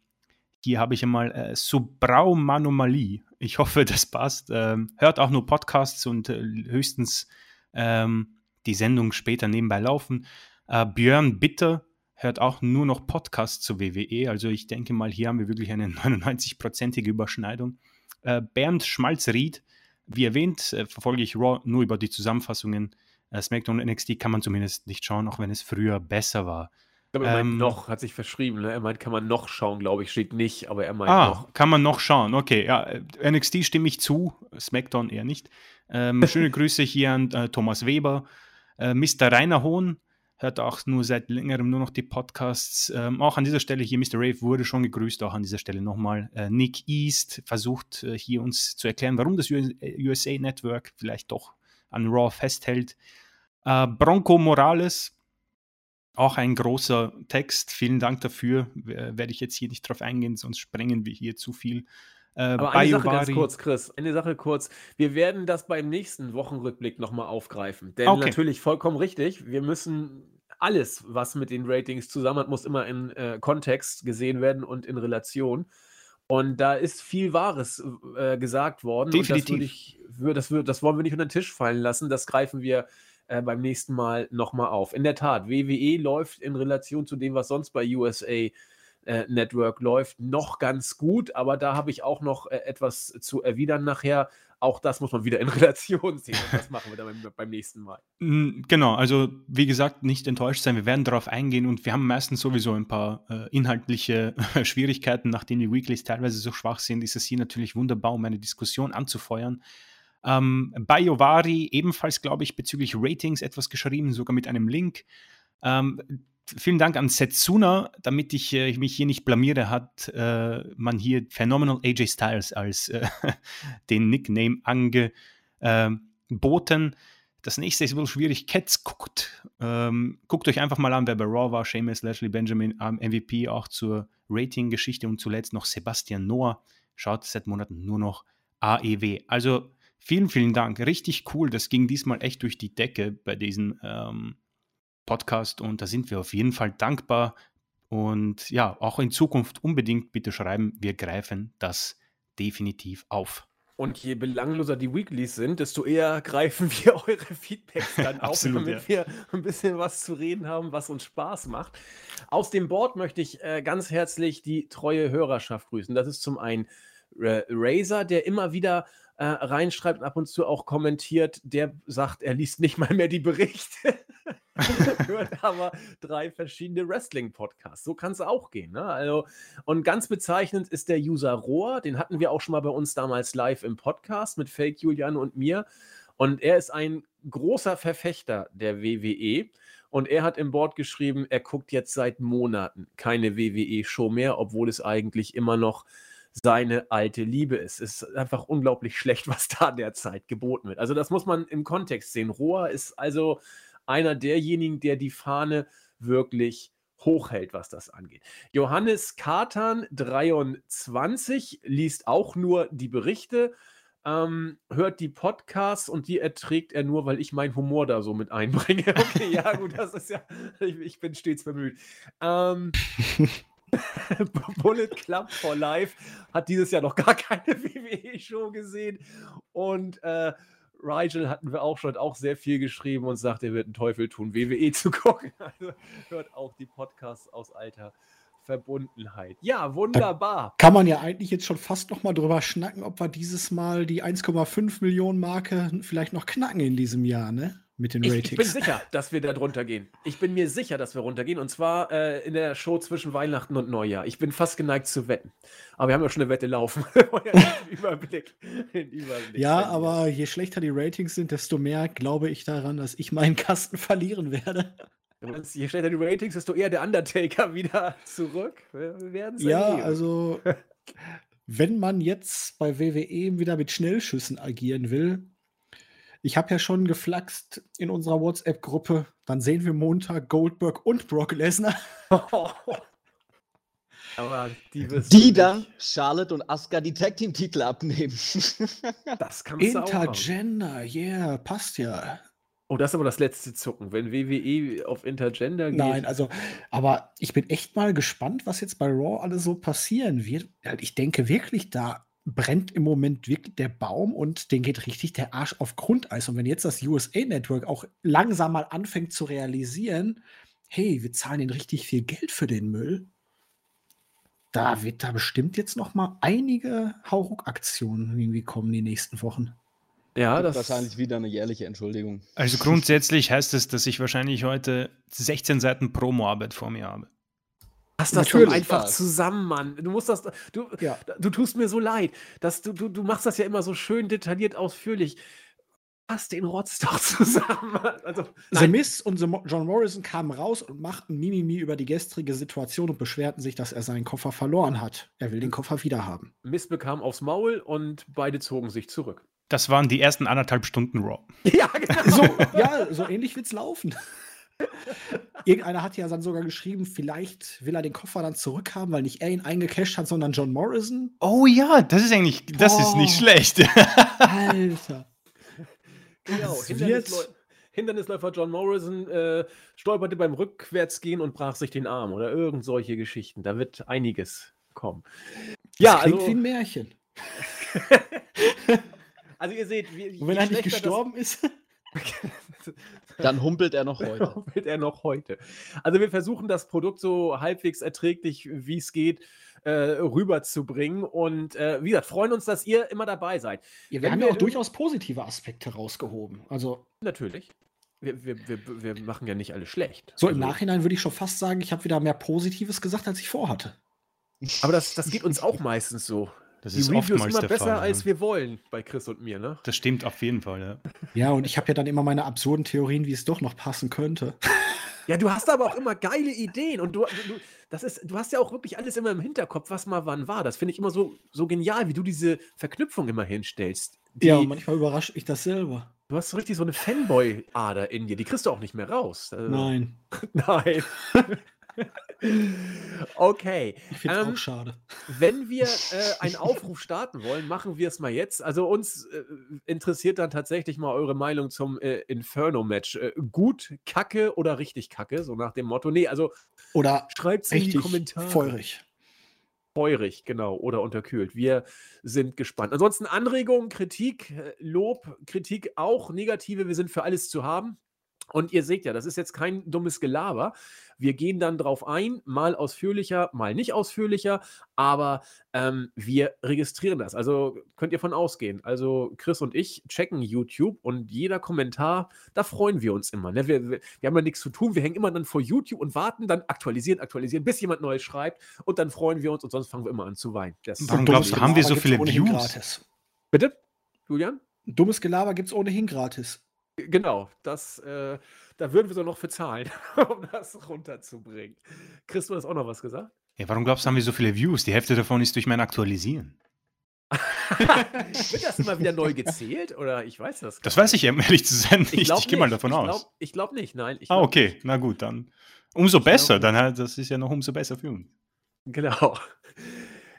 hier habe ich einmal äh, Subrau Manomali. Ich hoffe, das passt. Ähm, hört auch nur Podcasts und äh, höchstens ähm, die Sendung später nebenbei laufen. Äh, Björn Bitter hört auch nur noch Podcasts zu WWE. Also ich denke mal, hier haben wir wirklich eine 99-prozentige Überschneidung. Äh, Bernd Schmalzried, wie erwähnt, äh, verfolge ich Raw nur über die Zusammenfassungen. Äh, SmackDown und NXT kann man zumindest nicht schauen, auch wenn es früher besser war. Ich glaube, er meint ähm, noch, hat sich verschrieben. Ne? Er meint, kann man noch schauen, glaube ich, steht nicht, aber er meint ah, noch. kann man noch schauen. Okay, ja, äh, NXT stimme ich zu, SmackDown eher nicht. Ähm, schöne Grüße hier an äh, Thomas Weber, äh, Mr. Rainer Hohn, hört auch nur seit längerem nur noch die Podcasts. Ähm, auch an dieser Stelle hier, Mr. Rave wurde schon gegrüßt, auch an dieser Stelle nochmal. Äh, Nick East versucht äh, hier uns zu erklären, warum das USA äh, Network vielleicht doch an Raw festhält. Äh, Bronco Morales, auch ein großer Text. Vielen Dank dafür. Werde ich jetzt hier nicht drauf eingehen, sonst sprengen wir hier zu viel. Äh, Aber eine Sache ganz kurz, Chris, eine Sache kurz. Wir werden das beim nächsten Wochenrückblick nochmal aufgreifen. Denn okay. natürlich vollkommen richtig, wir müssen alles, was mit den Ratings zusammen hat, muss immer in äh, Kontext gesehen werden und in Relation. Und da ist viel Wahres äh, gesagt worden. Definitiv. Das, ich, das, das, wollen wir nicht unter den Tisch fallen lassen. Das greifen wir äh, beim nächsten Mal nochmal auf. In der Tat, WWE läuft in Relation zu dem, was sonst bei USA äh, Network läuft, noch ganz gut. Aber da habe ich auch noch äh, etwas zu erwidern nachher. Auch das muss man wieder in Relation sehen. Und das machen wir dann beim, nächsten Mal. Genau, also wie gesagt, nicht enttäuscht sein. Wir werden darauf eingehen und wir haben meistens sowieso ein paar äh, inhaltliche Schwierigkeiten. Nachdem die Weeklies teilweise so schwach sind, ist es hier natürlich wunderbar, um eine Diskussion anzufeuern. Ähm, Bayovari ebenfalls, glaube ich, bezüglich Ratings etwas geschrieben, sogar mit einem Link. Ähm, vielen Dank an Setsuna, damit ich äh, mich hier nicht blamiere, hat äh, man hier Phenomenal AJ Styles als äh, den Nickname angeboten. Das nächste ist wohl schwierig. Cats guckt. Ähm, guckt euch einfach mal an, wer bei Raw war. Seamus, Lashley, Benjamin, ähm, MVP auch zur Rating-Geschichte und zuletzt noch Sebastian Noah. Schaut seit Monaten nur noch AEW. Also vielen, vielen Dank. Richtig cool. Das ging diesmal echt durch die Decke bei diesen ähm, Podcast und da sind wir auf jeden Fall dankbar. Und ja, auch in Zukunft unbedingt bitte schreiben, wir greifen das definitiv auf. Und je belangloser die Weeklies sind, desto eher greifen wir eure Feedbacks dann auf, damit ja. wir ein bisschen was zu reden haben, was uns Spaß macht. Aus dem Board möchte ich äh, ganz herzlich die treue Hörerschaft grüßen. Das ist zum einen äh, Razer, der immer wieder äh, reinschreibt und ab und zu auch kommentiert, der sagt, er liest nicht mal mehr die Berichte. hört aber drei verschiedene Wrestling-Podcasts. So kann es auch gehen. Ne? Also, und ganz bezeichnend ist der User Rohr, den hatten wir auch schon mal bei uns damals live im Podcast mit Fake Julian und mir. Und er ist ein großer Verfechter der WWE. Und er hat im Board geschrieben, er guckt jetzt seit Monaten keine WWE-Show mehr, obwohl es eigentlich immer noch seine alte Liebe ist. Es ist einfach unglaublich schlecht, was da derzeit geboten wird. Also das muss man im Kontext sehen. Rohr ist also einer derjenigen, der die Fahne wirklich hochhält, was das angeht. Johannes Katan 23 liest auch nur die Berichte, ähm, hört die Podcasts und die erträgt er nur, weil ich meinen Humor da so mit einbringe. Okay, ja, gut, das ist ja, ich, ich bin stets bemüht. Ähm, Bullet Club for Life hat dieses Jahr noch gar keine WWE-Show gesehen und äh, Rigel hatten wir auch schon auch sehr viel geschrieben und sagt, er wird einen Teufel tun, WWE zu gucken. Also hört auch die Podcasts aus alter Verbundenheit. Ja, wunderbar. Da kann man ja eigentlich jetzt schon fast noch mal drüber schnacken, ob wir dieses Mal die 1,5 Millionen Marke vielleicht noch knacken in diesem Jahr, ne? Mit den Ratings. Ich, ich bin sicher, dass wir da drunter gehen. Ich bin mir sicher, dass wir runtergehen. Und zwar äh, in der Show zwischen Weihnachten und Neujahr. Ich bin fast geneigt zu wetten. Aber wir haben ja schon eine Wette laufen. Überblick. Überblick. Ja, aber je schlechter die Ratings sind, desto mehr glaube ich daran, dass ich meinen Kasten verlieren werde. Je schlechter die Ratings, desto eher der Undertaker wieder zurück. Wir werden Ja, erleben. also wenn man jetzt bei WWE wieder mit Schnellschüssen agieren will, ich habe ja schon geflaxt in unserer WhatsApp-Gruppe, dann sehen wir Montag Goldberg und Brock Lesnar. Aber die, die dann Charlotte und Asuka die Tag Team Titel abnehmen. das kannst Intergender, yeah, passt ja. Oh, das ist aber das letzte Zucken, wenn WWE auf Intergender geht. Nein, also, aber ich bin echt mal gespannt, was jetzt bei Raw alles so passieren wird. Ich denke wirklich, da brennt im Moment wirklich der Baum und den geht richtig der Arsch auf Grundeis. Und wenn jetzt das USA Network auch langsam mal anfängt zu realisieren, hey, wir zahlen ihnen richtig viel Geld für den Müll, da wird da bestimmt jetzt noch mal einige Hauruck-Aktionen irgendwie kommen die nächsten Wochen. Ja, das ist wahrscheinlich wieder eine jährliche Entschuldigung. Also grundsätzlich heißt es, dass ich wahrscheinlich heute 16 Seiten Promo-Arbeit vor mir habe. Lass das doch einfach zusammen, Mann. Du musst das, du, ja. du tust mir so leid. Dass du, du, du machst das ja immer so schön detailliert ausführlich. Fass den Rotz doch zusammen. Also, The Miss und The John Morrison kamen raus und machten Mimimi über die gestrige Situation und beschwerten sich, dass er seinen Koffer verloren hat. Er will den Koffer wieder haben. Miss bekam aufs Maul und beide zogen sich zurück. Das waren die ersten anderthalb Stunden Raw. Ja, genau. so, ja, so ähnlich wird's laufen. Irgendeiner hat ja dann sogar geschrieben, vielleicht will er den Koffer dann zurückhaben, weil nicht er ihn eingecasht hat, sondern John Morrison. Oh ja, das ist eigentlich, das ist nicht schlecht. Alter. Genau, Hindernisläu Hindernisläufer John Morrison äh, stolperte beim Rückwärtsgehen und brach sich den Arm oder irgend solche Geschichten. Da wird einiges kommen. Das ja, klingt also, wie ein Märchen. also ihr seht, wie, und wenn er nicht gestorben ist. Dann humpelt er noch heute. humpelt er noch heute. Also wir versuchen das Produkt so halbwegs erträglich, wie es geht, äh, rüberzubringen. Und äh, wie gesagt, freuen uns, dass ihr immer dabei seid. Ja, wir haben ja auch durchaus positive Aspekte rausgehoben. Also natürlich. Wir, wir, wir, wir machen ja nicht alles schlecht. So also, im Nachhinein würde ich schon fast sagen, ich habe wieder mehr Positives gesagt, als ich vorhatte. Aber das, das geht uns auch meistens so. Das die ist Reviews immer besser, Fall, als wir wollen, bei Chris und mir, ne? Das stimmt auf jeden Fall, ja. Ja, und ich habe ja dann immer meine absurden Theorien, wie es doch noch passen könnte. Ja, du hast aber auch immer geile Ideen und du, du, das ist, du hast ja auch wirklich alles immer im Hinterkopf, was mal wann war. Das finde ich immer so, so genial, wie du diese Verknüpfung immer hinstellst. Die, ja, manchmal überrascht mich das selber. Du hast so richtig so eine Fanboy-Ader in dir, die kriegst du auch nicht mehr raus. Also, Nein. Nein. Okay. Ich finde es ähm, auch schade. Wenn wir äh, einen Aufruf starten wollen, machen wir es mal jetzt. Also uns äh, interessiert dann tatsächlich mal eure Meinung zum äh, Inferno-Match. Äh, gut, kacke oder richtig kacke, so nach dem Motto. Nee, also oder schreibt es in die Kommentare. Feurig. Feurig, genau, oder unterkühlt. Wir sind gespannt. Ansonsten Anregungen, Kritik, äh, Lob, Kritik auch, negative, wir sind für alles zu haben. Und ihr seht ja, das ist jetzt kein dummes Gelaber. Wir gehen dann drauf ein, mal ausführlicher, mal nicht ausführlicher, aber ähm, wir registrieren das. Also könnt ihr von ausgehen. Also Chris und ich checken YouTube und jeder Kommentar, da freuen wir uns immer. Ne? Wir, wir, wir, haben ja nichts zu tun, wir hängen immer dann vor YouTube und warten, dann aktualisieren, aktualisieren, bis jemand Neues schreibt und dann freuen wir uns und sonst fangen wir immer an zu weinen. Das Warum glaubst du, haben wir so viele Views? Gratis. Bitte? Julian? Dummes Gelaber gibt es ohnehin gratis. Genau, das, äh, da würden wir so noch für zahlen, um das runterzubringen. Chris, du hast auch noch was gesagt? Ja, warum glaubst du, haben wir so viele Views? Die Hälfte davon ist durch mein Aktualisieren. Wird das immer wieder neu gezählt? Oder ich weiß das Das weiß ich, ehrlich zu sein, nicht. Ich, ich gehe mal davon ich glaub, aus. Ich glaube nicht, nein. ah, okay, nicht. na gut, dann. Umso besser, dann halt, das ist ja noch umso besser für uns. Genau.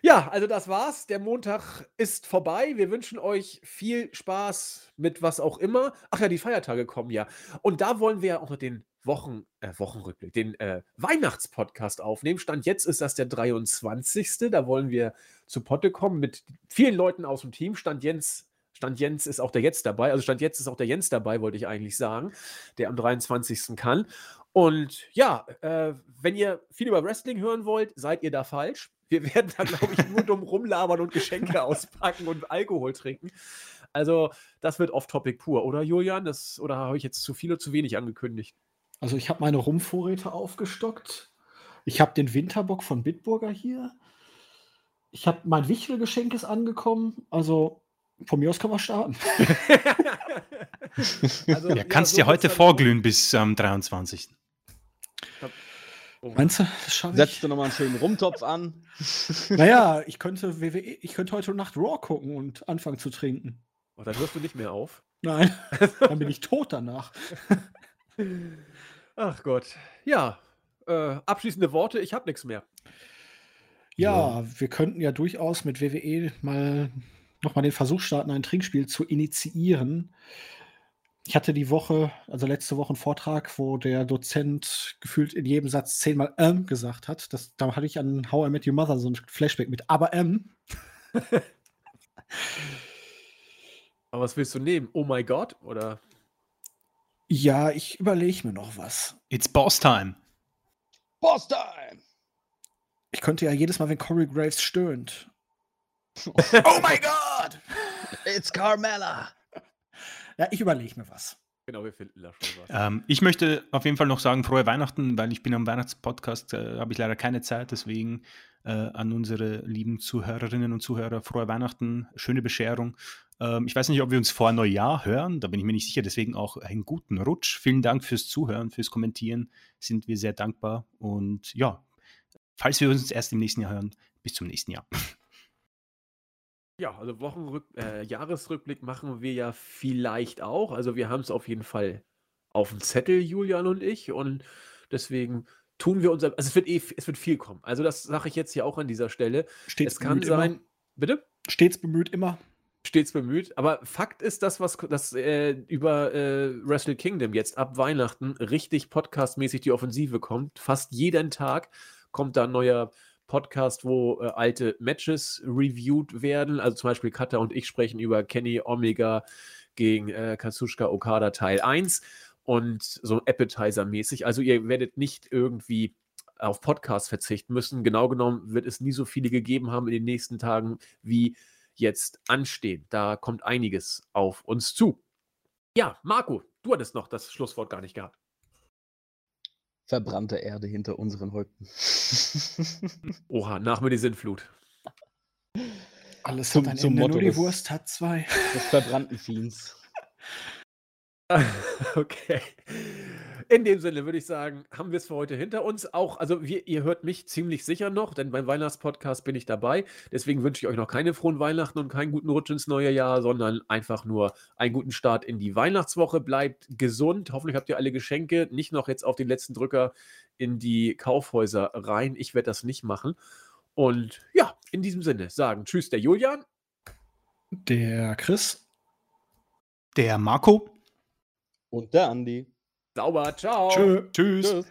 Ja, also das war's. Der Montag ist vorbei. Wir wünschen euch viel Spaß mit was auch immer. Ach ja, die Feiertage kommen ja. Und da wollen wir ja auch noch den Wochen, äh, Wochenrückblick, den äh, Weihnachtspodcast aufnehmen. Stand jetzt ist das der 23. Da wollen wir zu Potte kommen mit vielen Leuten aus dem Team. Stand Jens, Stand Jens ist auch der jetzt dabei. Also Stand jetzt ist auch der Jens dabei, wollte ich eigentlich sagen, der am 23. kann. Und ja, äh, wenn ihr viel über Wrestling hören wollt, seid ihr da falsch. Wir werden da, glaube ich, nur dumm rumlabern und Geschenke auspacken und Alkohol trinken. Also, das wird off-topic pur, oder Julian? Das, oder habe ich jetzt zu viel oder zu wenig angekündigt? Also, ich habe meine Rumvorräte aufgestockt. Ich habe den Winterbock von Bitburger hier. Ich habe mein Wichtelgeschenk ist angekommen. Also, von mir aus kann man starten. also, ja, kannst ja, so dir heute vorglühen bis am ähm, 23. Oh. Meinst du, das schaffe ich? Setzt du nochmal einen schönen Rumtopf an? naja, ich könnte, WWE, ich könnte heute Nacht Raw gucken und anfangen zu trinken. Oh, dann hörst du nicht mehr auf. Nein, dann bin ich tot danach. Ach Gott. Ja, äh, abschließende Worte, ich habe nichts mehr. Ja, ja, wir könnten ja durchaus mit WWE mal nochmal den Versuch starten, ein Trinkspiel zu initiieren. Ich hatte die Woche, also letzte Woche einen Vortrag, wo der Dozent gefühlt in jedem Satz zehnmal ähm gesagt hat. Das, da hatte ich an How I Met Your Mother so ein Flashback mit aber ähm. aber was willst du nehmen? Oh my God? Oder? Ja, ich überlege mir noch was. It's Boss Time. Boss Time! Ich könnte ja jedes Mal, wenn Corey Graves stöhnt. oh my God! It's Carmella! Ja, ich überlege mir was. Genau, wir finden da schon was. Ähm, ich möchte auf jeden Fall noch sagen, frohe Weihnachten, weil ich bin am Weihnachtspodcast, äh, habe ich leider keine Zeit, deswegen äh, an unsere lieben Zuhörerinnen und Zuhörer, frohe Weihnachten, schöne Bescherung. Ähm, ich weiß nicht, ob wir uns vor Neujahr hören, da bin ich mir nicht sicher, deswegen auch einen guten Rutsch. Vielen Dank fürs Zuhören, fürs Kommentieren, sind wir sehr dankbar und ja, falls wir uns erst im nächsten Jahr hören, bis zum nächsten Jahr. Ja, also Wochenrück äh, Jahresrückblick machen wir ja vielleicht auch. Also wir haben es auf jeden Fall auf dem Zettel, Julian und ich. Und deswegen tun wir unser. Also es wird eh, es wird viel kommen. Also das sage ich jetzt hier auch an dieser Stelle. Stets es kann sein. Immer. Bitte? Stets bemüht immer. Stets bemüht. Aber Fakt ist, das, was das äh, über äh, Wrestle Kingdom jetzt ab Weihnachten richtig podcastmäßig die Offensive kommt. Fast jeden Tag kommt da ein neuer Podcast, wo äh, alte Matches reviewed werden. Also zum Beispiel Kata und ich sprechen über Kenny Omega gegen äh, Katsushika Okada Teil 1 und so Appetizer-mäßig. Also ihr werdet nicht irgendwie auf Podcast verzichten müssen. Genau genommen wird es nie so viele gegeben haben in den nächsten Tagen, wie jetzt anstehen. Da kommt einiges auf uns zu. Ja, Marco, du hattest noch das Schlusswort gar nicht gehabt verbrannte Erde hinter unseren Häupten. Oha, nach mir die Sintflut. Alles zum, hat ein zum Ende, Motto nur die Wurst hat zwei. Des verbrannten Fiends. okay. In dem Sinne würde ich sagen, haben wir es für heute hinter uns. Auch, also wir, ihr hört mich ziemlich sicher noch, denn beim Weihnachtspodcast bin ich dabei. Deswegen wünsche ich euch noch keine frohen Weihnachten und keinen guten Rutsch ins neue Jahr, sondern einfach nur einen guten Start in die Weihnachtswoche. Bleibt gesund. Hoffentlich habt ihr alle Geschenke. Nicht noch jetzt auf den letzten Drücker in die Kaufhäuser rein. Ich werde das nicht machen. Und ja, in diesem Sinne sagen Tschüss, der Julian. Der Chris. Der Marco. Und der Andi. Sauber, ciao. Tschö. Tschüss. Tschüss.